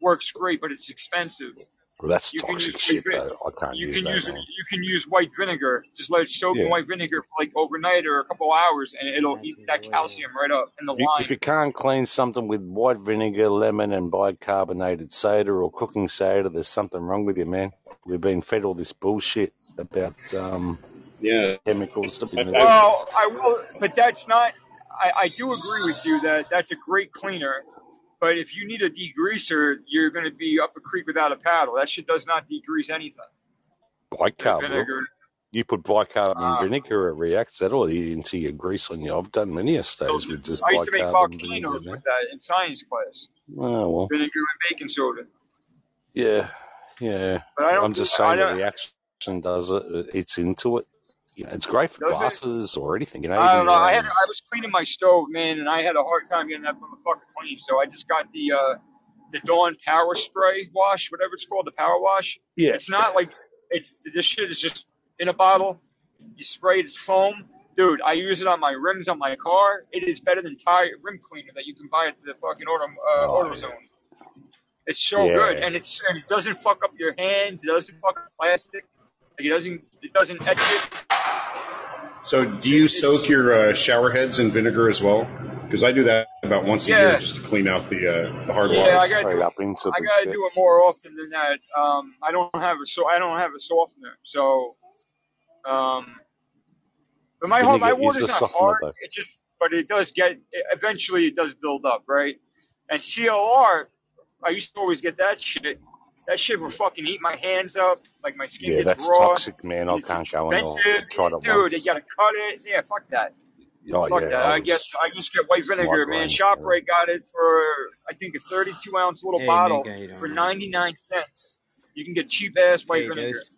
works great, but it's expensive. Well, that's You can use toxic white shit, vin- though. I can't you use can that, use man. you can use white vinegar. Just let it soak in white vinegar for like overnight or a couple hours, and it'll eat that calcium right up in the If you, if you can't clean something with white vinegar, lemon, and bicarbonated soda or cooking soda, there's something wrong with you, man. We've been fed all this bullshit about um, Yeah. chemicals to be I, Well, I will, but that's not. I, I do agree with you that that's a great cleaner. But if you need a degreaser, you're going to be up a creek without a paddle. That shit does not degrease anything. The bicarb, You put bicarb in Uh, vinegar, it reacts. That'll eat into your grease on you. I've done many a stays with just I used to make bicarb and vinegar, volcanoes with that in science class. Oh, well. Vinegar and baking soda. Yeah, yeah. But I don't I'm just saying the reaction does it. It eats into it. You know, it's great for Does it? glasses or anything. You know, I don't know. I had um, I was cleaning my stove, man, and I had a hard time getting that motherfucker clean. So I just got the uh, the Dawn Power Spray wash, whatever it's called, the Power Wash. yeah. It's not like it's this shit is just in a bottle. You spray it, it's foam. Dude, I use it on my rims on my car. It is better than tire rim cleaner that you can buy at the fucking auto uh, Oh, yeah. AutoZone. It's so good, and it's and it doesn't fuck up your hands. It doesn't fuck up plastic. Like it doesn't it doesn't etch it. So, do you soak your uh, shower heads in vinegar as well? Because I do that about once a year just to clean out the uh, the hard yeah. water. I gotta do it. up into I gotta do it more often than that. Um, I don't have a so I don't have a softener. So, um, but my whole my Vinegar is water's not hard. though. It just but it does get eventually it does build up, right? And CLR, I used to always get that shit. That shit will fucking eat my hands up. Like my skin Yeah, gets that's raw. toxic, man. I It's can't go in. I expensive, tried it dude. They gotta cut it. Yeah, fuck that. Oh Fuck yeah, that. I I get was I just get white vinegar, man. migraines. man. Shoprite got it for I think a 32 ounce little Hey, bottle Nick, how you for doing, 99 cents. You can get cheap ass white Hey, vinegar. Ghost.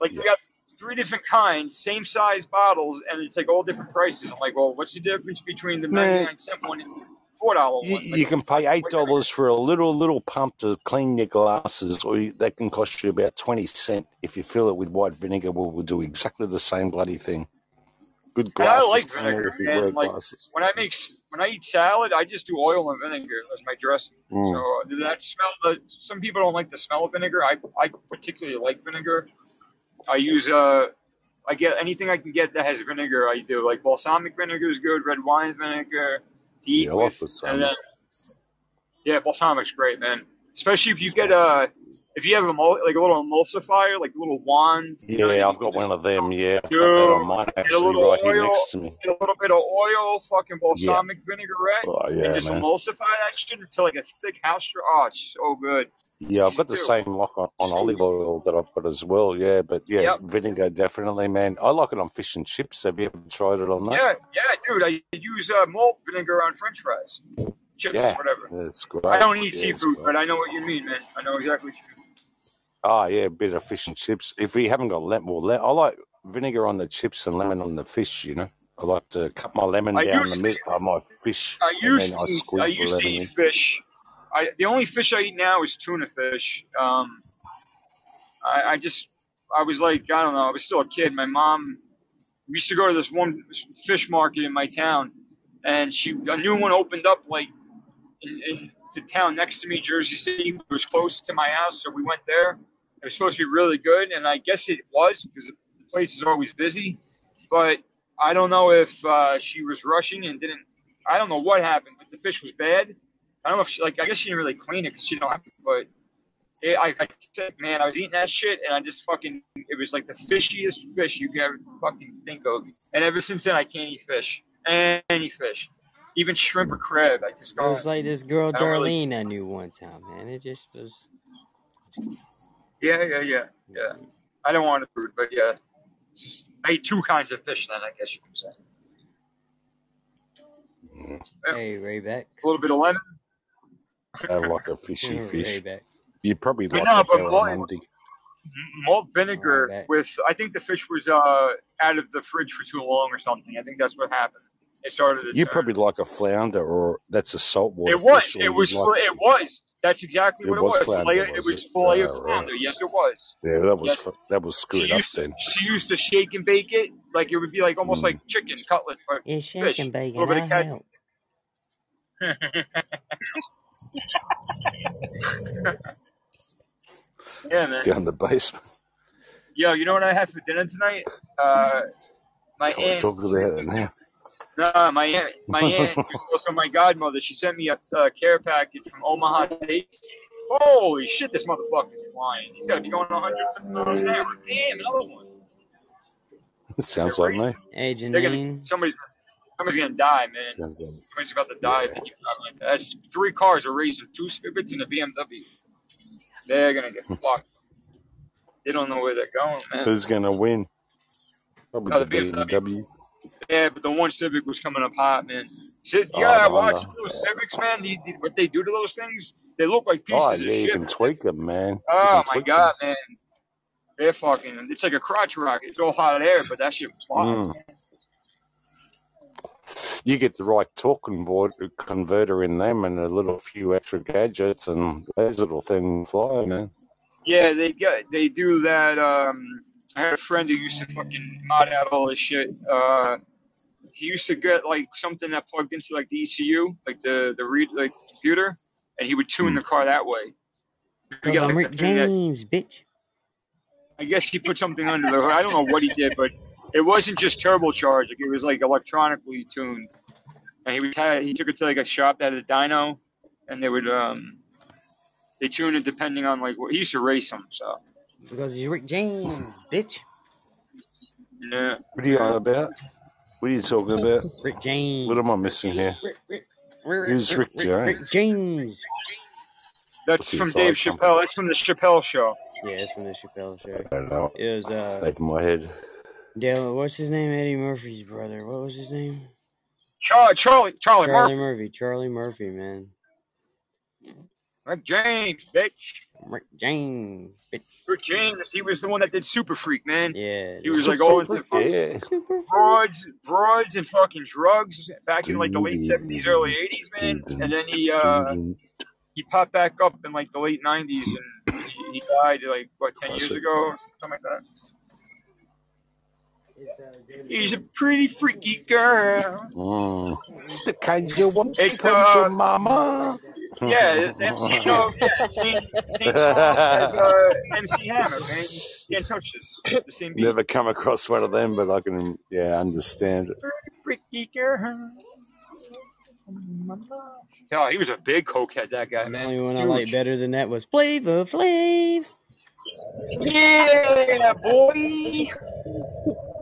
Like Yeah. we got three different kinds, same size bottles, and it's like all different prices. I'm like, well, what's the difference between the Man, 99 cent one and the four dollar you. Like you can pay eight dollars for a little little pump to clean your glasses, or you, that can cost you about twenty cent if you fill it with white vinegar. Will will do exactly the same bloody thing. Good And I like vinegar, wear. Like glasses. when I make when I eat salad, I just do oil and vinegar as my dressing. Mm. So that smell? The some people don't like the smell of vinegar. I I particularly like vinegar. I use uh, I get anything I can get that has vinegar. I do like balsamic vinegar is good, red wine vinegar eat Yeah, I like with, balsamic. yeah, balsamic's great, man. Especially if you get a if you have a mul- like a little emulsifier, like a little wand. You know, Yeah, I've got one of them. Yeah, that on Dude, mine get a actually little right here oil, next to me. get a little bit of oil, fucking Yeah. balsamic vinaigrette, Oh and just man. emulsify that shit into like a thick house straw. Oh, it's so good. Yeah, I've got the same lock on, on olive oil that I've got as well. Yeah, but yeah, Yep. vinegar definitely, man. I like it on fish and chips. Have you ever tried it on that? Yeah, yeah, dude. I use uh, malt vinegar on French fries, chips, Yeah, whatever. great. I don't eat Yeah, seafood, but I know what you mean, man. I know exactly what you mean. Oh yeah, a bit of fish and chips. If we haven't got lemon, well, I like vinegar on the chips and lemon on the fish. You know, I like to cut my lemon I down the middle of my fish, I and used then I to eat, I squeeze the used to eat in. fish. I the only fish I eat now is tuna fish. Um, I, I just I was like I don't know. I was still a kid. My mom we used to go to this one fish market in my town, and she a new one opened up like in, in the town next to me, Jersey City. It was close to my house, so we went there. It was supposed to be really good, and I guess it was because the place is always busy. But I don't know if uh, she was rushing and didn't. I don't know what happened, but the fish was bad. I don't know if she, like I guess she didn't really clean it because she don't have to. But it, I, I said, man, I was eating that shit, and I just fucking it was like the fishiest fish you could ever fucking think of. And ever since then, I can't eat fish, any fish, even shrimp or crab. I just It was like this girl I don't really. Darlene I knew one time, man. It just was. Yeah, yeah, yeah, yeah. I don't want to food, but yeah, just, I eat two kinds of fish. Then I guess you can say. Yeah, Hey, Rayback. a little bit of lemon. I like a fishy fish. You probably like no, a but malt, barramundi. malt vinegar Rayback. with I think the fish was uh out of the fridge for too long or something. I think that's what happened. It started to You turn. probably like a flounder, or that's a saltwater It was. fish, It was. you like It was. That's exactly it what it was was. flounder, Fillet, it was was fillet of Oh, right. flounder. Yes, it was. Yeah, that was Yes. fu- that was She screwed up used then. she used to shake and bake it like it would be like almost Mm. like chicken cutlet but Yeah, shake fish. and A bake little bit of cat. help. yeah, man. Down the basement. Yo, you know what I had for dinner tonight? Uh, my aunt. talk about it now. Nah, my aunt. My aunt, who's also my godmother. She sent me a, a care package from Omaha Steaks. Holy shit, this motherfucker's flying. He's got to be going 100 miles an hour. Damn, another one. Sounds They're like me. racing. Hey, They're gonna. Janine. Somebody's. Somebody's gonna die, man. Sounds like Somebody's about to die if they keep driving like that. That's three cars are racing, two Civics and a BMW. They're gonna get fucked. They don't know where they're going, man. Who's going to win? Probably Oh, the the BMW. BMW. Yeah, but the one Civic was coming up hot, man. You Oh, gotta the watch Honda. those Civics, man. The, the, what they do to those things, they look like Oh, pieces yeah, of you shit. can tweak them, man. You Oh can my tweak them. god, man. They're fucking. It's like a crotch rocket. It's all hot air, but that shit flies. Mm. You get the right torque convert- converter in them and a little few extra gadgets, and those little things fly, man. Yeah, they get they do that. Um, I had a friend who used to fucking mod out all this shit. Uh, he used to get like something that plugged into like the ECU, like the the read like computer, and he would tune Mm. the car that way. Cause get I'm like Rick thing that James, bitch. I guess he put something under the hood. I don't know what he did, but it wasn't just turbocharged. Like it was like electronically tuned. And he would had, he took it to like a shop that had a dyno, and they would um they tune it depending on like what he used to race them. So Because he's Rick James, bitch. yeah, What are you on about? What are you talking about? Rick James. What am I missing here? Rick, Rick, Rick, Who's Rick Rick, Rick James? James. that's from Dave tied from? Chappelle. That's from the Chappelle show. Yeah, it's from the Chappelle show. I don't know. It was uh, Over my head. Dale. What's his name? Eddie Murphy's brother. What was his name? Charlie Charlie Charlie Charlie Murphy, Murphy. Charlie Murphy, man. Rick James, bitch. Rick James, bitch. Rick James, he was the one that did Super Freak, man. Yeah. He was like all into fucking yeah. Super Freak. broads, broads, and fucking drugs back in like the late seventies, early eighties, man. And then he uh he popped back up in like the late nineties, and he, he died like what ten years ago, or something like that. He's a pretty freaky girl. Mm. The kind you want to It's come uh, to, mama. Yeah, MC, you know, yeah, same, same as uh, MC Hammer, man. You can't touch this. The same beat. Never come across one of them, but I can, yeah, understand it. Freaky girl. Oh, he was a big cokehead, that guy, The man. only one I liked Huge. better than that was Flavor Flav. Yeah, boy.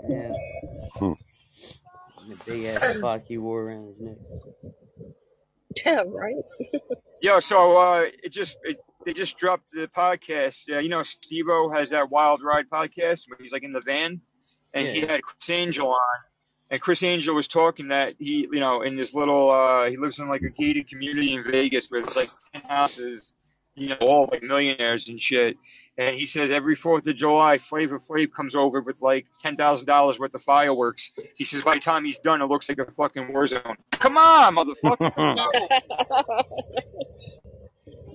Yeah. Hmm. The big ass clock he wore around his neck. Yeah, right. Yo, so uh, it just it, they just dropped the podcast. Uh, you know, Steve-O has that Wild Ride podcast where he's like in the van, and he had Criss Angel on, and Criss Angel was talking that he, you know, in this little, uh, he lives in like a gated community in Vegas where there's like ten houses, you know, all like millionaires and shit. And he says every Fourth of July, Flavor Flav comes over with like ten thousand dollars worth of fireworks. He says by the time he's done, it looks like a fucking war zone. Come on, motherfucker!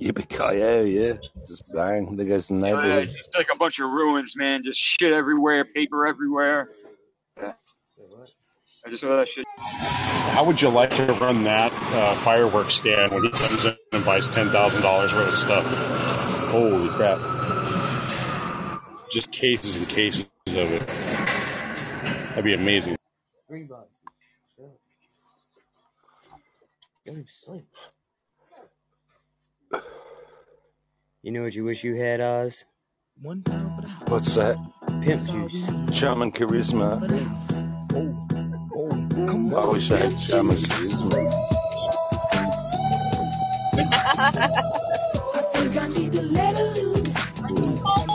Yippee yeah, just bang. There goes the Uh, neighborhood. it's just like a bunch of ruins, man. Just shit everywhere, paper everywhere. Yeah. I just saw that shit. How would you like to run that uh, fireworks stand when he comes in and buys ten thousand dollars worth of stuff? Holy crap! Just cases and cases of it. That'd be amazing. Three boxes. So. Go to sleep. You know what you wish you had, Oz? One pound for the What's that? Pimp juice. Charm and charisma. I wish I had charm and charisma.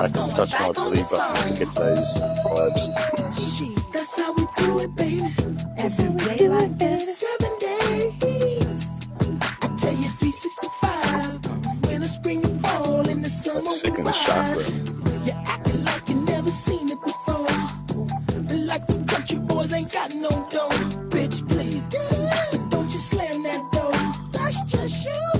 I it's had to touch my back on the belly button to get those vibes. That's how we do it, baby. Every day like this, seven days. I tell you, 365. Winter, spring, and fall, in the summer, That's sick we in the ride. chakra. You're acting like you never seen it before. Like the country boys ain't got no dough. Bitch, please. But don't you slam that door. Dust your shoes off before you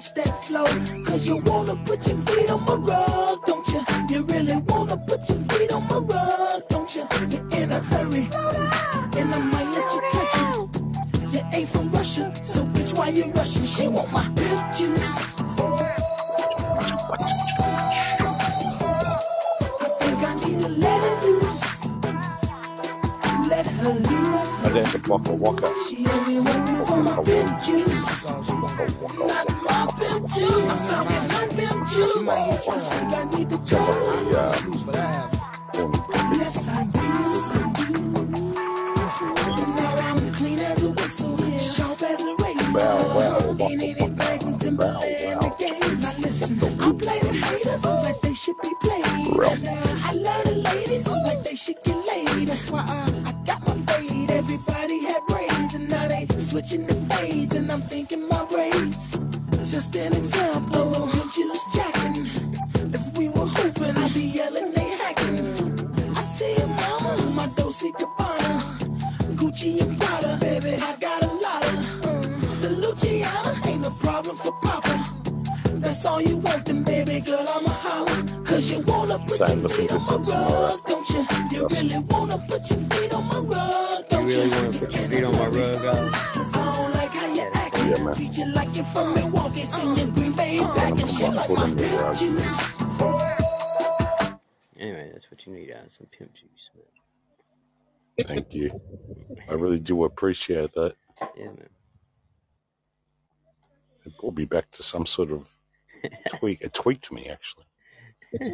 touch that floor. Cause you wanna put your feet on my rug, don't you? You really wanna put your feet on my rug, don't you? You're in a hurry. And I might let you touch it. You ain't from Russia, so bitch, why you rushing? She want my pimp juice. Think I need to let her loose. Let her loose. I did the Waka Waka. She only want me for juice. Not my pimp juice. I'm talking no juice. I need to Some of tell the uh, Yes, I do. Yes, I do. Now I'm clean as a whistle. Sharp as a razor. Ain't anything from Timberland to Gaines. Now listen, I play the haters like they should be played. I love the ladies like they should get laid. That's why I, I Everybody had braids and now they switching the fades. And I'm thinking my braids. Just an example of him juice jacking. If we were hooping, I'd be yelling they hacking. I say, mama, my Dolce Gabbana, Gucci and Prada, baby, I got a lot of. uh, the Luciana ain't a problem for Papa. That's all you want, then baby girl, I'ma holler. Cause you wanna put Same your looking feet on my rug, don't you? You really wanna put your feet on my rug, You don't really you? want to put your feet on my rug, Oz? I don't like how you acting. Yeah, man. Treat you like you're from Milwaukee, sing your Green Bay uh, back and shit like my pimp juice. Anyway, that's what you need, Oz. Some pimp juice. Thank you. I really do appreciate that. Yeah, man. It brought me back to some sort of tweak. It tweaked me, actually.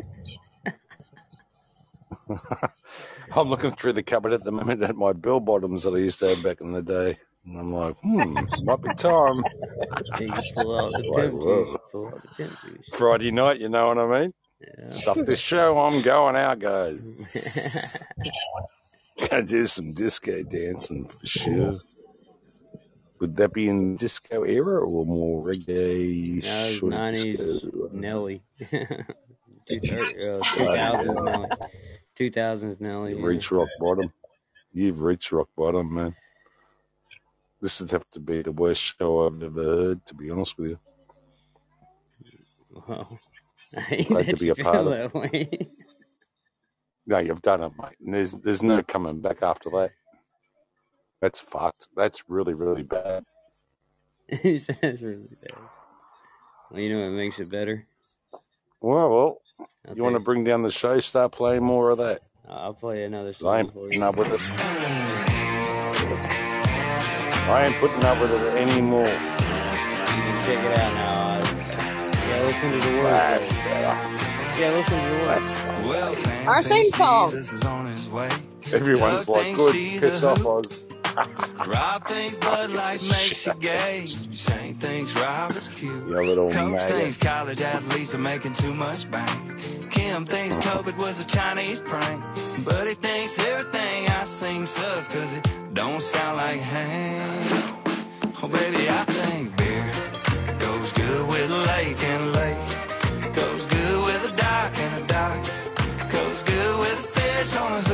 I'm looking through the cupboard at the moment at my bell bottoms that I used to have back in the day. And I'm like, hmm, might be time. Yeah, you pull out the It's like, whoa. Pull out the pimp juice. Friday night, you know what I mean? Yeah. Stuff this show, I'm going out, guys. Gonna do some disco dancing for sure. Would that be in disco era or more reggae That was sort nineties? Nelly. Two thir- uh, two thousands Nelly. Two thousands Nelly. You've Yeah. reached rock bottom. You've reached rock bottom, man. This would have to be the worst show I've ever heard, to be honest with you. Well, I hate Glad to be you a feel part of that way. No, you've done it, mate. And there's there's no coming back after that. That's fucked. That's really, really bad. That's really bad. Well, you know what makes it better? Well, well, I'll you want to bring down the show, start playing more of that. I'll play another 'Cause I ain't for putting you. up with it. I ain't putting up with it anymore. You can check it out now. It's- Yeah, listen to the words. That's though. better. Yeah, listen to the words. That's Well, Pam Our theme song. Jesus is on his way. everyone's like, good, she's piss off, hoot. Oz. Rob thinks Bud Light makes you gay. Shane thinks Rob is cute. You little Coach maggot. thinks college athletes are making too much bank. Kim thinks uh-huh. COVID was a Chinese prank. Buddy thinks everything I sing sucks cause it don't sound like Hank. Oh baby, I think beer goes good with a lake and a lake. Goes good with a dock and a dock. Goes good with a fish on a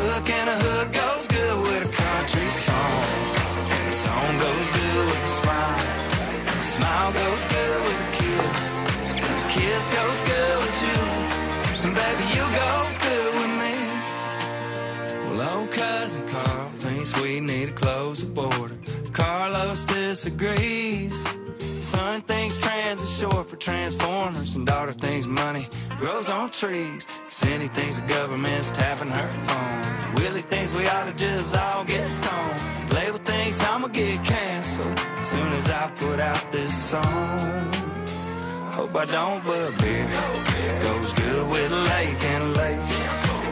border. Carlos disagrees. Son thinks trans is short for transformers, and daughter thinks money grows on trees. Cindy thinks the government's tapping her phone. Willie thinks we ought to just all get stoned. Label thinks I'ma get canceled as soon as I put out this song. Hope I don't, but beer goes good with lake and lake.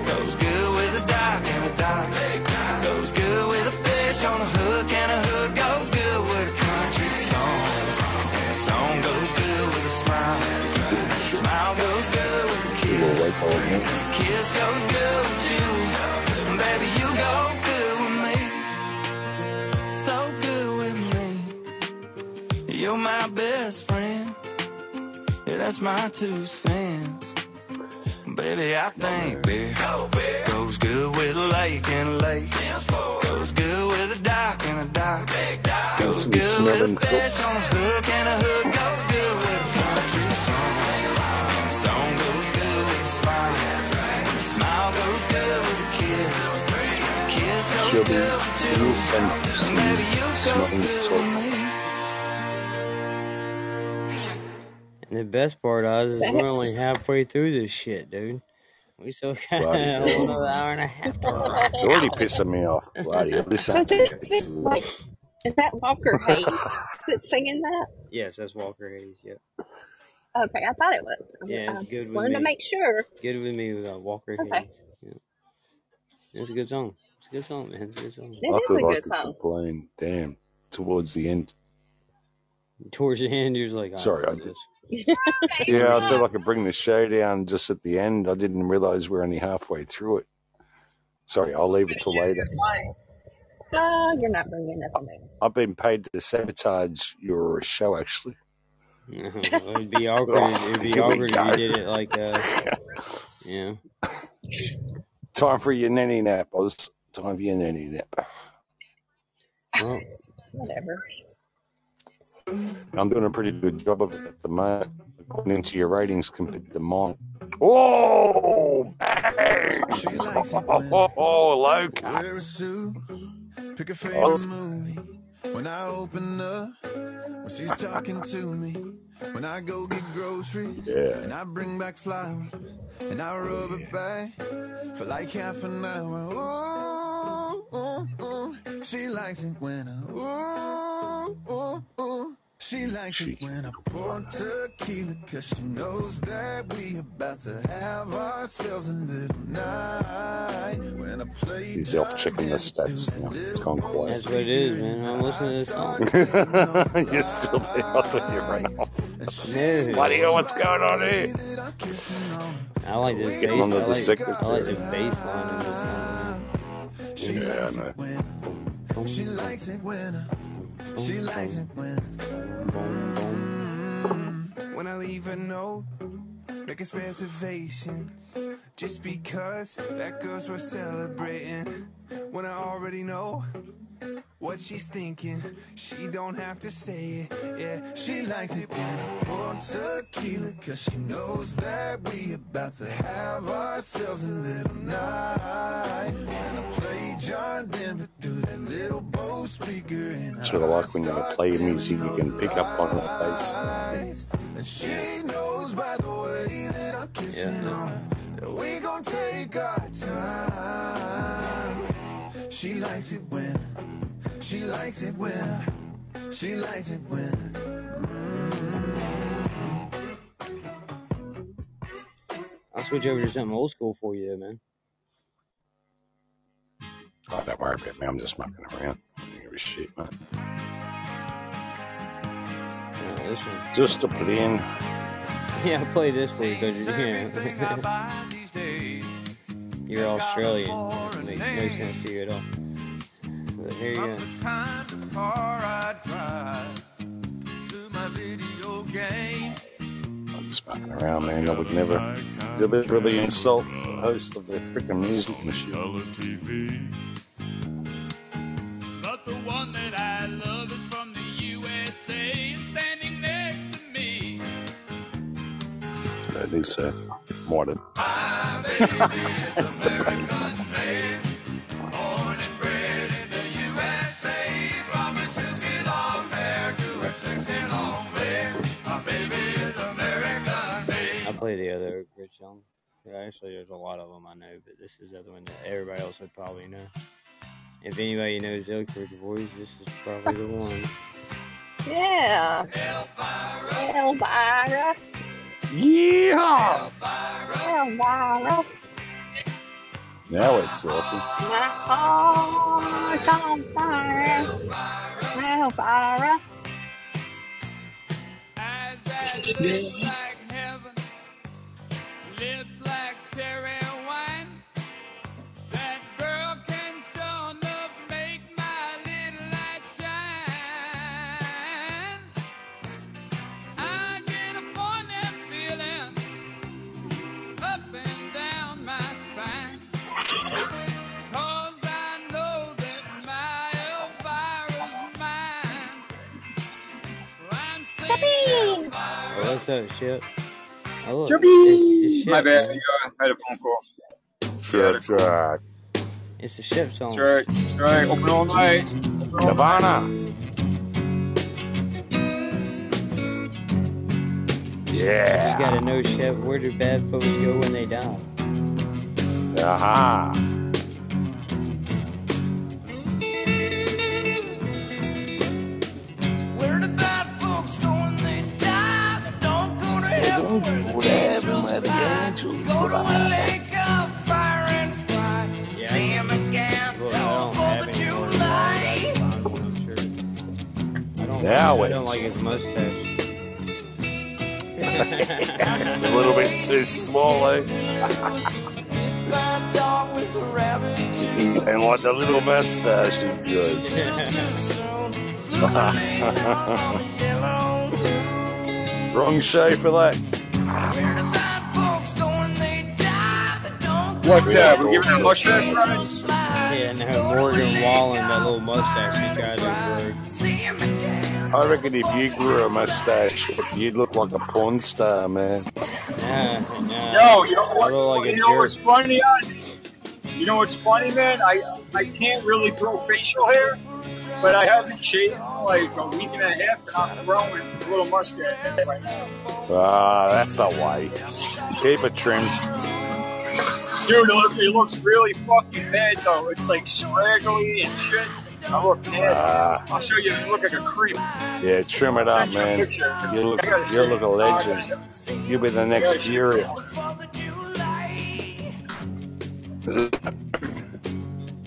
Goes good with a dock and a dock. Goes good with a fish on a hook and a hook. Goes good with a country song. And a song goes good with a smile. And a smile goes good with a kiss. for me. And a kiss goes good with you. And baby, you go good with me. So good with me. You're my best friend. Yeah, that's my two cents. Baby, I think beer goes good with a lake and a lake. Goes good with a dock and a dock. Goes good with a fish on a hook and a hook. Goes good with a country song. Song goes good with a smile. And smile goes good with a kiss. And kiss goes She'll be good with you. real some, And baby, you some go smelling good salts. And the best part is, is we're only halfway through this shit, dude. We still got Bloody a whole another hour and a half to ride. It's already pissing me off. Bloody hell. This So ain't is okay. this like is that Walker Hayes that's singing that? Yes, that's Walker Hayes. Yep. Okay, I thought it was. I Yeah, I it's good just with wanted to make sure. Good with me with uh, Walker Okay, Hayes. Yeah. It's a good song. It's a good song, man. It's a good song. it I is a like good song. complain. Damn. Towards the end. Towards the end, you're like, Sorry, I did. this. Yeah, I thought I could bring the show down just at the end. I didn't realize we're only halfway through it. Sorry, I'll leave it till later. Oh, you're not bringing nothing in. I've been paid to sabotage your show, actually. it'd be awkward. Oh, It'd be here we awkward if you did it like, that. Uh, yeah. Time for your nanny nap, Oz. Time for your nanny nap. Well, Whatever. I'm doing a pretty good job of it at the moment. According into your ratings compared to mine. Oh, bang! Oh, low Wear cuts. pick a favorite movie. When I open up, when she's talking to me. When I go get groceries, and I bring back flowers, and I rub it back for like half an hour. Ooh, ooh, ooh. She likes it when I ooh, ooh, ooh. She likes She. it when I pour tequila, cause she knows that we about to have ourselves a little night. When I play He's off checking the stats now. It's gone quiet. that's what it is, man. I'm listening to this song. You're still there. I thought you ran off. No. Bloody hell, what's going on here? I like this bass. Getting onto I like. I like the bass line in this song. She Yeah, I likes know. it when she likes it when I She likes it when boom. when I leave a note, making reservations. Just because that girl's worth celebrating. When I already know what she's thinking, she don't have to say it. Yeah, she likes it when I pour tequila, cause she knows that we about to have ourselves a little night. When I play John Denver through that little Bose speaker, and That's what I like when you play music, you can pick up on the bass. and she knows by the way that I'm kissing Yeah. on her that we gon' take our time. She likes it when, she likes it when, I, she likes it when. Mm. I'll switch over to something old school for you, man. Oh, don't worry about me. I'm just mucking around. I give a shit, man. This one. Just a plan. Yeah, I'll play this for you because you're, you're Australian. It makes no sense to you at all. But here you go. Time the car I drive to my video game. I'm just mucking around, man. I would never deliberately insult the host of the freaking music machine. TV. But the one that I love is from the USA and standing next to me. That is uh, modern. That's the band. Born other song. Yeah, actually, there's a lot of them I know, but this is the other one that everybody else would probably know. If anybody knows Oak Ridge Boys, this is probably the one. Yeah. Elvira. Yeah! Elvira. Now it's talking. My heart's on fire. Elvira. Eyes that look like heaven, lips like cherry wine. That girl can sure enough make my little light shine. I get a funny feeling up and down my spine. 'Cause I know that my Elvira's mine. So I'm singing Oh, what's up, Ship? Oh, look, Chubby! it's, it's My bad. man. I had a phone call. Shut track. It's a Ship song. That's right. Right. Open all night. Open all Nirvana. You Yeah. just gotta know, Chef, where do bad folks go when they die? Aha. Where for the any more July. I'm sure. I don't, Now I it's don't like his mustache. a little bit too small, eh? Bad dog with a rabbit. and like the little mustache is good. Wrong show for that. What's that? We're giving her a mustache ride? yeah, no, Morgan Wallen, that little mustache he tried to grow. I reckon if you grew a mustache, you'd look like a porn star, man. Nah, nah. Yo, you know what's, look like a you know jerk. what's funny? You know what's funny, man? I I can't really grow facial hair, but I haven't shaved in like a week and a half, and I'm growing a little mustache right now. Ah, that's the way. Keep it trimmed. Dude, it, look, it looks really fucking bad though. It's like scraggly and shit. I look bad. Ah, I'll show you. I look like a creep. yeah, trim it up, man. You look, you look a legend. You'll be the next Fury.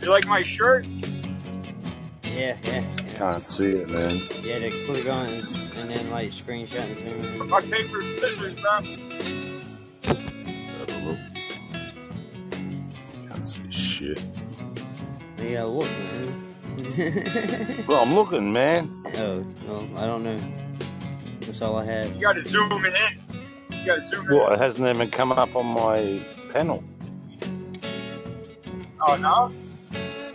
You like my shirt? Yeah, yeah. Can't see it, man. Yeah, to click on and then like screenshot and zoom in. My paper is scissors, bro. Can't see shit. Yeah, look, man. Well, I'm looking, man. oh, well, I don't know. That's all I have. You gotta zoom it in. You gotta zoom it Well, in. it hasn't even come up on my panel. Oh no?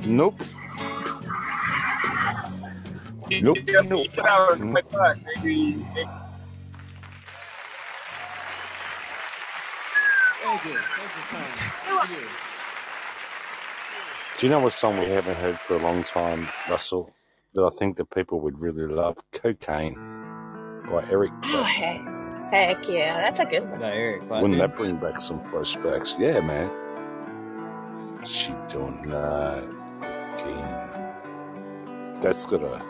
Nope. You, Nope. you, Nope. you gotta right back. Maybe, maybe Thank you. Thanks for time. Thank you. Do you know what song we haven't heard for a long time, Russell? That I think that people would really love? Cocaine by Eric. Oh heck, heck yeah, that's a good one. By Eric Wouldn't Clapton. that bring back some flashbacks? Yeah, man. She don't like cocaine. That's got a.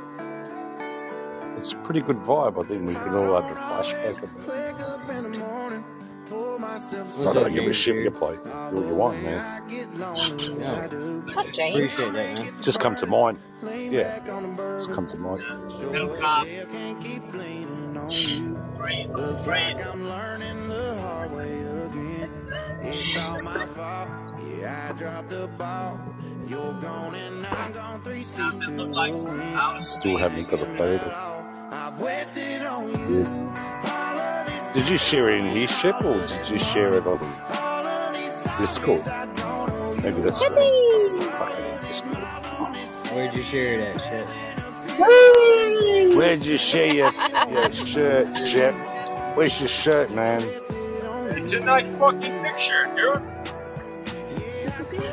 It's a pretty good vibe. I think we can all have a flashback of it. What's I that, don't give a James shit. Beard? You play. Do what you want, man. No. What, James? Appreciate that, man. Just come to mind. Yeah. Just come to mind. Still haven't got a photo. Yeah. Did you share it in his ship or did you share it on Discord? Maybe that's Yippee! Discord. Where'd you share it at, shit? Where'd you share your, your shirt, Chip? Where's your shirt, man? it's a nice fucking picture, dude.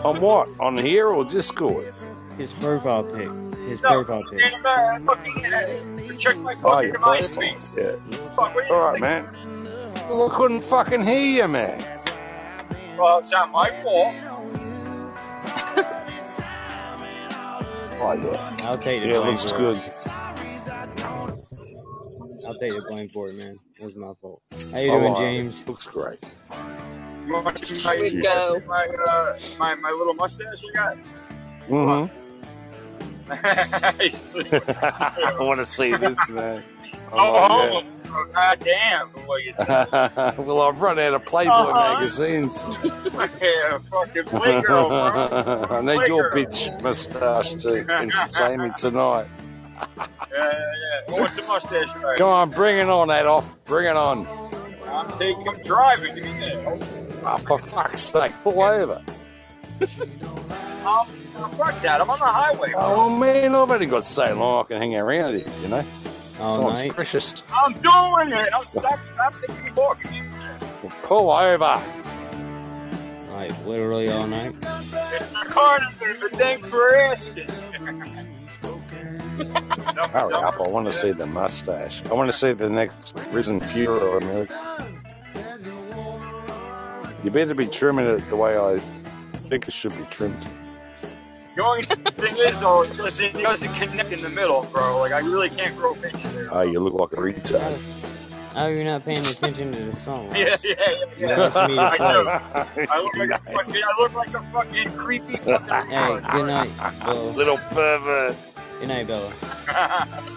On what? On here or Discord? His profile pic. His No, profile pic. fucking, uh, fucking, uh, check my Oh, fucking your MySpace. profile. Yeah. Fuck, what do you All right, think? man. Well, I couldn't fucking hear you, man. Well, it's not my fault. Oh, yeah. I'll take the Yeah, it blame looks for good. it. I'll take the blame for it, man. It was my fault. How you All doing, right. James? Looks great. You want to see my, Here we go. my, uh, my, my little mustache you got? Mm-hmm. I want to see this, man. oh, Oh, god damn. What you say? yeah. well, I've run out of Playboy Uh-huh. magazines. yeah, fucking Playgirl, bro. I need your bitch moustache to entertain me tonight. Yeah, yeah, yeah. What's the mustache you? Come on, bring it on, Adolf. Bring it on. I'm taking I'm driving. Give me that. Oh, for fuck's sake, pull over. Um, fuck that. I'm on the highway. bro. Oh, man, I've only got so long I can hang around here, you know? All Time's night. precious. I'm doing it. I'm stop. Stop thinking talking. Well, pull over. Like literally all night. It's the carnival, but thanks for asking. Hurry up, I want to see the mustache. I want to see the next Risen Fuhrer America. You better be trimming it the way I think it should be trimmed. The only thing is, though, listen, it doesn't connect in the middle, bro. Like, I really can't grow facial hair. Oh, you look like a retard. Oh, you're not paying attention to the song. Yeah, yeah, yeah. Yeah. asking me I play. I look like a fucking, I look like a fucking creepy fucking. Hey, good night, Bella. Little pervert. Good night, Bella.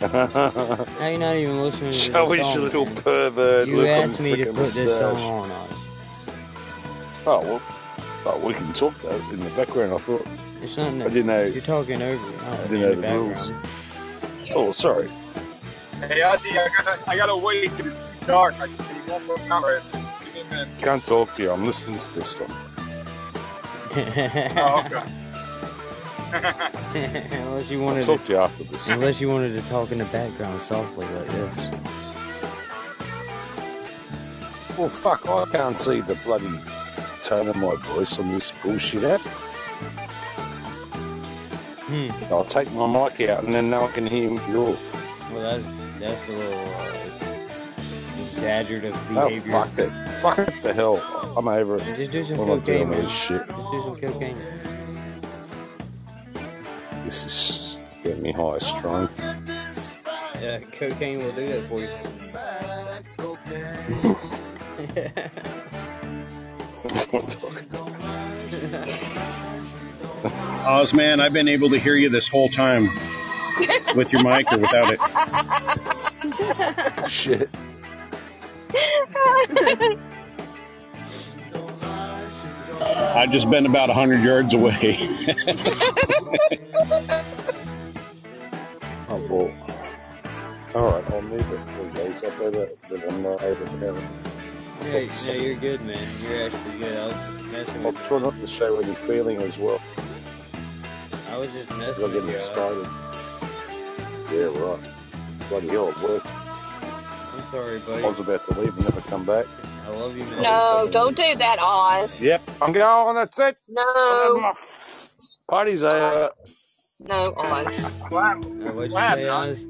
Now you're not even listening to Show the us song. your little man. pervert. You asked me to frickin' put this song on, Oz. Oh, well, oh, we can talk though in the background. I thought It's not. I didn't know. You're talking over it. I Oh, didn't know the the rules. Oh, sorry. Hey, Ozzy, I gotta, I gotta wait till it's dark. I can one more hour. Give me a minute. Can't talk to you. I'm listening to this stuff. Oh, okay. unless you I'll wanted talk to, to you after this. unless you wanted to talk in the background softly like this. Well, fuck, I can't see the bloody tone of my voice on this bullshit app. Hmm. I'll take my mic out and then no one can hear your. Well, that's that's a little uh, exaggerative Oh, fuck it. Fuck it the hell. I'm over it. Just do some I'm cocaine, man. this shit. Just do some cocaine. This is getting me high strung. Yeah, cocaine will do that for you. Oz, man, I've been able to hear you this whole time with your mic or without it. Shit. I've just been about 100 yards away. Oh, well. All right, I'll leave it for guys. I better I'm not able to have it. I'll Yeah, talk no, you're good, man. You're actually good. I was just messing I'll with try not to show any feeling as well. I was just Because messing I'm getting with you. excited. Yeah, right. Bloody hell, it worked. I'm sorry, buddy. I was about to leave and never come back. I love you, man. No, don't do that, Oz. Yep, I'm going. That's it. No, My party's over. no, Oz. What'd you say, Oz?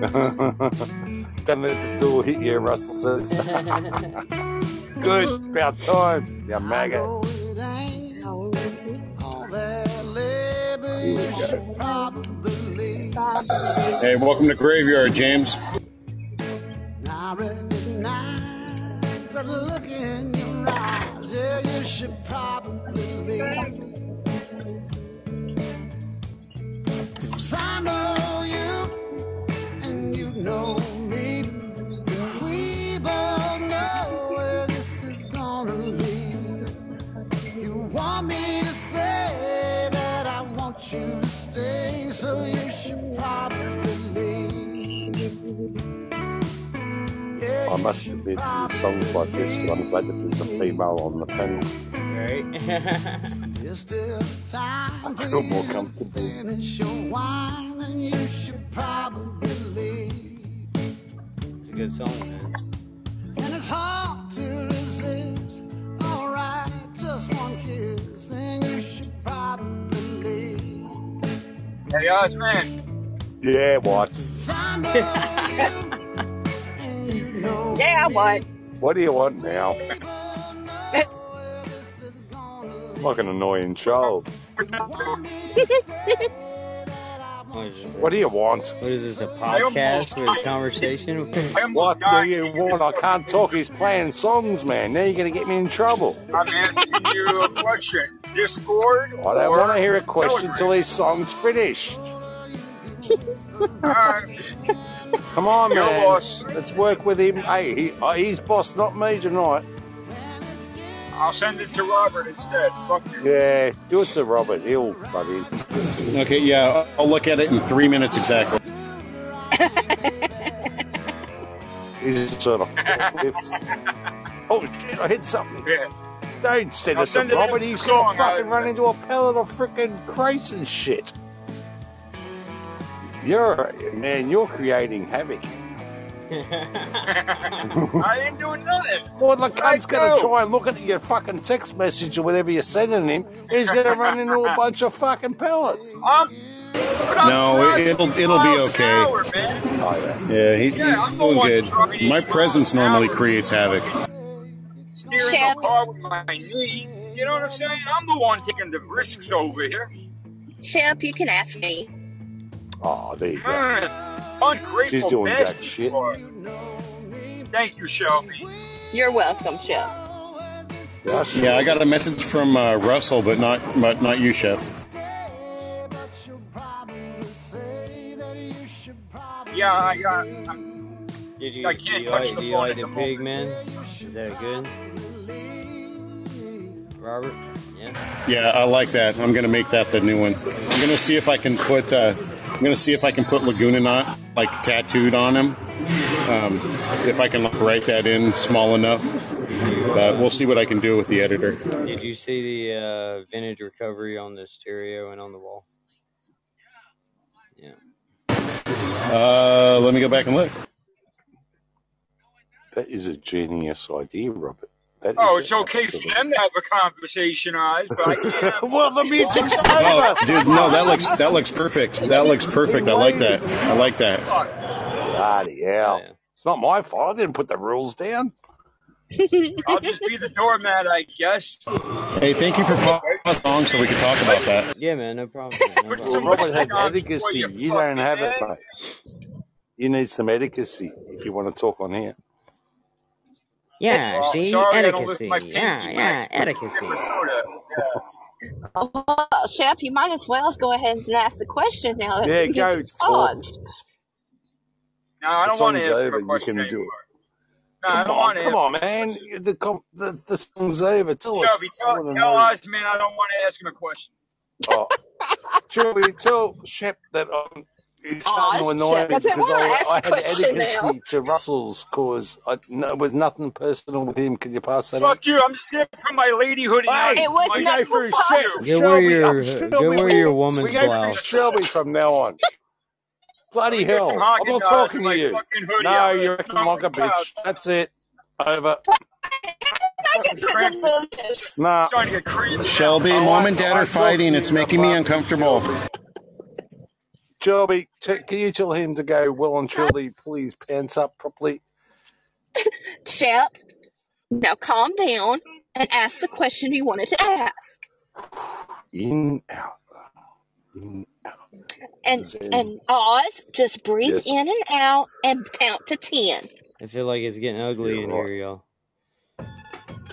Don't let the door hit you, Russell says. Good, about time, you maggot. Here we go. Hey, welcome to Graveyard, James. I recognize the look in your eyes. Yeah, you should probably leave. 'Cause I know you, and you know me. Want you to stay, so you should probably leave. Yeah, I must admit, with songs like this, I'm glad that there's a female on the panel. Right? There's still time I feel more comfortable. finish your wine, and you should probably leave. it's a good song, man. And it's hard to resist. Alright, just one kiss, then you should probably leave. Hey, Oz, man. Yeah, what? I know you, and you know Yeah, what? What do you want now? like an annoying child. What is, this, What do you want? what is this, a podcast with a conversation? What do you want? I can't talk. He's playing songs, man. Now you're going to get me in trouble. I'm asking you a question. Discord? I don't or want to hear a question Telegram? till his song's finished. Alright, Come on, Your man. boss. Let's work with him. Hey, he, uh, he's boss, not me tonight. I'll send it to Robert instead. Fuck you. Yeah, do it to Robert. He'll buddy. Okay, yeah, I'll I'll look at it in three minutes exactly. He's sort of. oh shit! I hit something. Yeah. Don't send I'll it to it Robert. in He's the gonna fucking I- run into a pellet of freaking crates and shit. You're man. You're creating havoc. I ain't doing nothing. Well, the cunt's I gonna try and look at your fucking text message or whatever you're sending him. He's gonna run into a bunch of fucking pellets. I'm, I'm No, it- it'll- it'll be okay. hour. Oh yeah. Yeah, he, Yeah, he's I'm doing good. My presence normally hour. creates havoc. Steering Shep. the car with my knee. You know what I'm saying? I'm the one taking the risks over here. Shep, you can ask me. Oh, there you go. Man, ungrateful She's doing jack shit. Thank you, Shelby. You're welcome, Shep. Yeah. Yeah, I got a message from uh, Russell, but not but not you, Shep. Yeah, I got. I'm, Did you, I do can't you touch like, the do you phone like the the pig, moment. man? Is that good? Robert? Yeah. Yeah, I like that. I'm gonna make that the new one. I'm gonna see if I can put. Uh, I'm gonna see if I can put Laguna not like tattooed on him. Um, if I can like, write that in small enough. But we'll see what I can do with the editor. Did you see the uh, vintage recovery on the stereo and on the wall? Yeah. Uh, let me go back and look. That is a genius idea, Robert. That oh, is Oh, it's a- okay for them to have a conversation, eyes, but I can't. Have well, the music's Oh, over. dude, no, that looks that looks perfect. That looks perfect. I like that. I like that. Bloody hell. Yeah. It's not my fault. I didn't put the rules down. I'll just be the doormat, I guess. Hey, thank you for pausing the song so we could talk about that. Yeah, man, no problem. Man, no Put Well, some problem. Robert has lipstick etiquette. you You don't fucking have it, head. mate. You need some etiquette if you want to talk on here. Yeah, Well, see? sorry, I don't lift Etiquette. my pinky Yeah, yeah, etiquette. Yeah. Oh, well, Shep, you might as well go ahead and ask the question now that Yeah, it go gets paused. No, I don't want song's to answer over. the You question can do anymore. it. No, I Come don't on, want to come on, man. The, com- the, the song's over. Tell us. Shelby, I tell, wanna tell know. Oz, man, I don't want to ask him a question. Oh, Shelby, tell Shep that I'm. He's starting to annoy me because well, I, I had question now. advocacy to Russell's cause. I, no, it was nothing personal with him. Can you pass that on? Fuck you. I'm stiff from my ladyhood. Hey, It was we not go for for Shep. us. Go Shelby, your I'm Shelby. go wear your We woman's go for blouse. Shelby from now on. Bloody hell. I'm not talking to you. No, on. you're a It's not mocker bitch. That's it. Over. I get cramp. the bonus. Nah. starting to get crazy. Shelby, mom and dad are fighting. It's making me about uncomfortable. Shelby, t- can you tell him to go well and truly pull his pants up properly? Shep, now calm down and ask the question you wanted to ask. In, out. In, out. And Zen. and Oz, just breathe Yes. in and out and count to ten. I feel like it's getting ugly Yeah, in right. here, y'all.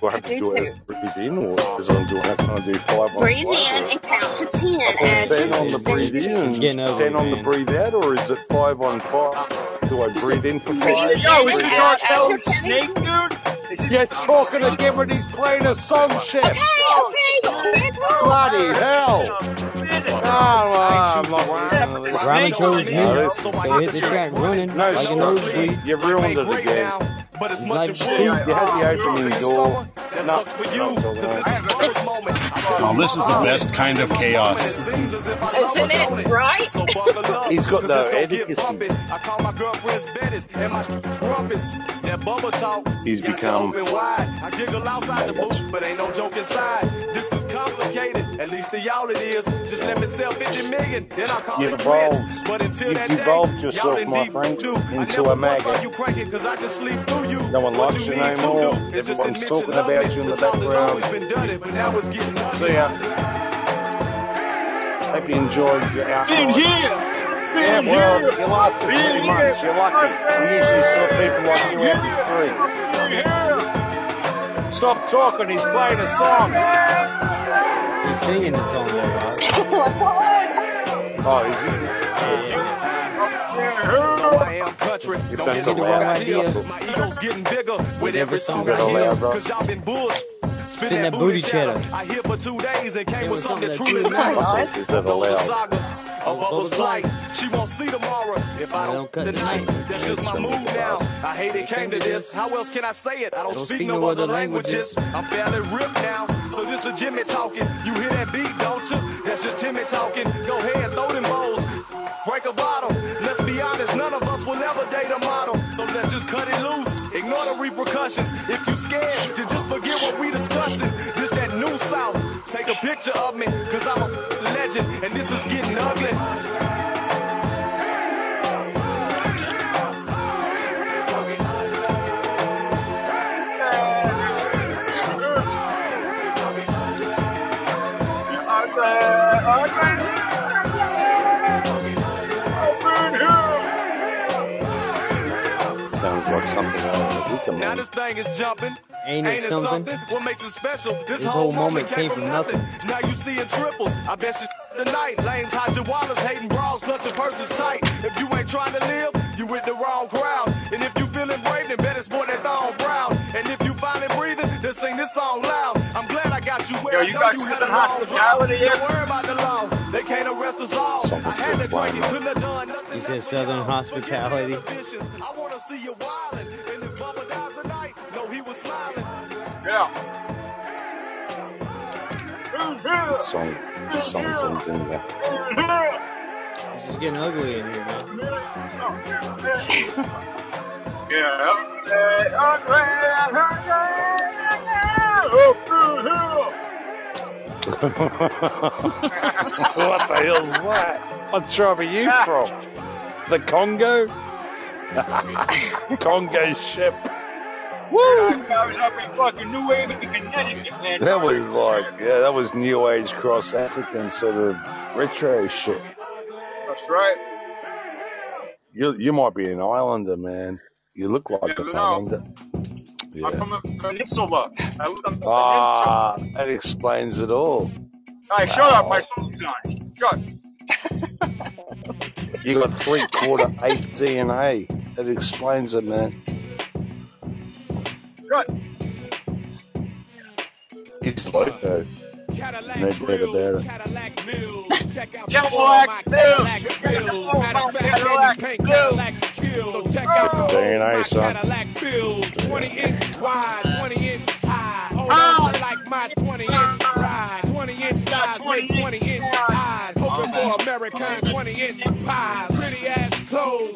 Do I have I to do do too. it breathe in or is I do I kind of do five on Breathe five? in and count to ten I as ten on the breathe it's, in it's and getting ugly, ten on the breathe out, or is it five on five? Do I breathe in for five? in Yo, is this Breathe R. out out. as Kelly you're counting. Snake, dude? Is this You're talking again when he's playing a song, Shep. Okay, okay. Bloody hell! Oh, I'm not listening to this. Ramen chose No, me, this so hit the track running no like a shit. nosebleed. You ruined it again. But it's It's much like You, improved. you the opening. That No, sucks for you, not because this is the first moment. Oh, this is the best kind of chaos. Isn't it right? So buckle up, He's got 'cause no it's gonna etiquette. bumpy. I call my girlfriend's Bettis and my grumpus. That bubble talk. He's got become- wide. I giggle outside the That's- booth, but ain't no joke inside. This is complicated. At least to y'all it is. Just let me sell 50 million, then I'll call You've it quits. evolved. But until You've that day, devolved y'all yourself, in my friend, doo. I into never a once saw maggot. you crank it, 'cause I just sleep through you. No one What likes you you need to no more. do is just Everyone's admit talking about me. you in the The South has background. always been dirty, but now it's getting ugly. See ya. Hope you enjoyed your Been outside. here. Yeah, well, here. you lasted Been two months. You're lucky. We usually saw people like you every three. Been here. Stop talking. He's playing a song. He's singing the song there, Bob. Oh, is he? Yeah, yeah, I am country. You've Don't done get some wrong wrong idea. idea. My ego's getting bigger with every song Is that I hear. bro? Cause y'all been bullshit. Spit Spin that that booty booty chatter. chatter. I here for two days and came It with something that something truly that truly matters. matters. Is that the allowed? saga of Bubba's Bubba's light. light. She won't see tomorrow if I I don't don't cut tonight. tonight. That's just my mood now. I hate it came to this. How else can I say it? I don't speak no other languages. I'm fairly ripped now. So this is Jimmy talking. You hear that beat, don't you? That's just Timmy talking. Go ahead, throw them bowls. Break a bottle. Let's be honest, none of us will ever date a model. So let's just cut it loose. Ignore the repercussions. If you scared, then just forget what we discussing. This that new south. Take a picture of me, cause I'm a legend, and this is getting ugly. Sounds like something out of a Wicker Now this thing is jumping. Ain't it something? What makes it special? This, This whole moment came from nothing. Now you seeing triples. I bet you tonight. Lames hide your wallets, hating bras, clutching purses tight. If you ain't trying to live, you with the wrong crowd. And if you feeling brave, then better sport that thong brown. And if you finally breathing, then sing this song loud. I'm glad I got you where Yo, you got you Southern had a hospitality here? Don't worry about the law. They can't arrest us all. I had to crank it, couldn't have done nothing. He said Southern hospitality. I wanna see you wildin'. And if Bubba dies tonight, know he was smiling. Yeah. This song, this song's something mm-hmm. that. Is getting ugly in here, man. what the hell's that? What tribe are you from? The Congo? Congo ship. Woo! That was like, yeah, that was New Age cross African sort of retro shit. That's right. You you might be an islander, man. You look like Yeah, an islander. I'm from the peninsula. I live on the Ah, that explains it all. peninsula. Alright, shut up. My song's on. Shut. You got three quarter eight DNA. That explains it, man. Shut. He's loco. No doubt about it. Cadillac Mills. Check out the Cadillac all my Cadillac spills. Matter my of fact, Cadillac candy paint Cadillac skills. So check out the Very all my. Cadillac bills. 20 inch wide, 20 inch high. Hold Ah. on like my 20 inch ride. 20 inch thighs make 20 inch eyes. Hoping for American 20 inch pies. Pretty ass clothes,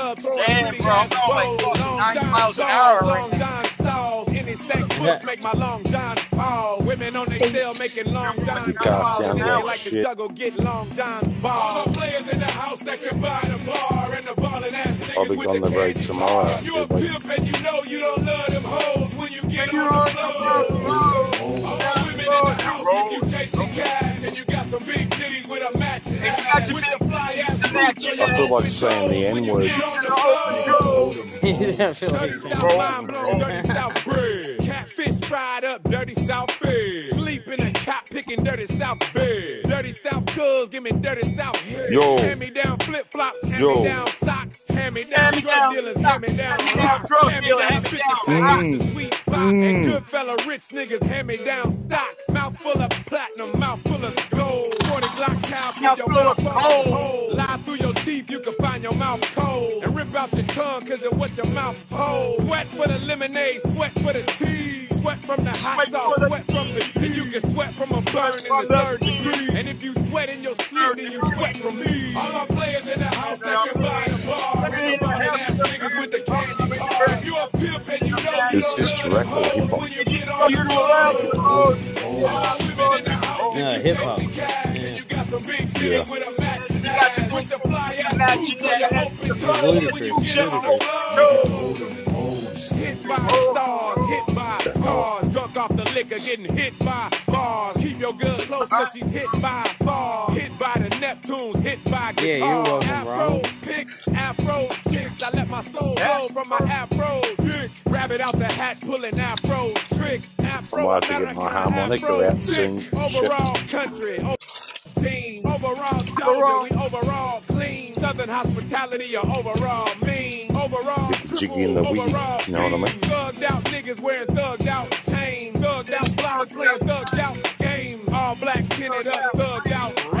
club, throwing Damn, bro, I'm ass going like bows. fucking Long 90 John miles an stalls, hour right long John stalls. Any stank puss make my long John fall. Women on they still making long John Car sounds They like like to shit. juggle, get long John's ball. All the players in the house that can buy the bar and the ballin' ass I'll niggas be with on the the road tomorrow. car. You a actually. pimp and you know you don't love them hoes when you get on the floor. All the women in the house if you chasing cash and you got some big titties with a matching ass with the fly ass boots on your I feel like saying the N word. Get on the. I feel like Dirty saying South line blown, dirty South bread. Catfish fried up, dirty South fed. Picking dirty South bed. Dirty South cuz, give me dirty South head. Yo. Hand me down flip flops, hand Yo. me down socks, hand me down Hand me drug down dealers, socks, hand me down hand me rocks, hand me down hand me 50 down Mm. of sweet pop. And good fella rich niggas, hand me down stocks. Mouth full of platinum, mouth full of gold. 40 Glock cow, keep your mouth cold. Lie through your teeth, you can find your mouth cold. And rip out your tongue, cause it what your mouth told. Sweat for the lemonade, sweat for the tea. Sweat from the hot sauce, sweat from the heat. You can sweat from a burn in the third degree. And if you sweat in your sleep, then you sweat from me. All my players in the house that can buy a bar. And the ass niggas with the This is love them direct hip hop? when you get on You the know floor. that? All my women in the house, Yeah, hip hop. chasing cash you got some big titties Yeah. with You got your ass, with fly ass matching boots your ass. open It's toes when you Ludacris. get on the floor. Hit by stars, hit by cars. Drunk off the liquor, getting hit by bars. Keep your girl close cause she's hit by bars. Hit by the Neptunes, hit by guitars. Yeah, you're welcome, Afro Ronald. picks, afro chicks. I let my soul roll from my afro dick. Rabbit out the hat, pulling afro tricks. Afro I'm about to get my American, harmonica out dick. soon. Shit. Overall country. o- Team. Overall Georgia, we overall clean. Southern hospitality, or overall mean. Overall Get jiggy in the triple, weed, overall you know what I mean? Thugged out niggas wearing thugged out chains. Thugged out blocks playing thugged out games. All black tinted up, thugged out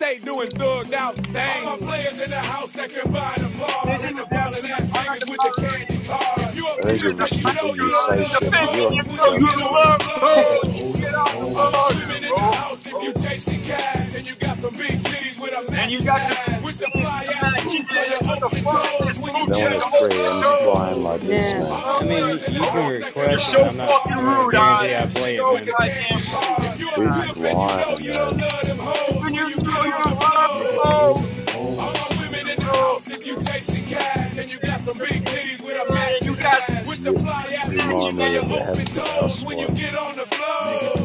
rain. DTP stay doing thugged out things. All my players in the house that can buy the bar. And the ballin' ass niggas with the candy cars. You a I think pimp if and you know you you say love shit, them you're hoes a when you dumb get on the floor. All my women in the house if you chasing cash and you got some big titties with a And you got some ass. With the fly No get one on is the free and flying like this, man. I mean, you, you can request so it. I'm not, fucking I'm rude, guarantee I I play so it, man. goddamn If you a Free pimp and you know flying, you don't man. love them hoes you when you know get you on don't the love floor. them, All my women in the house if you chasing cash and got some big titties with a matching you got ass. With the fly ass Remind boots on me your of the open Happy toes House when you get on the floor.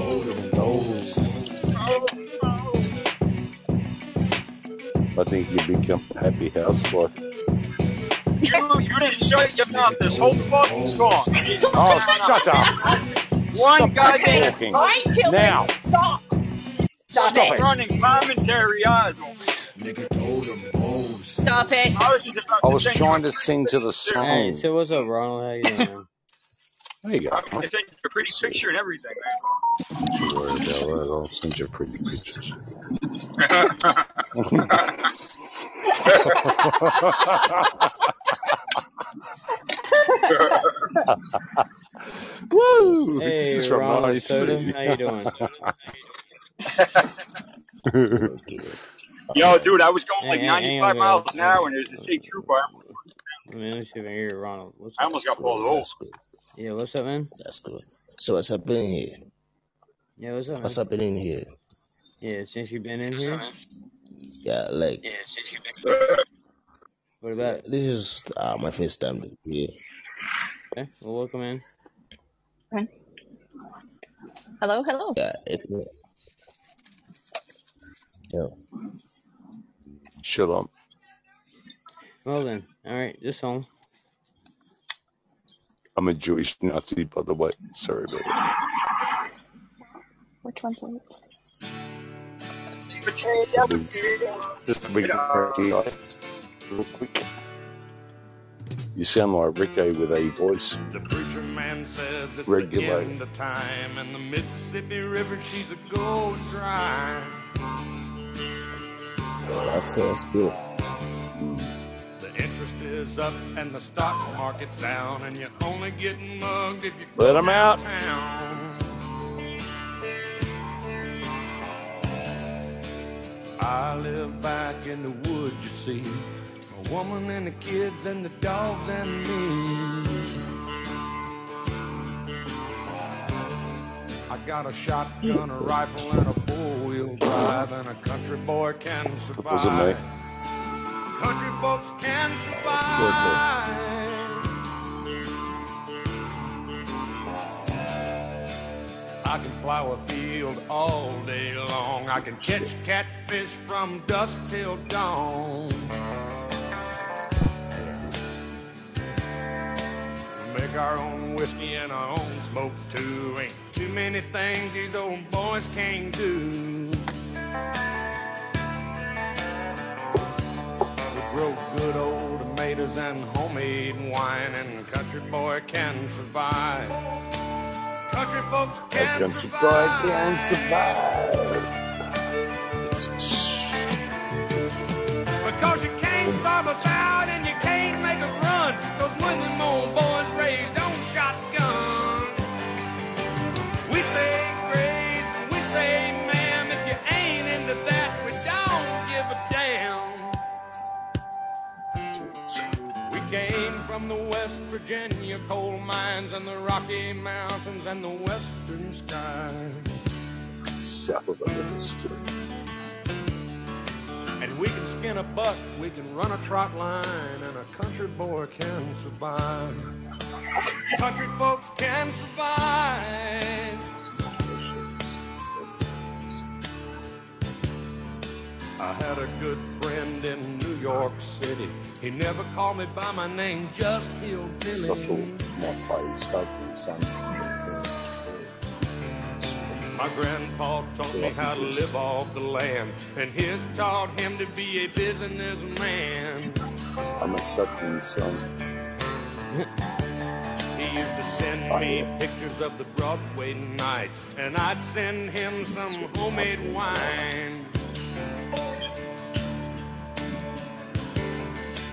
I think you become a happy housewife. You, you didn't shut your mouth this whole fucking song. Oh, shut up! One Stop goddamn talking. Now. Stop. Stop Stop it. it. running commentary on. Stop it. I was just about I was send trying to sing to the Hey, song. so what's up, Ronald? How you doing. There you go. I'm gonna send you a pretty picture and everything, Don't you worry about that. I'll send you pretty pictures. Woo! this is Hey, from Ronald nice. Soda. How you doing? Yo, dude, I was going like Hang- hang- hang on, 95 miles an hour and there's a state trooper. I mean, let me see if I hear Ronald. What's I up? almost got pulled over. That's. Yeah, what's up, man? That's good. So what's happening here? Yeah, what's up, man? What's happening here? Yeah, since you've been in here. Yeah, like What about this is uh, my first time here. Okay, well, welcome in. Hello, hello. Yeah, it's yeah. Shut up. Well then, all right, this song. I'm a Jewish Nazi, by the way. Sorry about that. Which one's it? Potato, potato. Just to be real quick. You sound like Rico with a voice The preacher man says it's the regulated. end of time, and the Mississippi River, she's a gold dry. That's that's good. The interest is up and the stock market's down, and you're only getting mugged if you Let 'em out. Town. I live back in the woods, you see. A woman and the kids and the dogs and me. I got a shotgun, a rifle, and a four-wheel drive, and a country boy can survive. Was it me? Country folks can survive. I can plow a field all day long. I can catch catfish from dusk till dawn. Make our own whiskey and our own smoke too. Ain't too many things these old boys can't do. We grow good old tomatoes and homemade wine, and country boy can survive. Country folks can country boy survive. can survive. Because you can't starve us out and you can't make us run. Cause when them Virginia coal mines and the Rocky Mountains and the western skies. South of the Mississippi. And we can skin a buck, we can run a trot line, and a country boy can survive. Country folks can survive. I had a good friend in New York City. He never called me by my name, just Hillbilly. Russell, my son. My grandpa taught me how to live off the land, and his taught him to be a businessman. I'm a sucking son. He used to send me pictures of the Broadway nights, and I'd send him some homemade wine.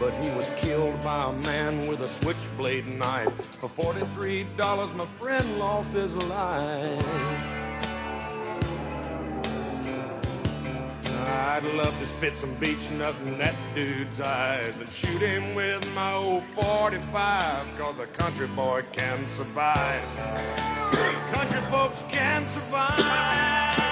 But he was killed by a man with a switchblade knife. For $43, my friend lost his life. I'd love to spit some Beech-Nut in that dude's eyes and shoot him with my old 45, cause a country boy can survive. country folks can survive.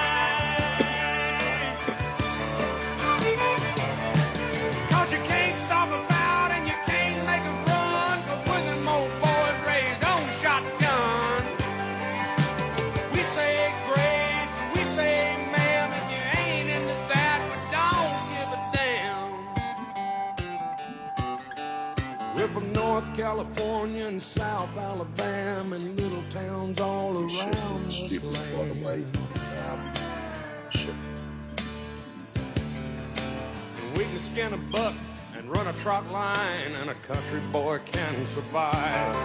California and South Alabama and little towns all around this land. We can skin a buck and run a trot line, and a country boy can survive.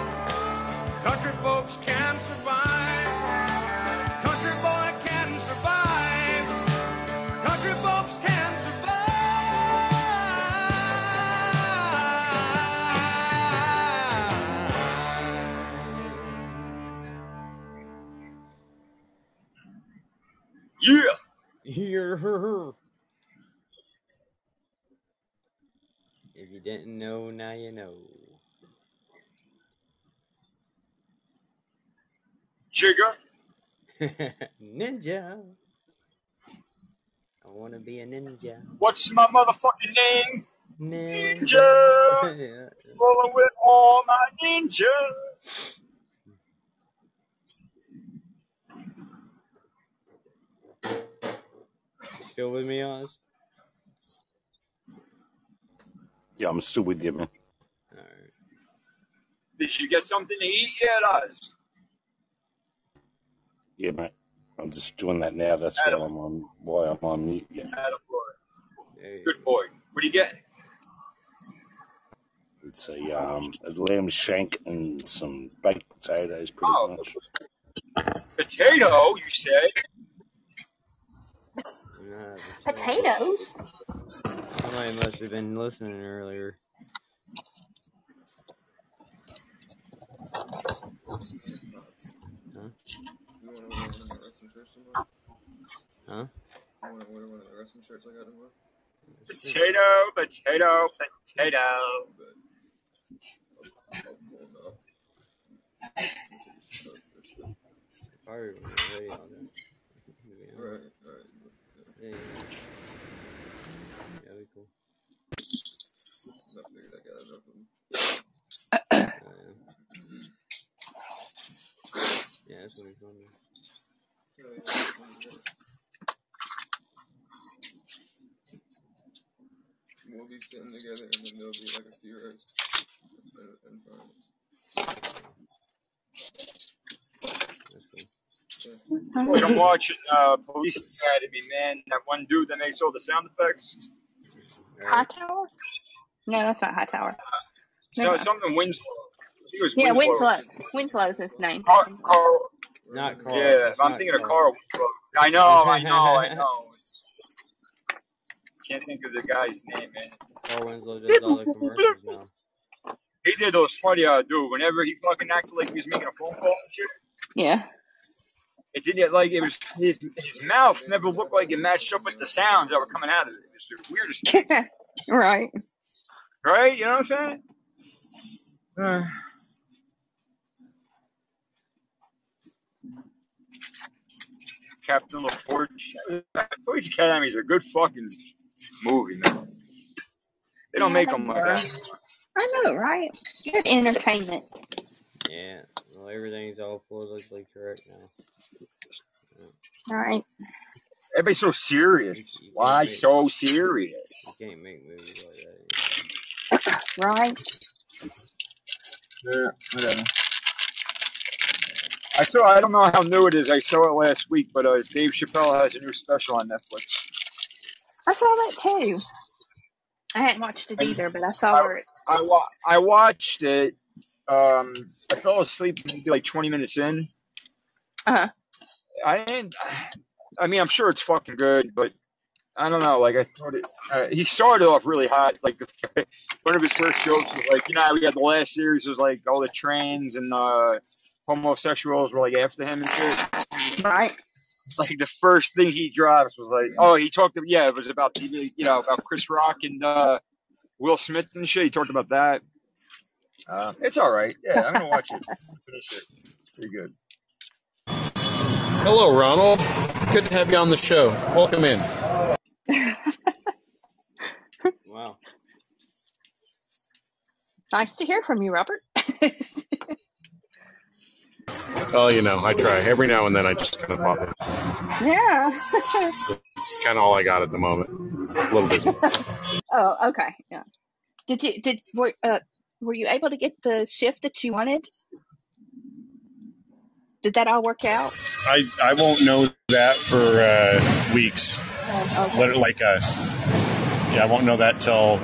Country folks can survive. Yeah. Here. If you didn't know, now you know. Jigger. ninja. I want to be a ninja. What's my motherfucking name? Ninja. Ninja. Rolling with all my ninja. Still with me, Oz? Yeah, I'm still with you, man. Did you get something to eat yet, Oz? Yeah, mate. I'm just doing that now. That's why I'm on. Why I'm on mute. Yeah. Attaboy. Good boy. What do you get? It's a, um, a lamb shank and some baked potatoes, pretty Oh, much. potato, you said? Nah, just- Potatoes? Somebody must have been listening earlier. Huh? You want to wear one of the wrestling shirts tomorrow? Huh? You want to wear one of the wrestling shirts I got tomorrow? Potato, potato, potato. I'll pull them out. Probably ready on that. Right, right. Yeah, yeah. That'd be cool. I figured I got enough of them. Uh, yeah, that's gonna be fun. Yeah, yeah, yeah. We'll be sitting together and then there'll be like a few rows in, in front of us. That's. Yeah. Like I'm watching uh, Police Academy, man. That one dude that makes all the sound effects. Hightower? No, that's not Hightower. So No. something Winslow. I think it was Yeah, Winslow. Winslow. Winslow's his name. Carl, Carl, Not Carl. yeah, It's I'm not thinking of Carl. Carl Winslow. I know, I know, I know. Can't think of the guy's name, man. Carl Winslow does all the commercials now. He did those funny uh dude. Whenever he fucking acted like he was making a phone call and shit, Yeah. it didn't like it was his his mouth never looked like it matched up with the sounds that were coming out of it. It's the weirdest thing, right. right? You know what I'm saying? Uh, Captain LaForge. Police Academy is a good fucking movie, man. They don't make them like that. I know, right? Good entertainment. Yeah. Well, everything's all politically correct now. All right. Everybody's so serious. Why so serious? You can't make movies like that. Right. Yeah, whatever. I saw. I don't know how new it is. I saw it last week, but uh, Dave Chappelle has a new special on Netflix. I saw that too. I hadn't watched it either, but I saw I, where it. I, wa- I watched it. Um, I fell asleep maybe like 20 minutes in. Uh, huh. I didn't. I mean, I'm sure it's fucking good, but I don't know. Like I thought it. Uh, he started off really hot. Like the, one of his first jokes was like, you know, we had the last series was like all the trans and uh, homosexuals were like after him and shit. right. Like the first thing he drops was like, oh, he talked. Yeah, it was about the, you know about Chris Rock and uh, Will Smith and shit. He talked about that. Uh, it's all right. Yeah, I'm gonna watch it. Finish it. Pretty good. Hello, Ronald. Good to have you on the show. Welcome in. Wow. Nice to hear from you, Robert. Oh, you know, I try. Every now and then I just kind of pop in. yeah. It's kind of all I got at the moment. A little busy. oh, okay. Yeah. Did you did were uh were you able to get the shift that you wanted? Did that all work out? I, I won't know that for uh, weeks. Oh, Lit- Like, uh, yeah, I won't know that till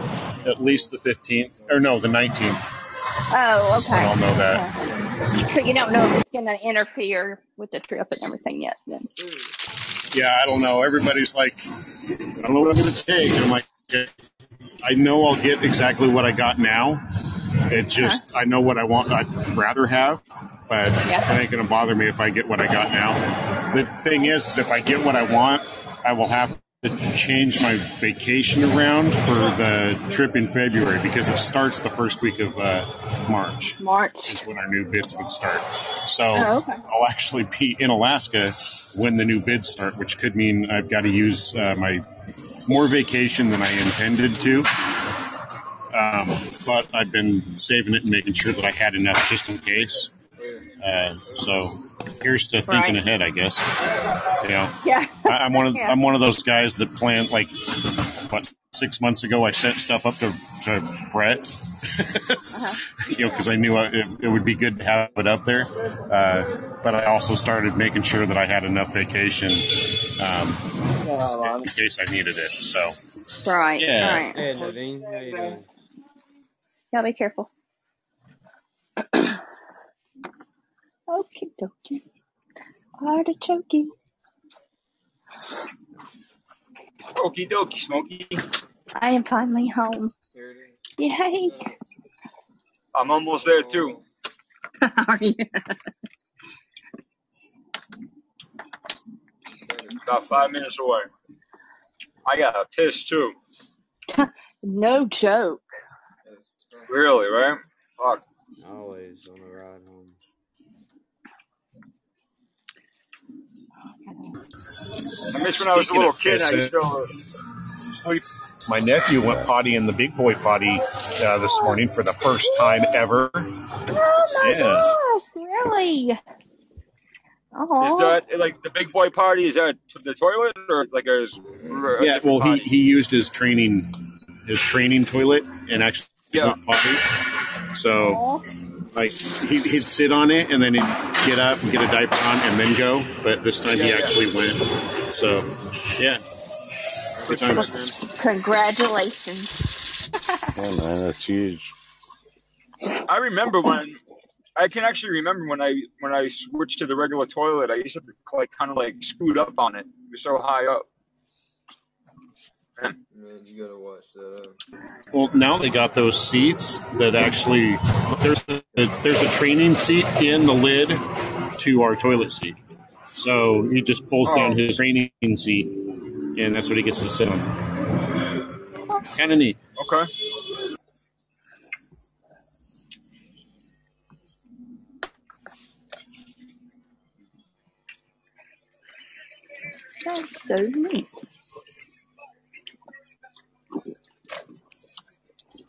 at least the 15th. Or no, the 19th. Oh, That's when I'll know that. So you don't know if it's going to interfere with the trip and everything yet. Then. Yeah, I don't know. Everybody's like, I don't know what I'm going to take. And I'm like, I know I'll get exactly what I got now. It uh-huh. just, I know what I want, I'd rather have, but Yeah. it ain't going to bother me if I get what I got now. The thing is, if I get what I want, I will have change my vacation around for the trip in February because it starts the first week of uh, March. March is when our new bids would start. So Oh, okay. I'll actually be in Alaska when the new bids start, which could mean I've got to use uh, my more vacation than I intended to. Um, but I've been saving it and making sure that I had enough just in case. Uh, so here's to thinking Right. ahead, I guess. Yeah. Yeah. I, I'm one of Yeah. I'm one of those guys that plan like what six months ago I sent stuff up to, to Brett, Uh-huh. you know, because I knew I, it, it would be good to have it up there. Uh, but I also started making sure that I had enough vacation um, in case I needed it. So Right. Yeah. Right. Hey, Naveen. How you doing? Gotta be careful. Okie dokie. Artichoke. Okie dokie, Smokey. I am finally home. Yay! I'm almost there too. Oh, Are you? About five minutes away. I got a piss too. no joke. Really, right? Fuck. Always on the ride home. I miss when I was a little of kid. I used to. Uh, my nephew went potty in the big boy potty uh, this morning for the first time ever. Oh my Yeah. gosh! Really? is Oh. that like the big boy potty? Is that the toilet or like a, a Yeah, well, he, potty? he used his training his training toilet and actually Yeah. went potty. So, like, he, he'd sit on it and then he'd get up and get a diaper on and then go. But this time he Yeah, yeah. actually went. So, yeah, good times. Congratulations. Yeah, man, that's huge. I remember when I can actually remember when I when I switched to the regular toilet. I used to have to like kind of like scoot up on it. It was so high up. Man, you gotta watch that out. Well, now they got those seats that actually there's a, there's a training seat in the lid to our toilet seat. So he just pulls down Oh. his training seat, and that's what he gets to sit on. Kind of neat. Okay. That's so neat.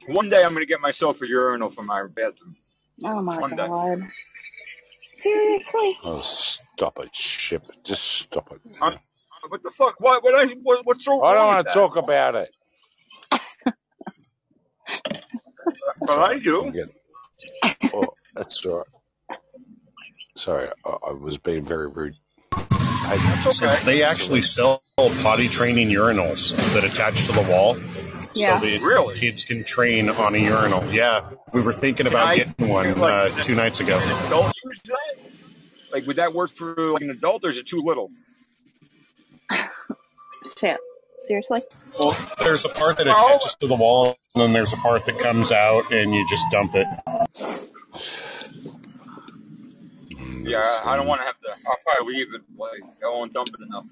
One day I'm gonna get myself a urinal for my bathroom. Oh my One day. god. Seriously? Oh, stop it, Shep. Just stop it. Uh, what the fuck? What? What? I, what what's so I don't want to talk about it. But I do. Again. Oh, that's all right. Sorry, I, I was being very rude. I, So they actually sell potty training urinals that attach to the wall. Yeah. So the kids can train on a urinal. Yeah, we were thinking about I- getting one uh, two nights ago. Adult use that? Like, would that work for like an adult, or is it too little? Shit. Seriously? Well, there's a part that attaches to the wall, and then there's a part that comes out, and you just dump it. Yeah, I don't want to have to. I'll probably leave it. Like, I won't dump it enough.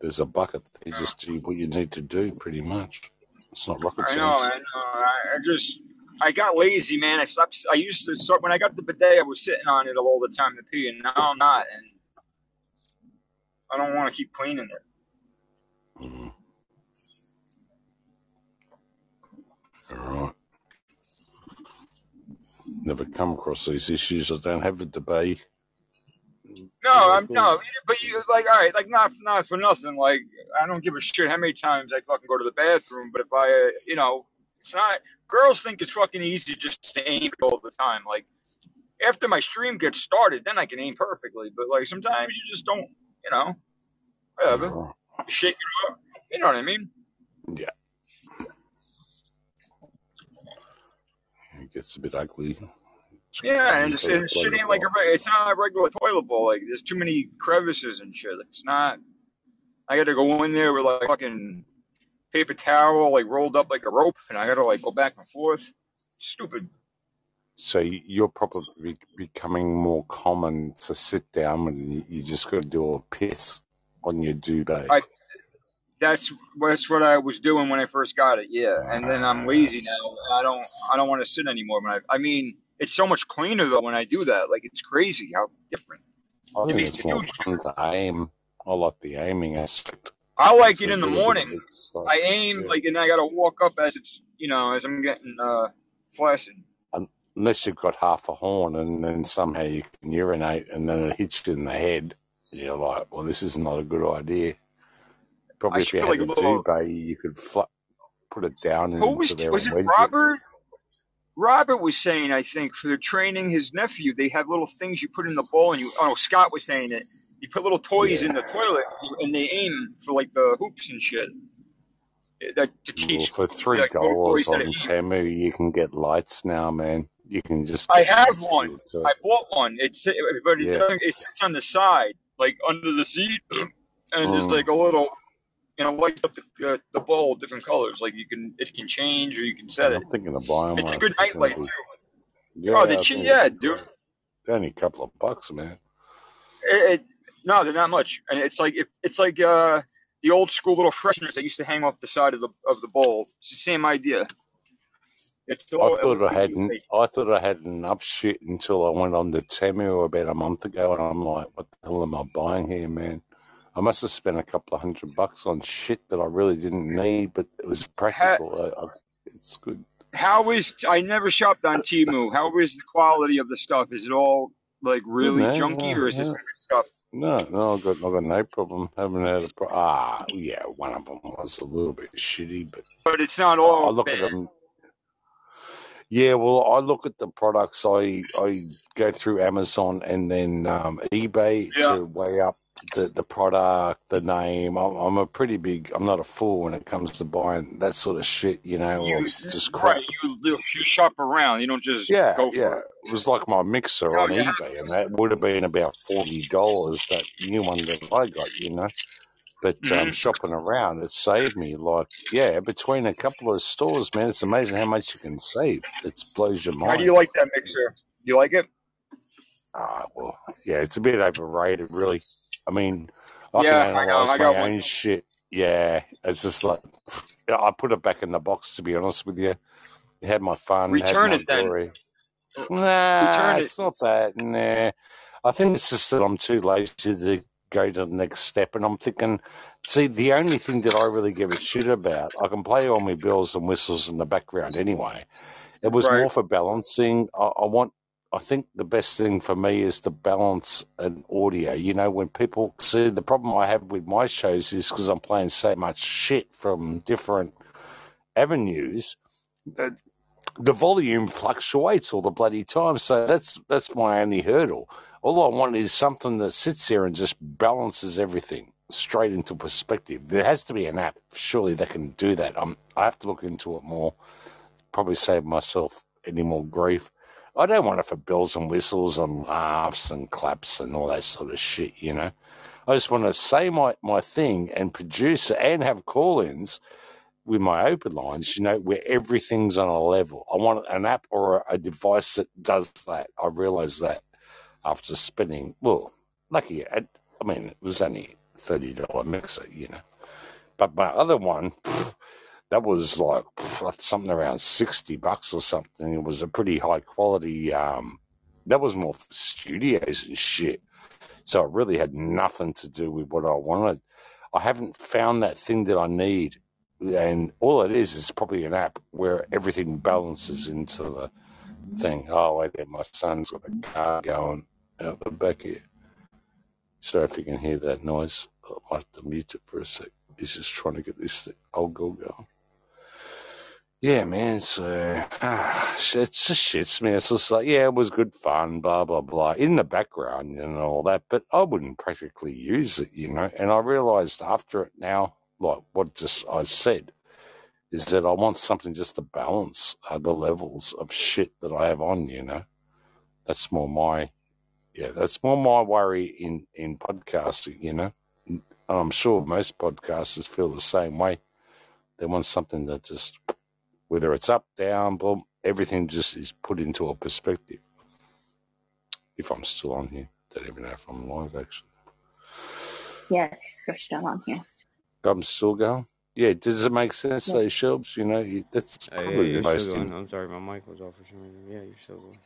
There's a bucket. You just do what you need to do, pretty much. It's not rocket I know, science. I know. I, I just, I got lazy, man. I stopped. I used to start when I got the bidet. I was sitting on it all the time to pee, and now I'm not, and I don't want to keep cleaning it. Mm. All right. Never come across these issues. I don't have a bidet. No, I'm no, but you like all right, like not not for nothing. Like I don't give a shit how many times I fucking go to the bathroom, but if I, uh, you know, it's not. Girls think it's fucking easy just to aim all the time. Like after my stream gets started, then I can aim perfectly. But like sometimes you just don't, you know, whatever. You shake it up. You know what I mean? Yeah. It gets a bit ugly. Yeah, and, it's, and shit ain't like a it's not a regular toilet bowl. Like there's too many crevices and shit. It's not. I got to go in there with like fucking paper towel, like rolled up like a rope, and I got to like go back and forth. Stupid. So you're probably becoming more common to sit down and you, you just got to do a piss on your duvet. I that's that's what I was doing when I first got it. Yeah, and then I'm lazy now. I don't I don't want to sit anymore. When I I mean, it's so much cleaner though when I do that. Like it's crazy how different. I think it's more fun to aim. I like the aiming aspect. I like So it in the do a bit of morning. exercise, I aim yeah. like, and I gotta walk up as it's you know as I'm getting uh flaccid. Unless you've got half a horn and then somehow you can urinate and then it hits you in the head. You're like, well, this is not a good idea. Probably I if you had like, a a little- you could fl- put it down Who was was it? Robert. Robert was saying, I think, for training his nephew, they have little things you put in the bowl, and you. Oh, no, Scott was saying it. You put little toys in the toilet, and they aim for like the hoops and shit. that to Well, teach for three like dollars on. Temu, you can get lights now, man. You can just I have one. I bought one. It's but it, Yeah. it sits on the side, like under the seat, and there's Mm. like a little, you know, lights up the uh, the bowl different colors. Like you can it can change or you can set it. I'm thinking of buying It's a good It's night light too. yeah. Oh, the cheap, yeah, dude. only a couple of bucks, man. It, it, no, they're not much, and it's like if it's like uh the old school little fresheners that used to hang off the side of the of the bowl. It's the same idea. It's I thought I had. I thought I had enough shit until I went on the Temu about a month ago, and I'm like, what the hell am I buying here, man? I must have spent a couple of hundred bucks on shit that I really didn't need, but it was practical. I, I, it's good. how is I never shopped on Temu. How is the quality of the stuff? Is it all like really man. junky, Yeah, or is this yeah. good stuff? No, no, I've got, I've got no problem. Haven't had a pro- ah, yeah. One of them was a little bit shitty, but But it's not all. I look at them. Yeah, well, I look at the products. I I go through Amazon and then um, eBay Yeah. to weigh up the, the product, the name. I'm, I'm a pretty big. I'm not a fool when it comes to buying that sort of shit. You know, You just crap. right? You you shop around. You don't just Yeah, go for yeah. it. It was like my mixer No, on have eBay, and that would have been about forty dollars. That new one that I got, you know. But um, hmm shopping around, it saved me like yeah, between a couple of stores, man. It's amazing how much you can save. It blows your mind. How do you like that mixer? You like it? Ah, well, yeah, it's a bit overrated, really. I mean, I can Yeah, I know. analyze I my got one. own shit. Yeah, it's just like I put it back in the box. To be honest with you, had my fun, Return my it then. Uh, nah, Return it. it's not that. Nah, I think it's just that I'm too lazy to go to the next step, and I'm thinking, see, the only thing that I really give a shit about, I can play all my bells and whistles in the background anyway. It was Right. more for balancing. I, I want. I think the best thing for me is to balance an audio. You know, when people see the problem I have with my shows is because I'm playing so much shit from different avenues that the volume fluctuates all the bloody time. So that's that's my only hurdle. All I want is something that sits there and just balances everything straight into perspective. There has to be an app, surely, that can do that. Um, I have to look into it more. Probably save myself any more grief. I don't want it for bells and whistles and laughs and claps and all that sort of shit, you know. I just want to say my, my thing and produce and have call ins with my open lines, you know, where everything's on a level. I want an app or a device that does that. I realized that after spending, well, lucky, I I mean, it was only $30 mixer, you know. But my other one, that was like something around 60 bucks or something. It was a pretty high quality, um, that was more for studios and shit. So it really had nothing to do with what I wanted. I haven't found that thing that I need. And all it is is probably an app where everything balances into the thing. Oh, wait there, my son's got the car going out the back here. Sorry if you can hear that noise. I might have to mute it for a sec. He's just trying to get this thing. I'll go going. Yeah, man. So ah, it's just shits me. It's just like, yeah, it was good fun, blah blah blah, in the background and all that. But I wouldn't practically use it, you know. And I realised after it now, like what just I said, is that I want something just to balance uh, the levels of shit that I have on, you know. That's more my, yeah, that's more my worry in in podcasting, you know. And I'm sure most podcasters feel the same way. They want something that just whether it's up, down, boom, everything just is put into a perspective. If I'm still on here, don't even know if I'm live actually. Yes, you're still on here. I'm still going. Yeah, does it make sense? Yeah. Those shelves, you know, you- that's Oh, yeah, probably you're the most. still. In, I'm sorry, my mic was off for some reason. Yeah, you're still going.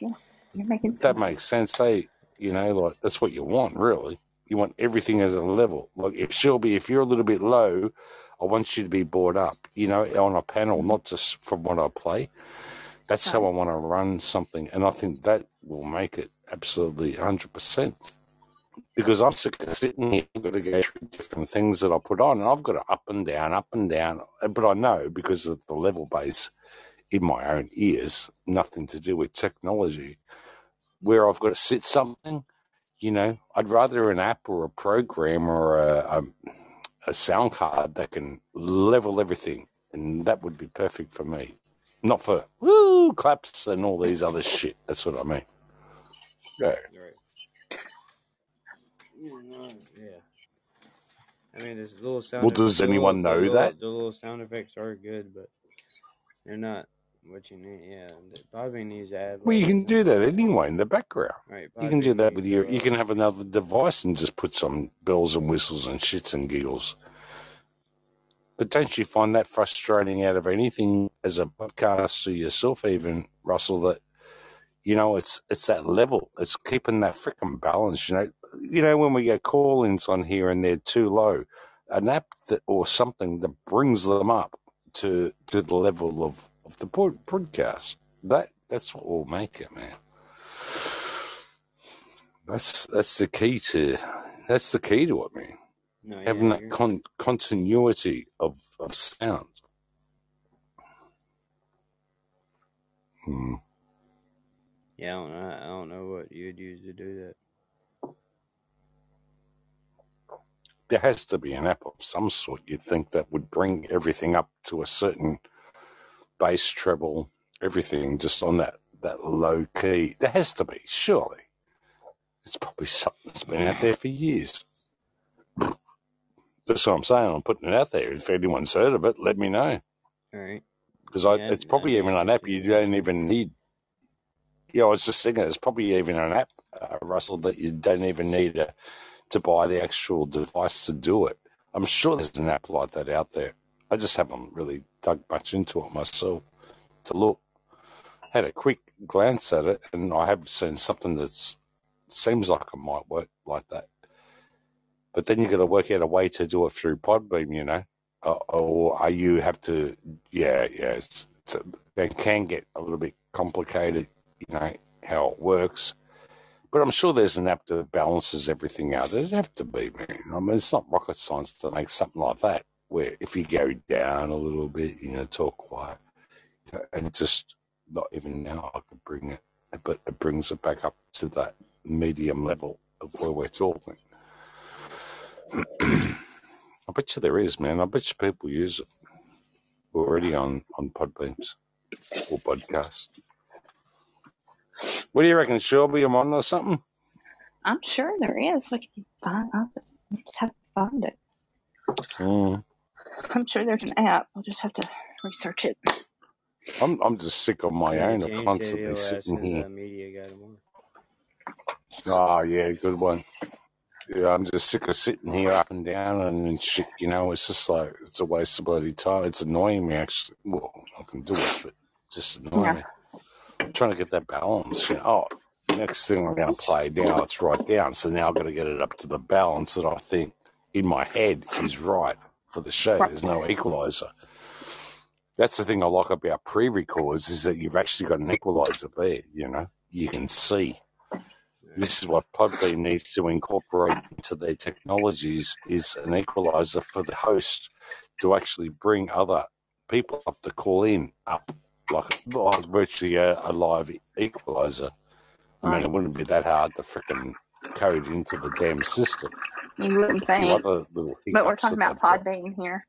Yes, you're making that sense. makes sense. Hey, you know, like that's what you want, really. You want everything as a level. Like if Shelby, if you're a little bit low, I want you to be brought up. You know, on a panel, mm. not just from what I play. That's how I want to run something, and I think that will make it absolutely hundred percent. Because I'm sick of sitting here, I've got to go through different things that I put on, and I've got to up and down, up and down. Eh, but I know because of the level base in my own ears, nothing to do with technology, where I've got to sit something. You know, I'd rather an app or a program or a, a, a sound card that can level everything, and that would be perfect for me. Not for woo claps and all these other shit. That's what I mean. Yeah. Right. Yeah, no, yeah. I mean, there's little sound. Well, does the little, anyone the know little, that? the little sound effects are good, but they're not what you need. Yeah, Podbean needs to add Well, you can do that anyway in the background. right. You can do that with your. You uh, can have another device and just put some bells and whistles and shits and giggles. But don't you find that frustrating out of anything as a podcaster yourself, even Russell? That you know, it's it's that level. It's keeping that freaking balance. You know, you know when we get call-ins on here and they're too low, an app that or something that brings them up to to the level of of the pod, podcast. That that's what will make it, man. That's that's the key to that's the key to it, man. no, yeah, Having that con- continuity of of sound. Hmm. yeah. I don't know. I don't know what you'd use to do that. There has to be an app of some sort. You'd think that would bring everything up to a certain bass treble, everything just on that that low key. There has to be, surely. It's probably something that's been out there for years. That's what I'm saying. I'm putting it out there. If anyone's heard of it, let me know. All right. Because I, Yeah, it's probably even an app you don't even need. Yeah, I was just thinking it's probably even an app, uh, Russell, that you don't even need to, to buy the actual device to do it. I'm sure there's an app like that out there. I just haven't really dug much into it myself to look. Had a quick glance at it, and I have seen something that seems like it might work like that. But then you've got to work out a way to do it through Podbean, you know, uh, or are you have to? Yeah, yeah. It's, it's, it can get a little bit complicated, you know, how it works. But I'm sure there's an app that balances everything out. It'd have to be, man. I mean, it's not rocket science to make something like that. Where if you go down a little bit, you know, talk quiet, you know, and just not even now I could bring it, but it brings it back up to that medium level of where we're talking. I bet you there is, man. I bet you people use it already on on Podbeans or podcasts. What do you reckon, Shelby? I'm on or something? I'm sure there is. We can find. I'll just have to find it. Mm. I'm sure there's an app. I'll just have to research it. I'm I'm just sick of my own of James constantly he'll sitting here. media guy tomorrow. Oh yeah, good one. Yeah, I'm just sick of sitting here up and down and shit. You know, it's just like it's a waste of bloody time. It's annoying me actually. Well, I can do it, but it's just annoying Yeah. me. I'm trying to get that balance. You know, oh, next thing I'm going to play now, it's right down. So now I've got to get it up to the balance that I think in my head is right for the show. Right. There's no equalizer. That's the thing I like about pre-records is that you've actually got an equalizer there. You know, you can see. This is what Podbean needs to incorporate into their technologies is an equalizer for the host to actually bring other people up to call in up like, like virtually a, a live equalizer. I mean, it wouldn't be that hard to frickin' code into the damn system. You wouldn't think. But we're talking about. Podbean here.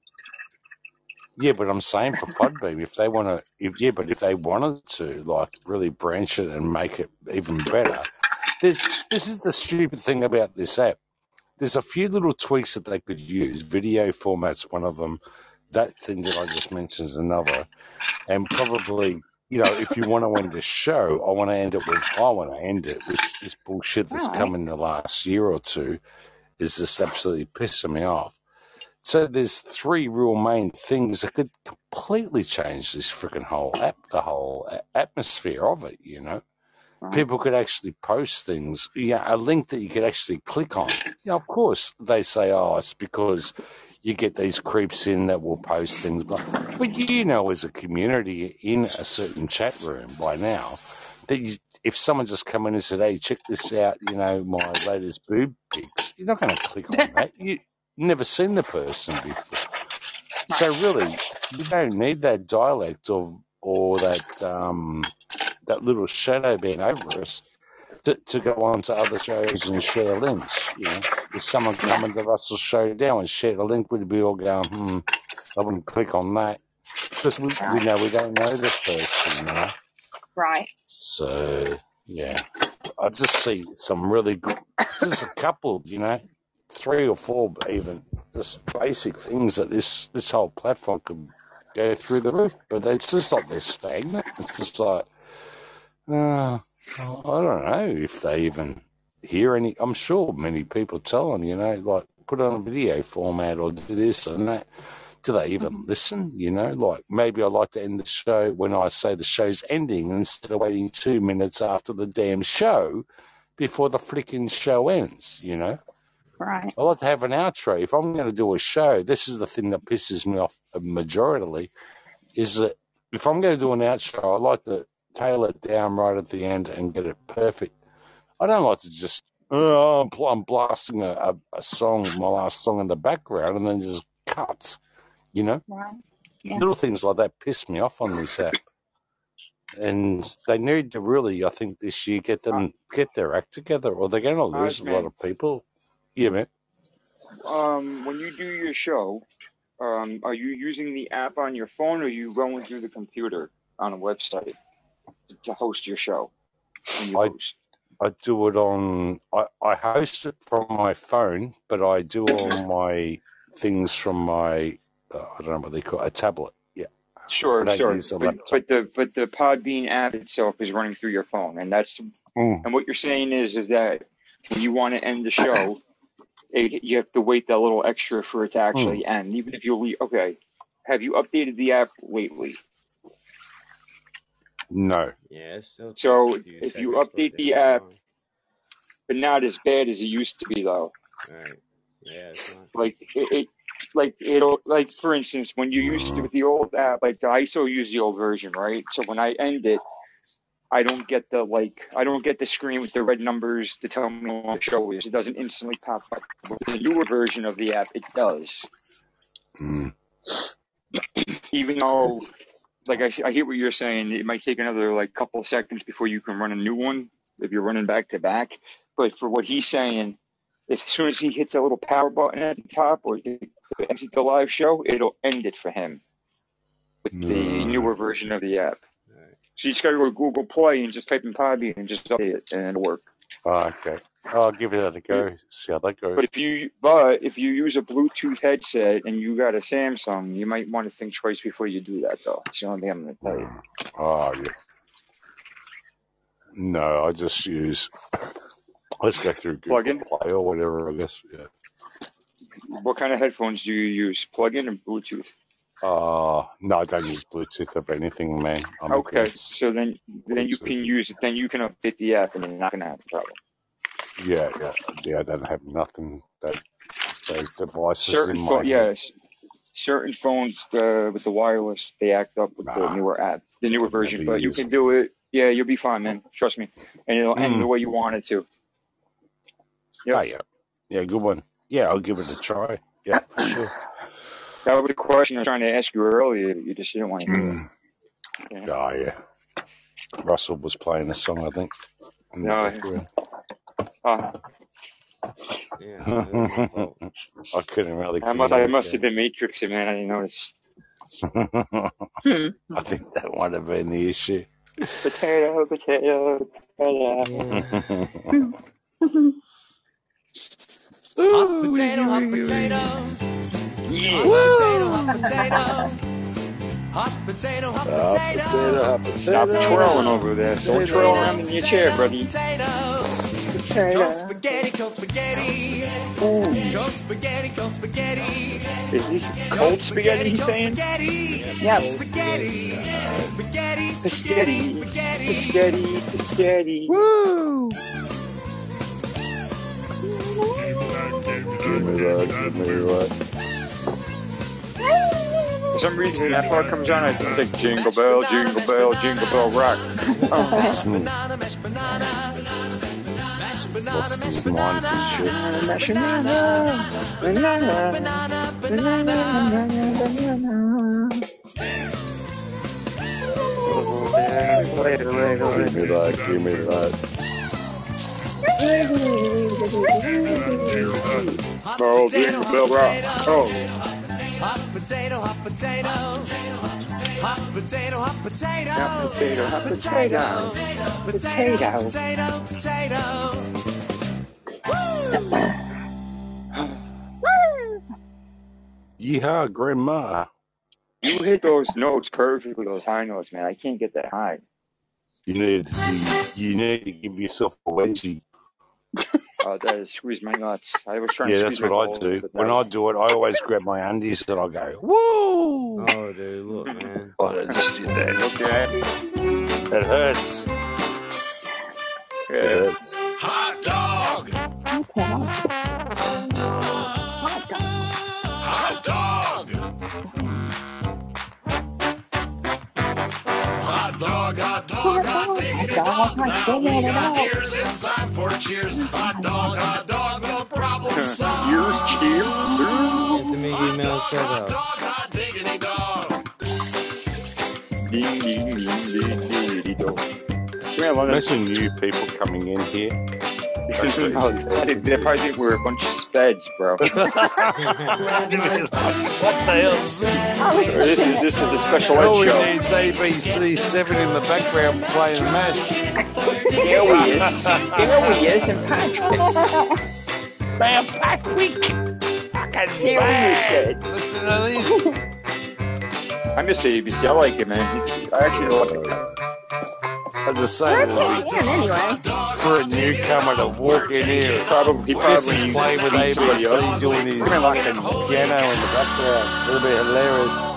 Yeah, but I'm saying for Podbean, if they want to, if yeah, but if they wanted to, like, really branch it and make it even better, this, this is the stupid thing about this app. There's a few little tweaks that they could use. Video format's one of them. That thing that I just mentioned is another. And probably, you know, if you want to end a show, I want to end it with I want to end it with this bullshit that's right. come in the last year or two is just absolutely pissing me off. So there's three real main things that could completely change this freaking whole app, the whole atmosphere of it. You know, Right. people could actually post things. Yeah, a link that you could actually click on. Yeah, of course they say, oh, it's because you get these creeps in that will post things, but but you know, as a community in a certain chat room by now, that you, if someone just come in and said, hey, check this out, you know, my latest boob pics, you're not going to click on that. You've never seen the person before. So really, you don't need that dialect or or that um, that little shadow being over us to, to go on to other shows and share links. You know, if someone come into Russell's show now and share the link, we'd be all going, hmm, I wouldn't click on that because we, we know we don't know this person. You know? Right. So yeah, I just see some really good, just a couple, you know, three or four even, just basic things that this this whole platform could go through the roof. But it's just like they're stagnant. It's just like, uh, I don't know if they even hear any. I'm sure many people tell them, you know, like put on a video format or do this and that. Do they even mm-hmm. listen? You know, like maybe I like to end the show when I say the show's ending instead of waiting two minutes after the damn show before the freaking show ends, you know? Right. I like to have an outro. If I'm going to do a show, this is the thing that pisses me off majorly, is that if I'm going to do an outro, I like to tailor it down right at the end and get it perfect. I don't like to just, oh, I'm, I'm blasting a, a, a song, my last song in the background, and then just cuts, you know? Right. Yeah. Little things like that piss me off on this app. And they need to really, I think, this year get them get their act together, or they're going to lose a lot of people. Yeah, man. Um, when you do your show, um, are you using the app on your phone or are you going through the computer on a website to host your show? You I host? I do it on. I, I host it from my phone, but I do all my things from my. Uh, I don't know what they call it, a tablet. Yeah, Sure, I sure. But but the but the Podbean app itself is running through your phone, and that's Mm. and what you're saying is is that when you want to end the show, it, you have to wait that little extra for it to Mm. actually end, even if you leave. Okay, have you updated the app lately? No. Yeah, it still takes So if you seconds for it update the app, on. but not as bad as it used to be though. Right. Yeah, it's not. Like it, it like it'll like for instance when you used to with the old app, like I still use the old version, right? So when I end it, I don't get the like I don't get the screen with the red numbers to tell me what the show is. It doesn't instantly pop up. With the newer version of the app, it does. Mm. Even though, like I, I hear what you're saying, it might take another like couple of seconds before you can run a new one if you're running back to back. But for what he's saying, if as soon as he hits that little power button at the top or to exit the live show, it'll end it for him with the Mm. newer version of the app. So you just gotta go to Google Play and just type in Podbean and just update it and it'll work. Oh, okay. I'll give it a go. See how that goes. But if you but if you use a Bluetooth headset and you got a Samsung, you might want to think twice before you do that though. That's the only thing I'm gonna tell you. Oh, yeah. No, I just use. Let's go through Google? Play or whatever. I guess. Yeah. What kind of headphones do you use? Plug in or Bluetooth? Uh no, I don't use Bluetooth of anything, man. I'm Okay, so then then you can use it. Then you can update the app, and you're not gonna have a problem. Yeah, yeah, yeah. I don't have nothing that those devices in Certain phone, head. yes, certain phones uh, with the wireless they act up with the newer app, the newer version. But you can do it. Yeah, you'll be fine, man. Trust me, and it'll end the Mm. way you want it to. Yep. yeah, yeah. Good one. Yeah, I'll give it a try. Yeah, for sure. That was the question I was trying to ask you earlier. You just didn't want to hear. Mm. Yeah. Oh yeah. Russell was playing a song, I think, in the No, background. uh, Yeah, that was my fault. I couldn't really I must I must have been matrixing, man. I didn't notice. Hmm. I think that might have been the issue. Potato, potato, potato. Yeah. Hot potato, hot potato. Yeah. Hot potato, hot potato. Hot potato, hot Hot potato. potato, Stop potato. twirling over there. Don't twirl around in your chair, buddy. Cold spaghetti, cold spaghetti. Ooh. Cold spaghetti, cold spaghetti. Is this cold spaghetti he's saying? Yeah. Spaghetti. Spaghetti. Spaghetti, Spaghetti. spaghetti, spaghetti. Woo! Give me that, give me that. For some reason, that part comes on. I think it's like jingle bell, jingle bell, jingle bell rock. Oh, Banana, mashed banana. Mashed banana, Lost mashed his mind for shit. mashed banana, banana, banana, banana. Give me that, give me that. Oh, Jingle Bell Rock. Oh, Hot potato, hot potato. Hot potato, hot potato. hot potato, hot potato. Potato, potato, potato. Yeehaw, grandma. You hit those notes perfectly, those high notes, man. I can't get that high. You need you, you need to give yourself a wedgie. Uh, that is squeeze my nuts. I was trying Yeah, to that's what I do. When that I do it, I always grab my undies and I go, woo! Oh, dude, look, man. Oh, I just did that. Look Okay. It hurts. It hurts. Hot dog! Hot dog. Dog, dog. hot Now diggity we got dog. ears, it's time for cheers. Hot dog, hot dog, problem cheer. It's Hot dog, hot diggity dog. Well, that's, Imagine new people coming in here. This is, oh, they they probably think we're a bunch of speds, bro. what the hell's this is this is a special ed All we show. need's ABC seven in the background playing mash. Here he is. Here he is in Patrick. Bam, Patrick. Fucking Here he is, kid. Listen. I miss ABC. I like it, man. I actually like it. I'm just saying, Yeah, it'll be anyway. for a newcomer to walk in here. Probably, he This probably is playing with beat somebody ABC up. doing his fucking piano in the background. It'll be hilarious.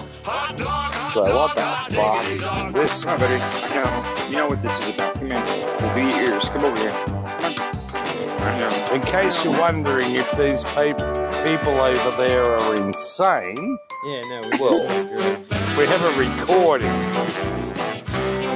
So what the fuck is this? Come on, buddy. I know. You know what this is about. Come here. We'll be your ears. Come over here. Come on. I know. In case you're wondering if these peop people over there are insane, Yeah, no, we Well, well, we have a recording.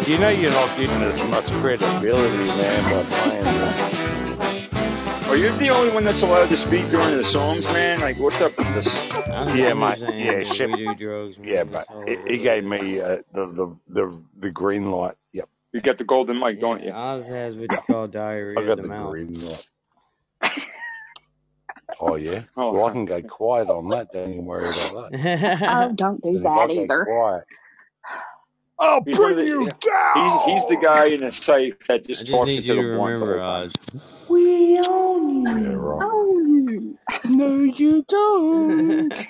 You know you're not getting as much credibility, man, by playing this. Are you the only one that's allowed to speak during the songs, man? Like, what's up with this? I'm, Yeah, I'm mate. Yeah, shit. we do drugs, man. Yeah, but all he, he gave me uh, the, the the the green light. Yep, You got the golden mic, don't you? Oz has what you call diarrhea I of got the the mouth. green light. Oh yeah. Oh, Well, I can go quiet on that. Don't even worry about that. Oh, don't do And if I that either. quiet, I'll He's bring the- you He's down. he's the guy in a safe that I just just talks need into you the to the remember. Oz. We own Yeah, you. right. Oh, No, you don't.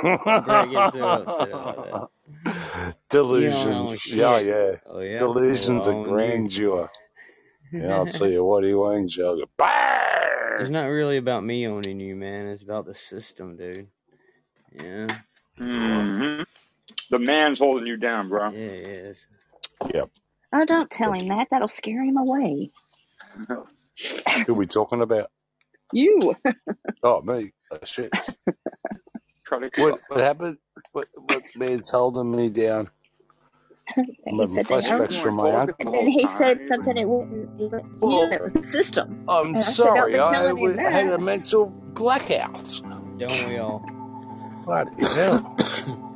Greg gets so upset about that. Delusions. Yeah, yeah. Oh, yeah? Delusions Well, of you- grandeur. Yeah, I'll tell you what, he owns you. I'll go, It's not really about me owning you, man. It's about the system, dude. Yeah, hmm The man's holding you down, bro. yeah, yes. Yep. oh, don't tell him that. That'll scare him away. Who are we talking about? You. Oh, me. Oh, shit. What, what happened? What, what man's holding me down? I'm he having said that. flashbacks from my uncle. And then he said something. It wasn't even you. It was the system. I'm And I sorry, be I was- had a mental blackout. Don't we all? Bloody hell.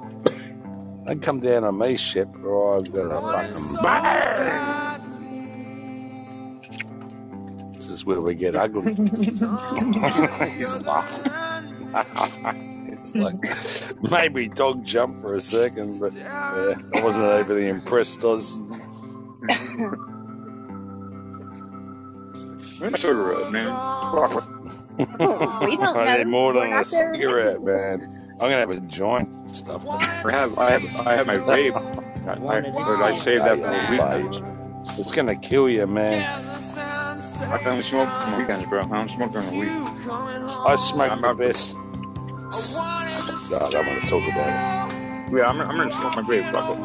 Don't come down on me, ship, or I've got a fucking bang. This is where we get ugly. He's laughing. it's like maybe dog jump for a second, but yeah, I wasn't overly impressed. I was We're cigarette, man. Oh, we don't I need more than a not there. cigarette, man. I'm gonna have a joint stuff. I have, I have, I have my vape. I, I, I saved that for the weekends. It's gonna kill you, man. I don't smoke on the weekends, bro. I don't smoke during the week. I smoke the best. No, I want to talk about Yeah, I'm, I'm gonna smoke my vape. Fuck it.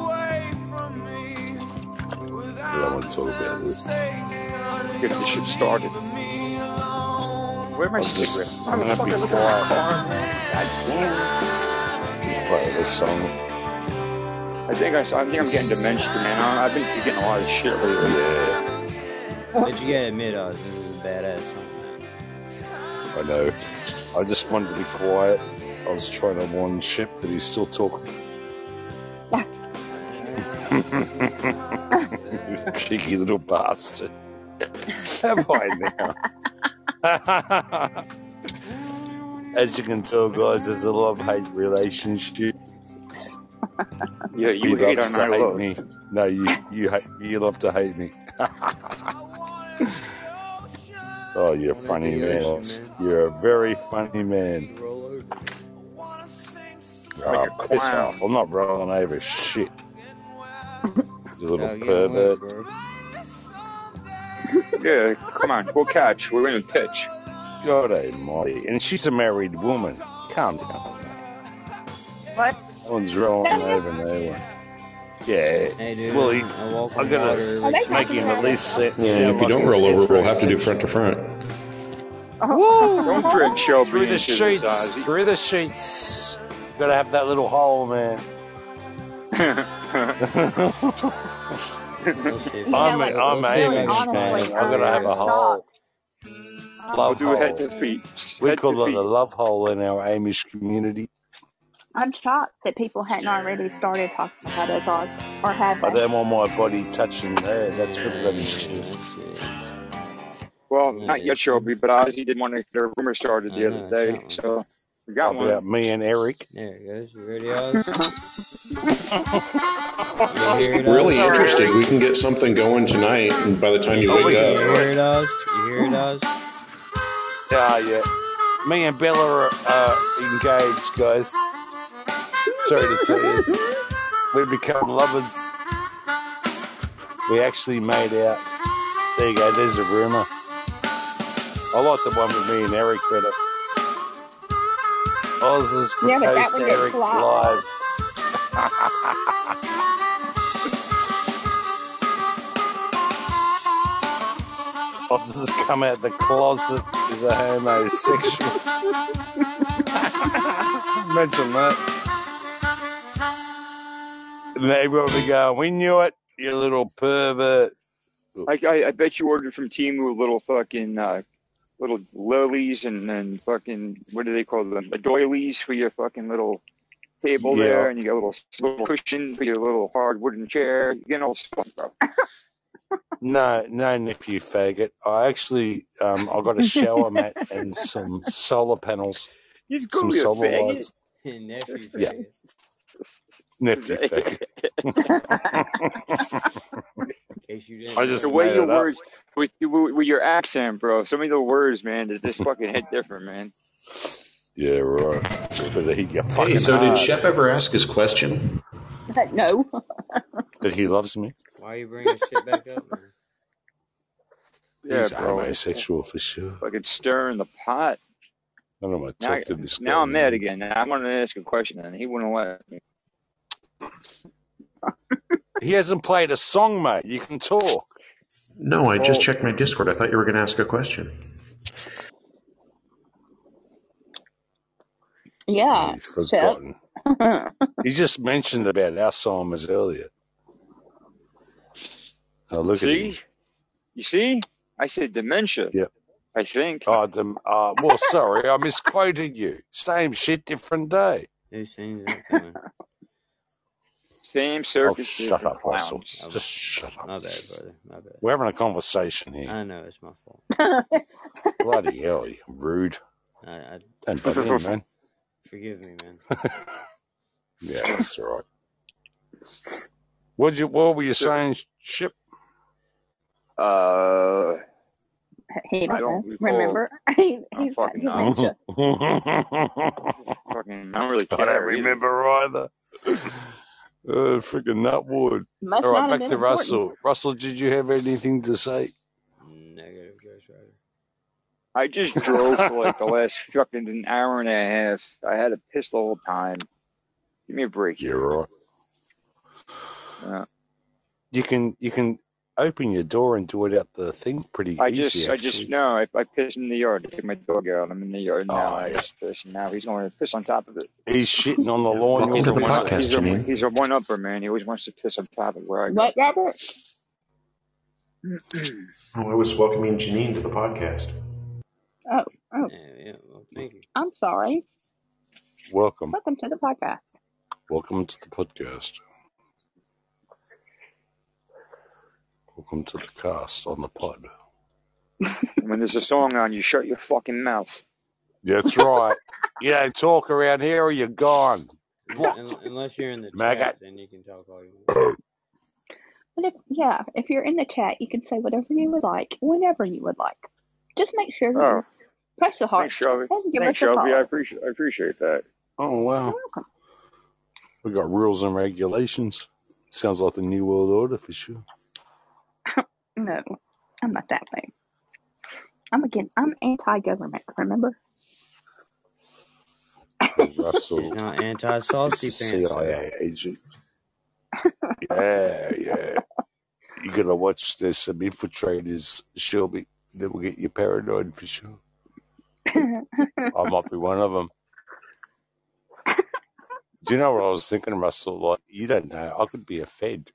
it. I want to talk about it. Get this shit started. Where are my cigarettes? I'm gonna Motherfucker, be look at my quiet. car, man. God damn. Just play this song. I think I, I think I'm getting dementia, man. I, I've been getting a lot of shit lately. Yeah, But you gotta admit, Oz, oh, this is a badass song. I know. I just wanted to be quiet. I was trying to warn Ship that he's still talking. you cheeky little bastard. Have I now? As you can tell, guys, there's a love hate relationship. Yeah, you he hate loves on to hate love. me. No, you you hate, you love to hate me. oh, you're a Down at funny man. ocean, man. You're a very funny man. Oh, Like piss off! I'm not rolling over shit. You little Dog, get pervert. away. Yeah, come on, we'll catch. We're in a pitch. God almighty. And she's a married woman. Calm down. What? That one's rolling over no one. Yeah. Hey, dude, well, I walk I on gotta water Are they every make him at least sit. Yeah, sound if you don't roll over, we'll have to do front to front. Don't drink Shelby Through the sheets. Ozzy. Through the sheets. Gotta have that little hole, man. Shit. You know I'm, what? I'm Really, Amish, man. honestly, I gotta have a I'm hole. we'll Love do head hole. to feet. We Head call it feet. the love hole in our Amish community. I'm shocked that people hadn't already started talking about it, or, or have I they? don't want my body touching there. That's for Yeah, bloody yeah, shit. Well, Yeah, not yeah. yet, Shelby, but Ozzy didn't want to get a rumor started the know, other I day, so we got one. About me and Eric. There it goes. You ready, Oz? You it, Really interesting. interested. We can get something going tonight, and by the time you Oh, wake can You up, hear it, Oz? You hear it, Oz? Ah, yeah. Me and Bella are uh, engaged, guys. Sorry to tell you. We've become lovers. We actually made out. There you go, there's a rumour. I like the one with me and Eric better. Oz has Yeah, but proposed to Eric live. live. Oz has come out the closet as a homosexual. Imagine that. And they be going, we knew it, you little pervert. I, I, I bet you ordered from Temu little fucking uh, little lilies and and fucking what do they call them? The doilies for your fucking little table Yeah. there, and you got a little little cushion for your little hard wooden chair. You get all stuff, bro. No, no, nephew faggot. I actually, um, I got a shower mat and some solar panels, He's some gonna be a solar faggot. lights. Nephew Yeah, faggot. nephew faggot. In case you didn't I just the way your words with with with your accent, bro. Some of the words, man, they just fucking hit different, man. Yeah, right. But he got hey, fucking so did Shep ever ask his question? no. that he loves me. Why are you bringing shit back up, man? Yeah, He's a bro. homosexual for sure. Fucking stirring the pot. I don't want to Now, talk to this guy. now I'm mad again. Now I wanted to ask a question, and he wouldn't let me. He hasn't played a song, mate. You can talk. No, I just checked my Discord. I thought you were going to ask a question. Yeah. He's forgotten. He just mentioned about Alzheimer's earlier. Oh, look at see, you see, I said dementia. Yep. I think. Oh, the, uh, well, sorry, I misquoted you. Same shit, different day. Who sings that coming? Same Oh, shut different up, Russell. clowns. Oh, Just shut up. my bad, brother. My bad. We're having a conversation here. I know it's my fault. Bloody hell, you rude. I, I Don't bother him, man. forgive me, man. Yeah, that's all right. What you? What were you saying, Ship? Uh, he I don't don't recall. Remember? he, I'm he's got fucking not. dementia. Fucking, I don't really I don't remember either. Uh, freaking nutwood. Must All not right, have back to important. Russell. Russell, did you have anything to say? Negative Ghost Rider. I just drove for like the last fucking an hour and a half. I had to piss the whole time. Give me a break here. You're right. Yeah. You can you can open your door and do it out the thing pretty I easy. just, I just, actually. no, I, I pissed in the yard. I took my dog out. I'm in the yard oh, now. Oh, I yeah. just pissed. Now he's going to piss on top of it. He's shitting on the lawn. Welcome He's to a the one up. podcast, He's a, Janine. he's a one upper man. He always wants to piss on top of where I go. What, Robert? Oh, I was welcoming Janine to the podcast. Oh, oh, Yeah, yeah. Well, thank you. I'm sorry. Welcome, Welcome to the podcast. welcome to the podcast. Welcome to the cast on the pod. when there's a song on, you shut your fucking mouth. That's right. you don't talk around here or you're gone. Un- Unless you're in the Maggot. chat, then you can talk all you want. But if yeah, if you're in the chat, you can say whatever you would like, whenever you would like. Just make sure oh. you Oh, press the heart thanks, Shelby. and give Thanks, us a Shelby. I follow. appreciate I appreciate that. Oh, wow. We got rules and regulations. Sounds like the New World Order for sure. No, I'm not that way. I'm again. I'm anti-government. Remember? Russell. He's not anti-saucy He's a pants. CIA agent. Yeah, yeah. You gotta watch. There's some infiltrators, Shelby, that will get you paranoid for sure. I might be one of them. Do you know what I was thinking, Russell? Like, you don't know. I could be a Fed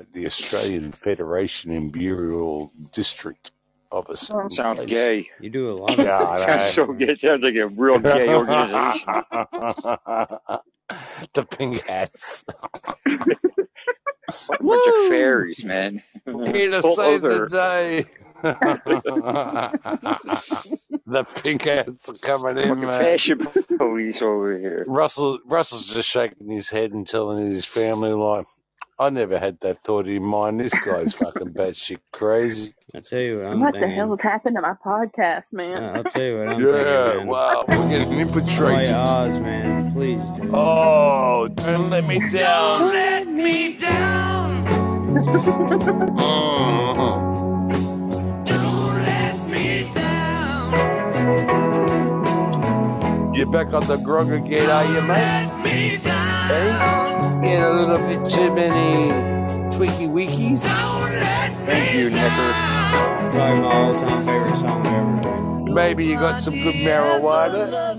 at the Australian Federation Imperial District of a certain Sounds place. gay. You do a lot of Yeah, I Sounds so gay. Sounds like a real gay organization. the pink hats. What a bunch of fairies, man. Here to Full save the day. the pink hats are coming in, Fucking mate. fashion police over here. Russell Russell's just shaking his head and telling his family like, I never had that thought in mind. This guy's fucking batshit crazy. I tell you what I'm what the thinking. hell has happened to my podcast, man? Uh, I'll tell you what I'm Yeah, thinking, man. wow, we're getting infiltrated. Play Oz, man. Please do. Oh, don't let me down. let me down. Oh. Don't let me down. You're back on the grog again, are you, mate? Let me. Hey? In a little bit too many tweaky weekies. Thank you, Nicker. Probably my all-time favorite song ever. Maybe you got some good marijuana.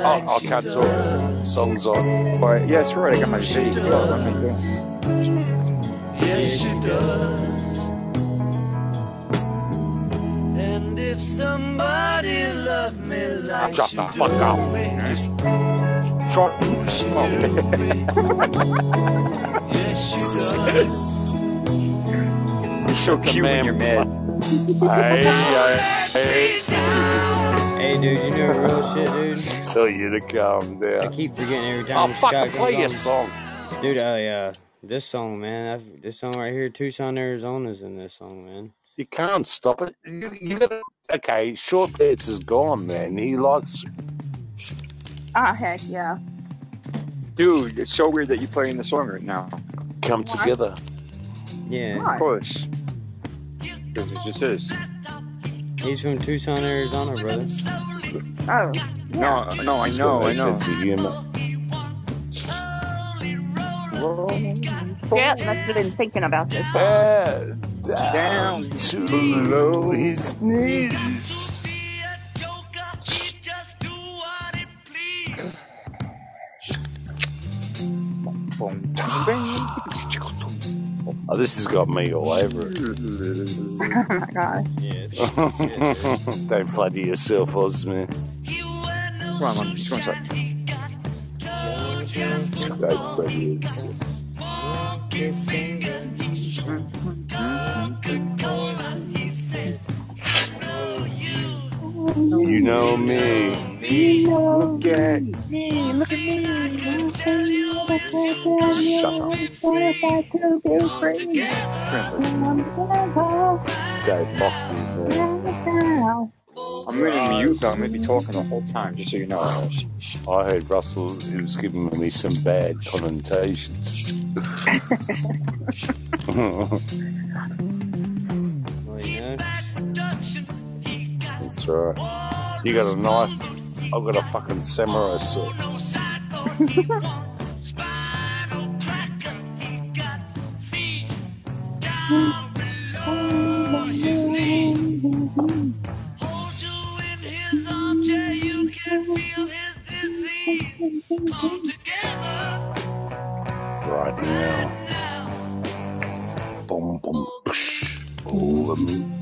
Oh, I can't talk. Songs on. But yeah, that's right. I got my vape. Yo, what am I? Yes, she does. If somebody loved me like Shut she the fuck up. me, Short. she Oh. do me. Yes, she. You're so cute when you're mad. Hey, hey, Hey, dude, you know real shit, dude? Tell you to calm I keep forgetting every Oh, time fucking Scott play your comes song. Dude, I, uh, This song, man. I've, this song right here, Tucson, Arizona's in this song, man. You can't stop it. You, you gotta. Okay, Short Pants is gone, man. He likes. Ah, heck yeah. Dude, it's so weird that you're playing the song right now. Come together. Yeah. Of course. Because it just is. He's from Tucson, Arizona, brother. Oh, No, no, I know, got no I know. sense of humor. yeah, must have been thinking about this. Yeah, Down to below. his knees. Oh, this has got me all over it. oh my gosh. Yeah, it's good shit, dude. Don't flatter yourself, Osman. Come on, man. Just one sec. Don't flatter yourself. You know me. you Look at Me, look at me. Shut up. Don't mock me, man. I'm gonna mute though. I'm gonna be talking the whole time, just so you know. I heard Russell he was giving me some bad connotations. That's right. You got a knife. I've got a fucking samurai sword. Right now. Boom, boom, psh. All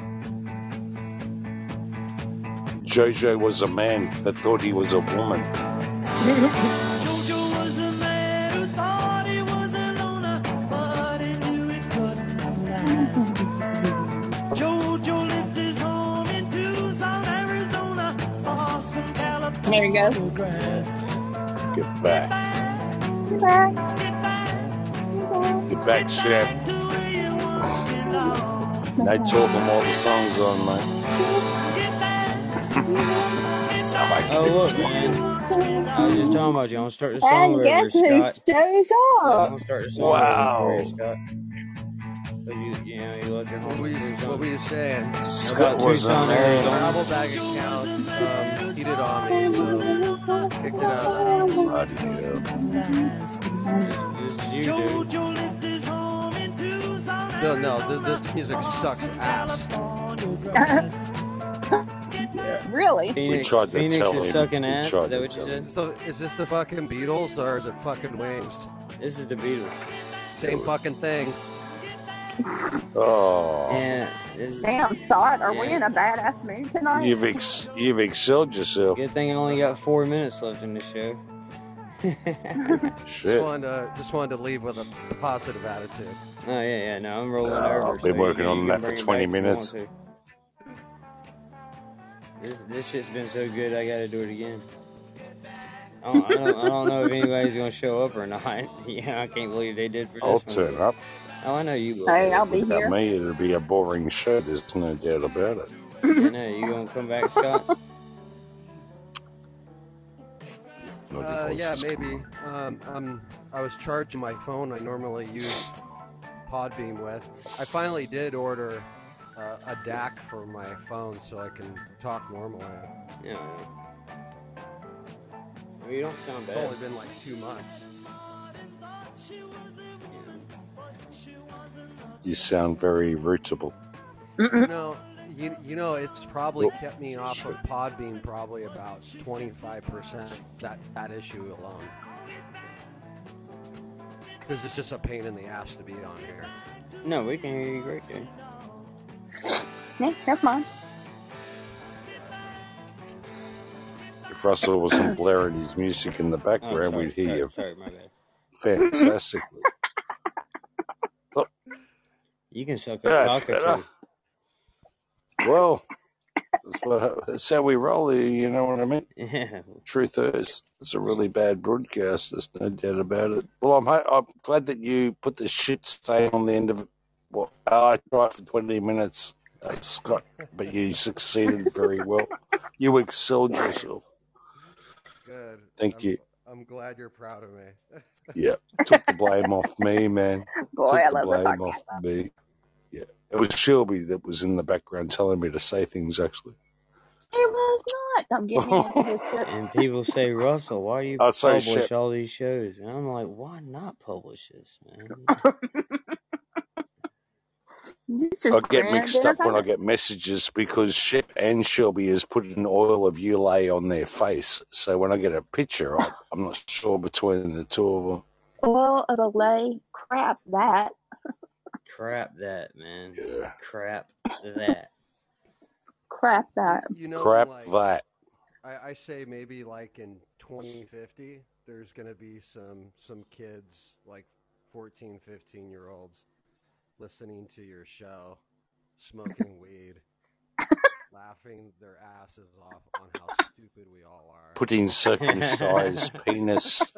In it. Jojo was a man that thought he was a woman. Jojo was a man who thought he was a loner, but he knew it couldn't last. Jojo lived his home in Tucson, Arizona, awesome California There you go. grass. Get back. You're back. Get back, Chef. No talking all the song's on, mate. So I Oh, look, man. I was just talking about you. I'm gonna start the song And over, guess who Scott. shows I'm up? gonna start the song over Wow. for you, Scott. 'Cause you, you know, you left your home What were you, what were you saying? Scott About was a Tucson, man. Arizona. Travel bag account um, cheated on me, so kicked it out of the house. Bloody. This, this is you, dude. Jojo lived his home in Tucson, No, no, th- this music sucks ass. really? Phoenix, tried to Phoenix tell is him. sucking ass. Is that what you tell said? So, is this the fucking Beatles or is it fucking Wings? This is the Beatles. Same fucking thing. Oh, Yeah. this- Damn, Scott, are we in a badass mood tonight? you've ex- you've excelled yourself. Good thing I only got four minutes left in the show. Just wanted to, just wanted to leave with a, a positive attitude. Oh yeah, yeah. No, I'm rolling Uh, over. I've been so working on that for 20 back if minutes. To. This this shit's been so good. I got to do it again. I don't, I don't, I don't know if anybody's gonna show up or not. Yeah, I can't believe they did for this I'll one. turn up. Oh, I know you will. Hey, I'll be Without here. me, it'll be a boring show. There's no doubt about it. I know you gonna come back, Scott. No Uh, yeah, devices. maybe. Um, um, I was charging my phone. I normally use Podbean with. I finally did order uh, a DAC for my phone so I can talk normally. Yeah. Well, you don't sound bad. It's bad. only been like two months. You sound very rootable. You know, you, you know, it's probably Oh, kept me off of Podbean probably about 25% that, that issue alone. Because it's just a pain in the ass to be on here. No, we can hear you great, dude. Yeah, that's mine. If Russell wasn't blaring his music in the Oh, background, sorry, we'd hear sorry, you sorry, my bad. fantastically. Oh. You can suck a That's Well, that's, what, that's how we roll here, you know what I mean? Yeah. Truth is, it's a really bad broadcast. There's no doubt about it. Well, I'm I'm glad that you put the shit stain on the end of it. Well, I tried for 20 minutes, uh, Scott, but you succeeded very well. You excelled yourself. Good. Thank I'm, you. I'm glad you're proud of me. Yeah, took the blame off me, man. Boy, took I the love the blame off me. Yeah, it was Shelby that was in the background telling me to say things. Actually, It was not. Don't get me into this shit. And people say, Russell, why do you I'll say publish all these shows? And I'm like, why not publish this, man? This is I get grand mixed up when I get messages because Shep and Shelby has put an oil of Ulay on their face. So when I get a picture, I, I'm not sure between the two of them. Well, it'll lay crap that. Crap that, man. Yeah. Crap that. Crap that. You know, Crap like, that. I, I say maybe like in 2050, there's going to be some some kids like 14, 15 year olds listening to your show, smoking weed, laughing their asses off on how stupid we all are. Putting circumcised penis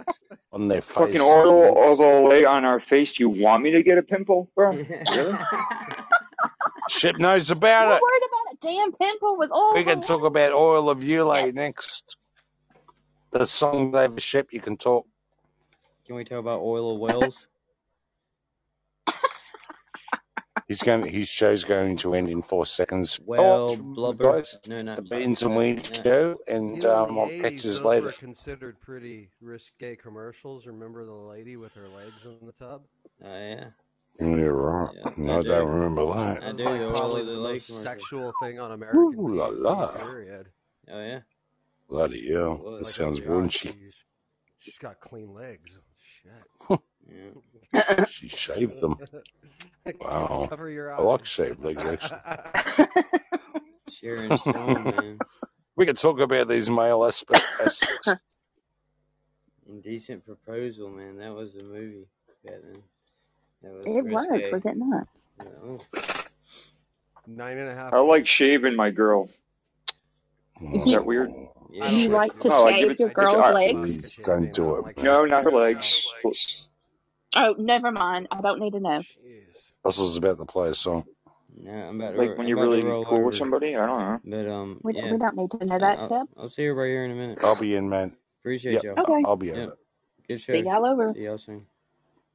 on their face. Fucking oil all the way on our face. You want me to get a pimple, bro? Really? Shep knows We're about it. worried about a damn pimple with all We the can talk about oil of Ulay next. The song David Shep, you can talk. Can we talk about oil of wells? He's going. His show's going to end in four seconds. Well, Oh, blubber. guys, No, not the beans and weed No. show, You and know, um, I'll catch you later. were considered pretty risque commercials. Remember the lady with her legs in the tub? Oh, yeah. You're right. Yeah, no, I I do. don't remember that. That was do, like the probably the the most sexual thing on American Ooh la TV, la. period. Oh, yeah. Bloody hell. Well, That Like, sounds raunchy. she's, she's got clean legs. shit. Yeah. She shaved them. Wow. Cover your I like eyes. shaved legs, actually. Sharon Stone, man. We could talk about these male aspect, aspects. Indecent Proposal, man. That was the movie back then. That was It was, risque. was it not? No. Nine and a half. I like shaving my girl. Hmm. Is that weird? Yeah. You like to No, I shave your girl's legs? Please don't do it. No, not her legs. Oh, never mind. I don't need to know. This is about to play so. song. No, I'm about to Like when I'm you're about really cool over. with somebody. I don't know. But um, We, yeah. we don't need to know that, I'll, Seb. I'll see everybody here in a minute. I'll be in, man. Appreciate Yep, y'all. Okay. I'll be in. Yep. Good show. See y'all over. See y'all soon.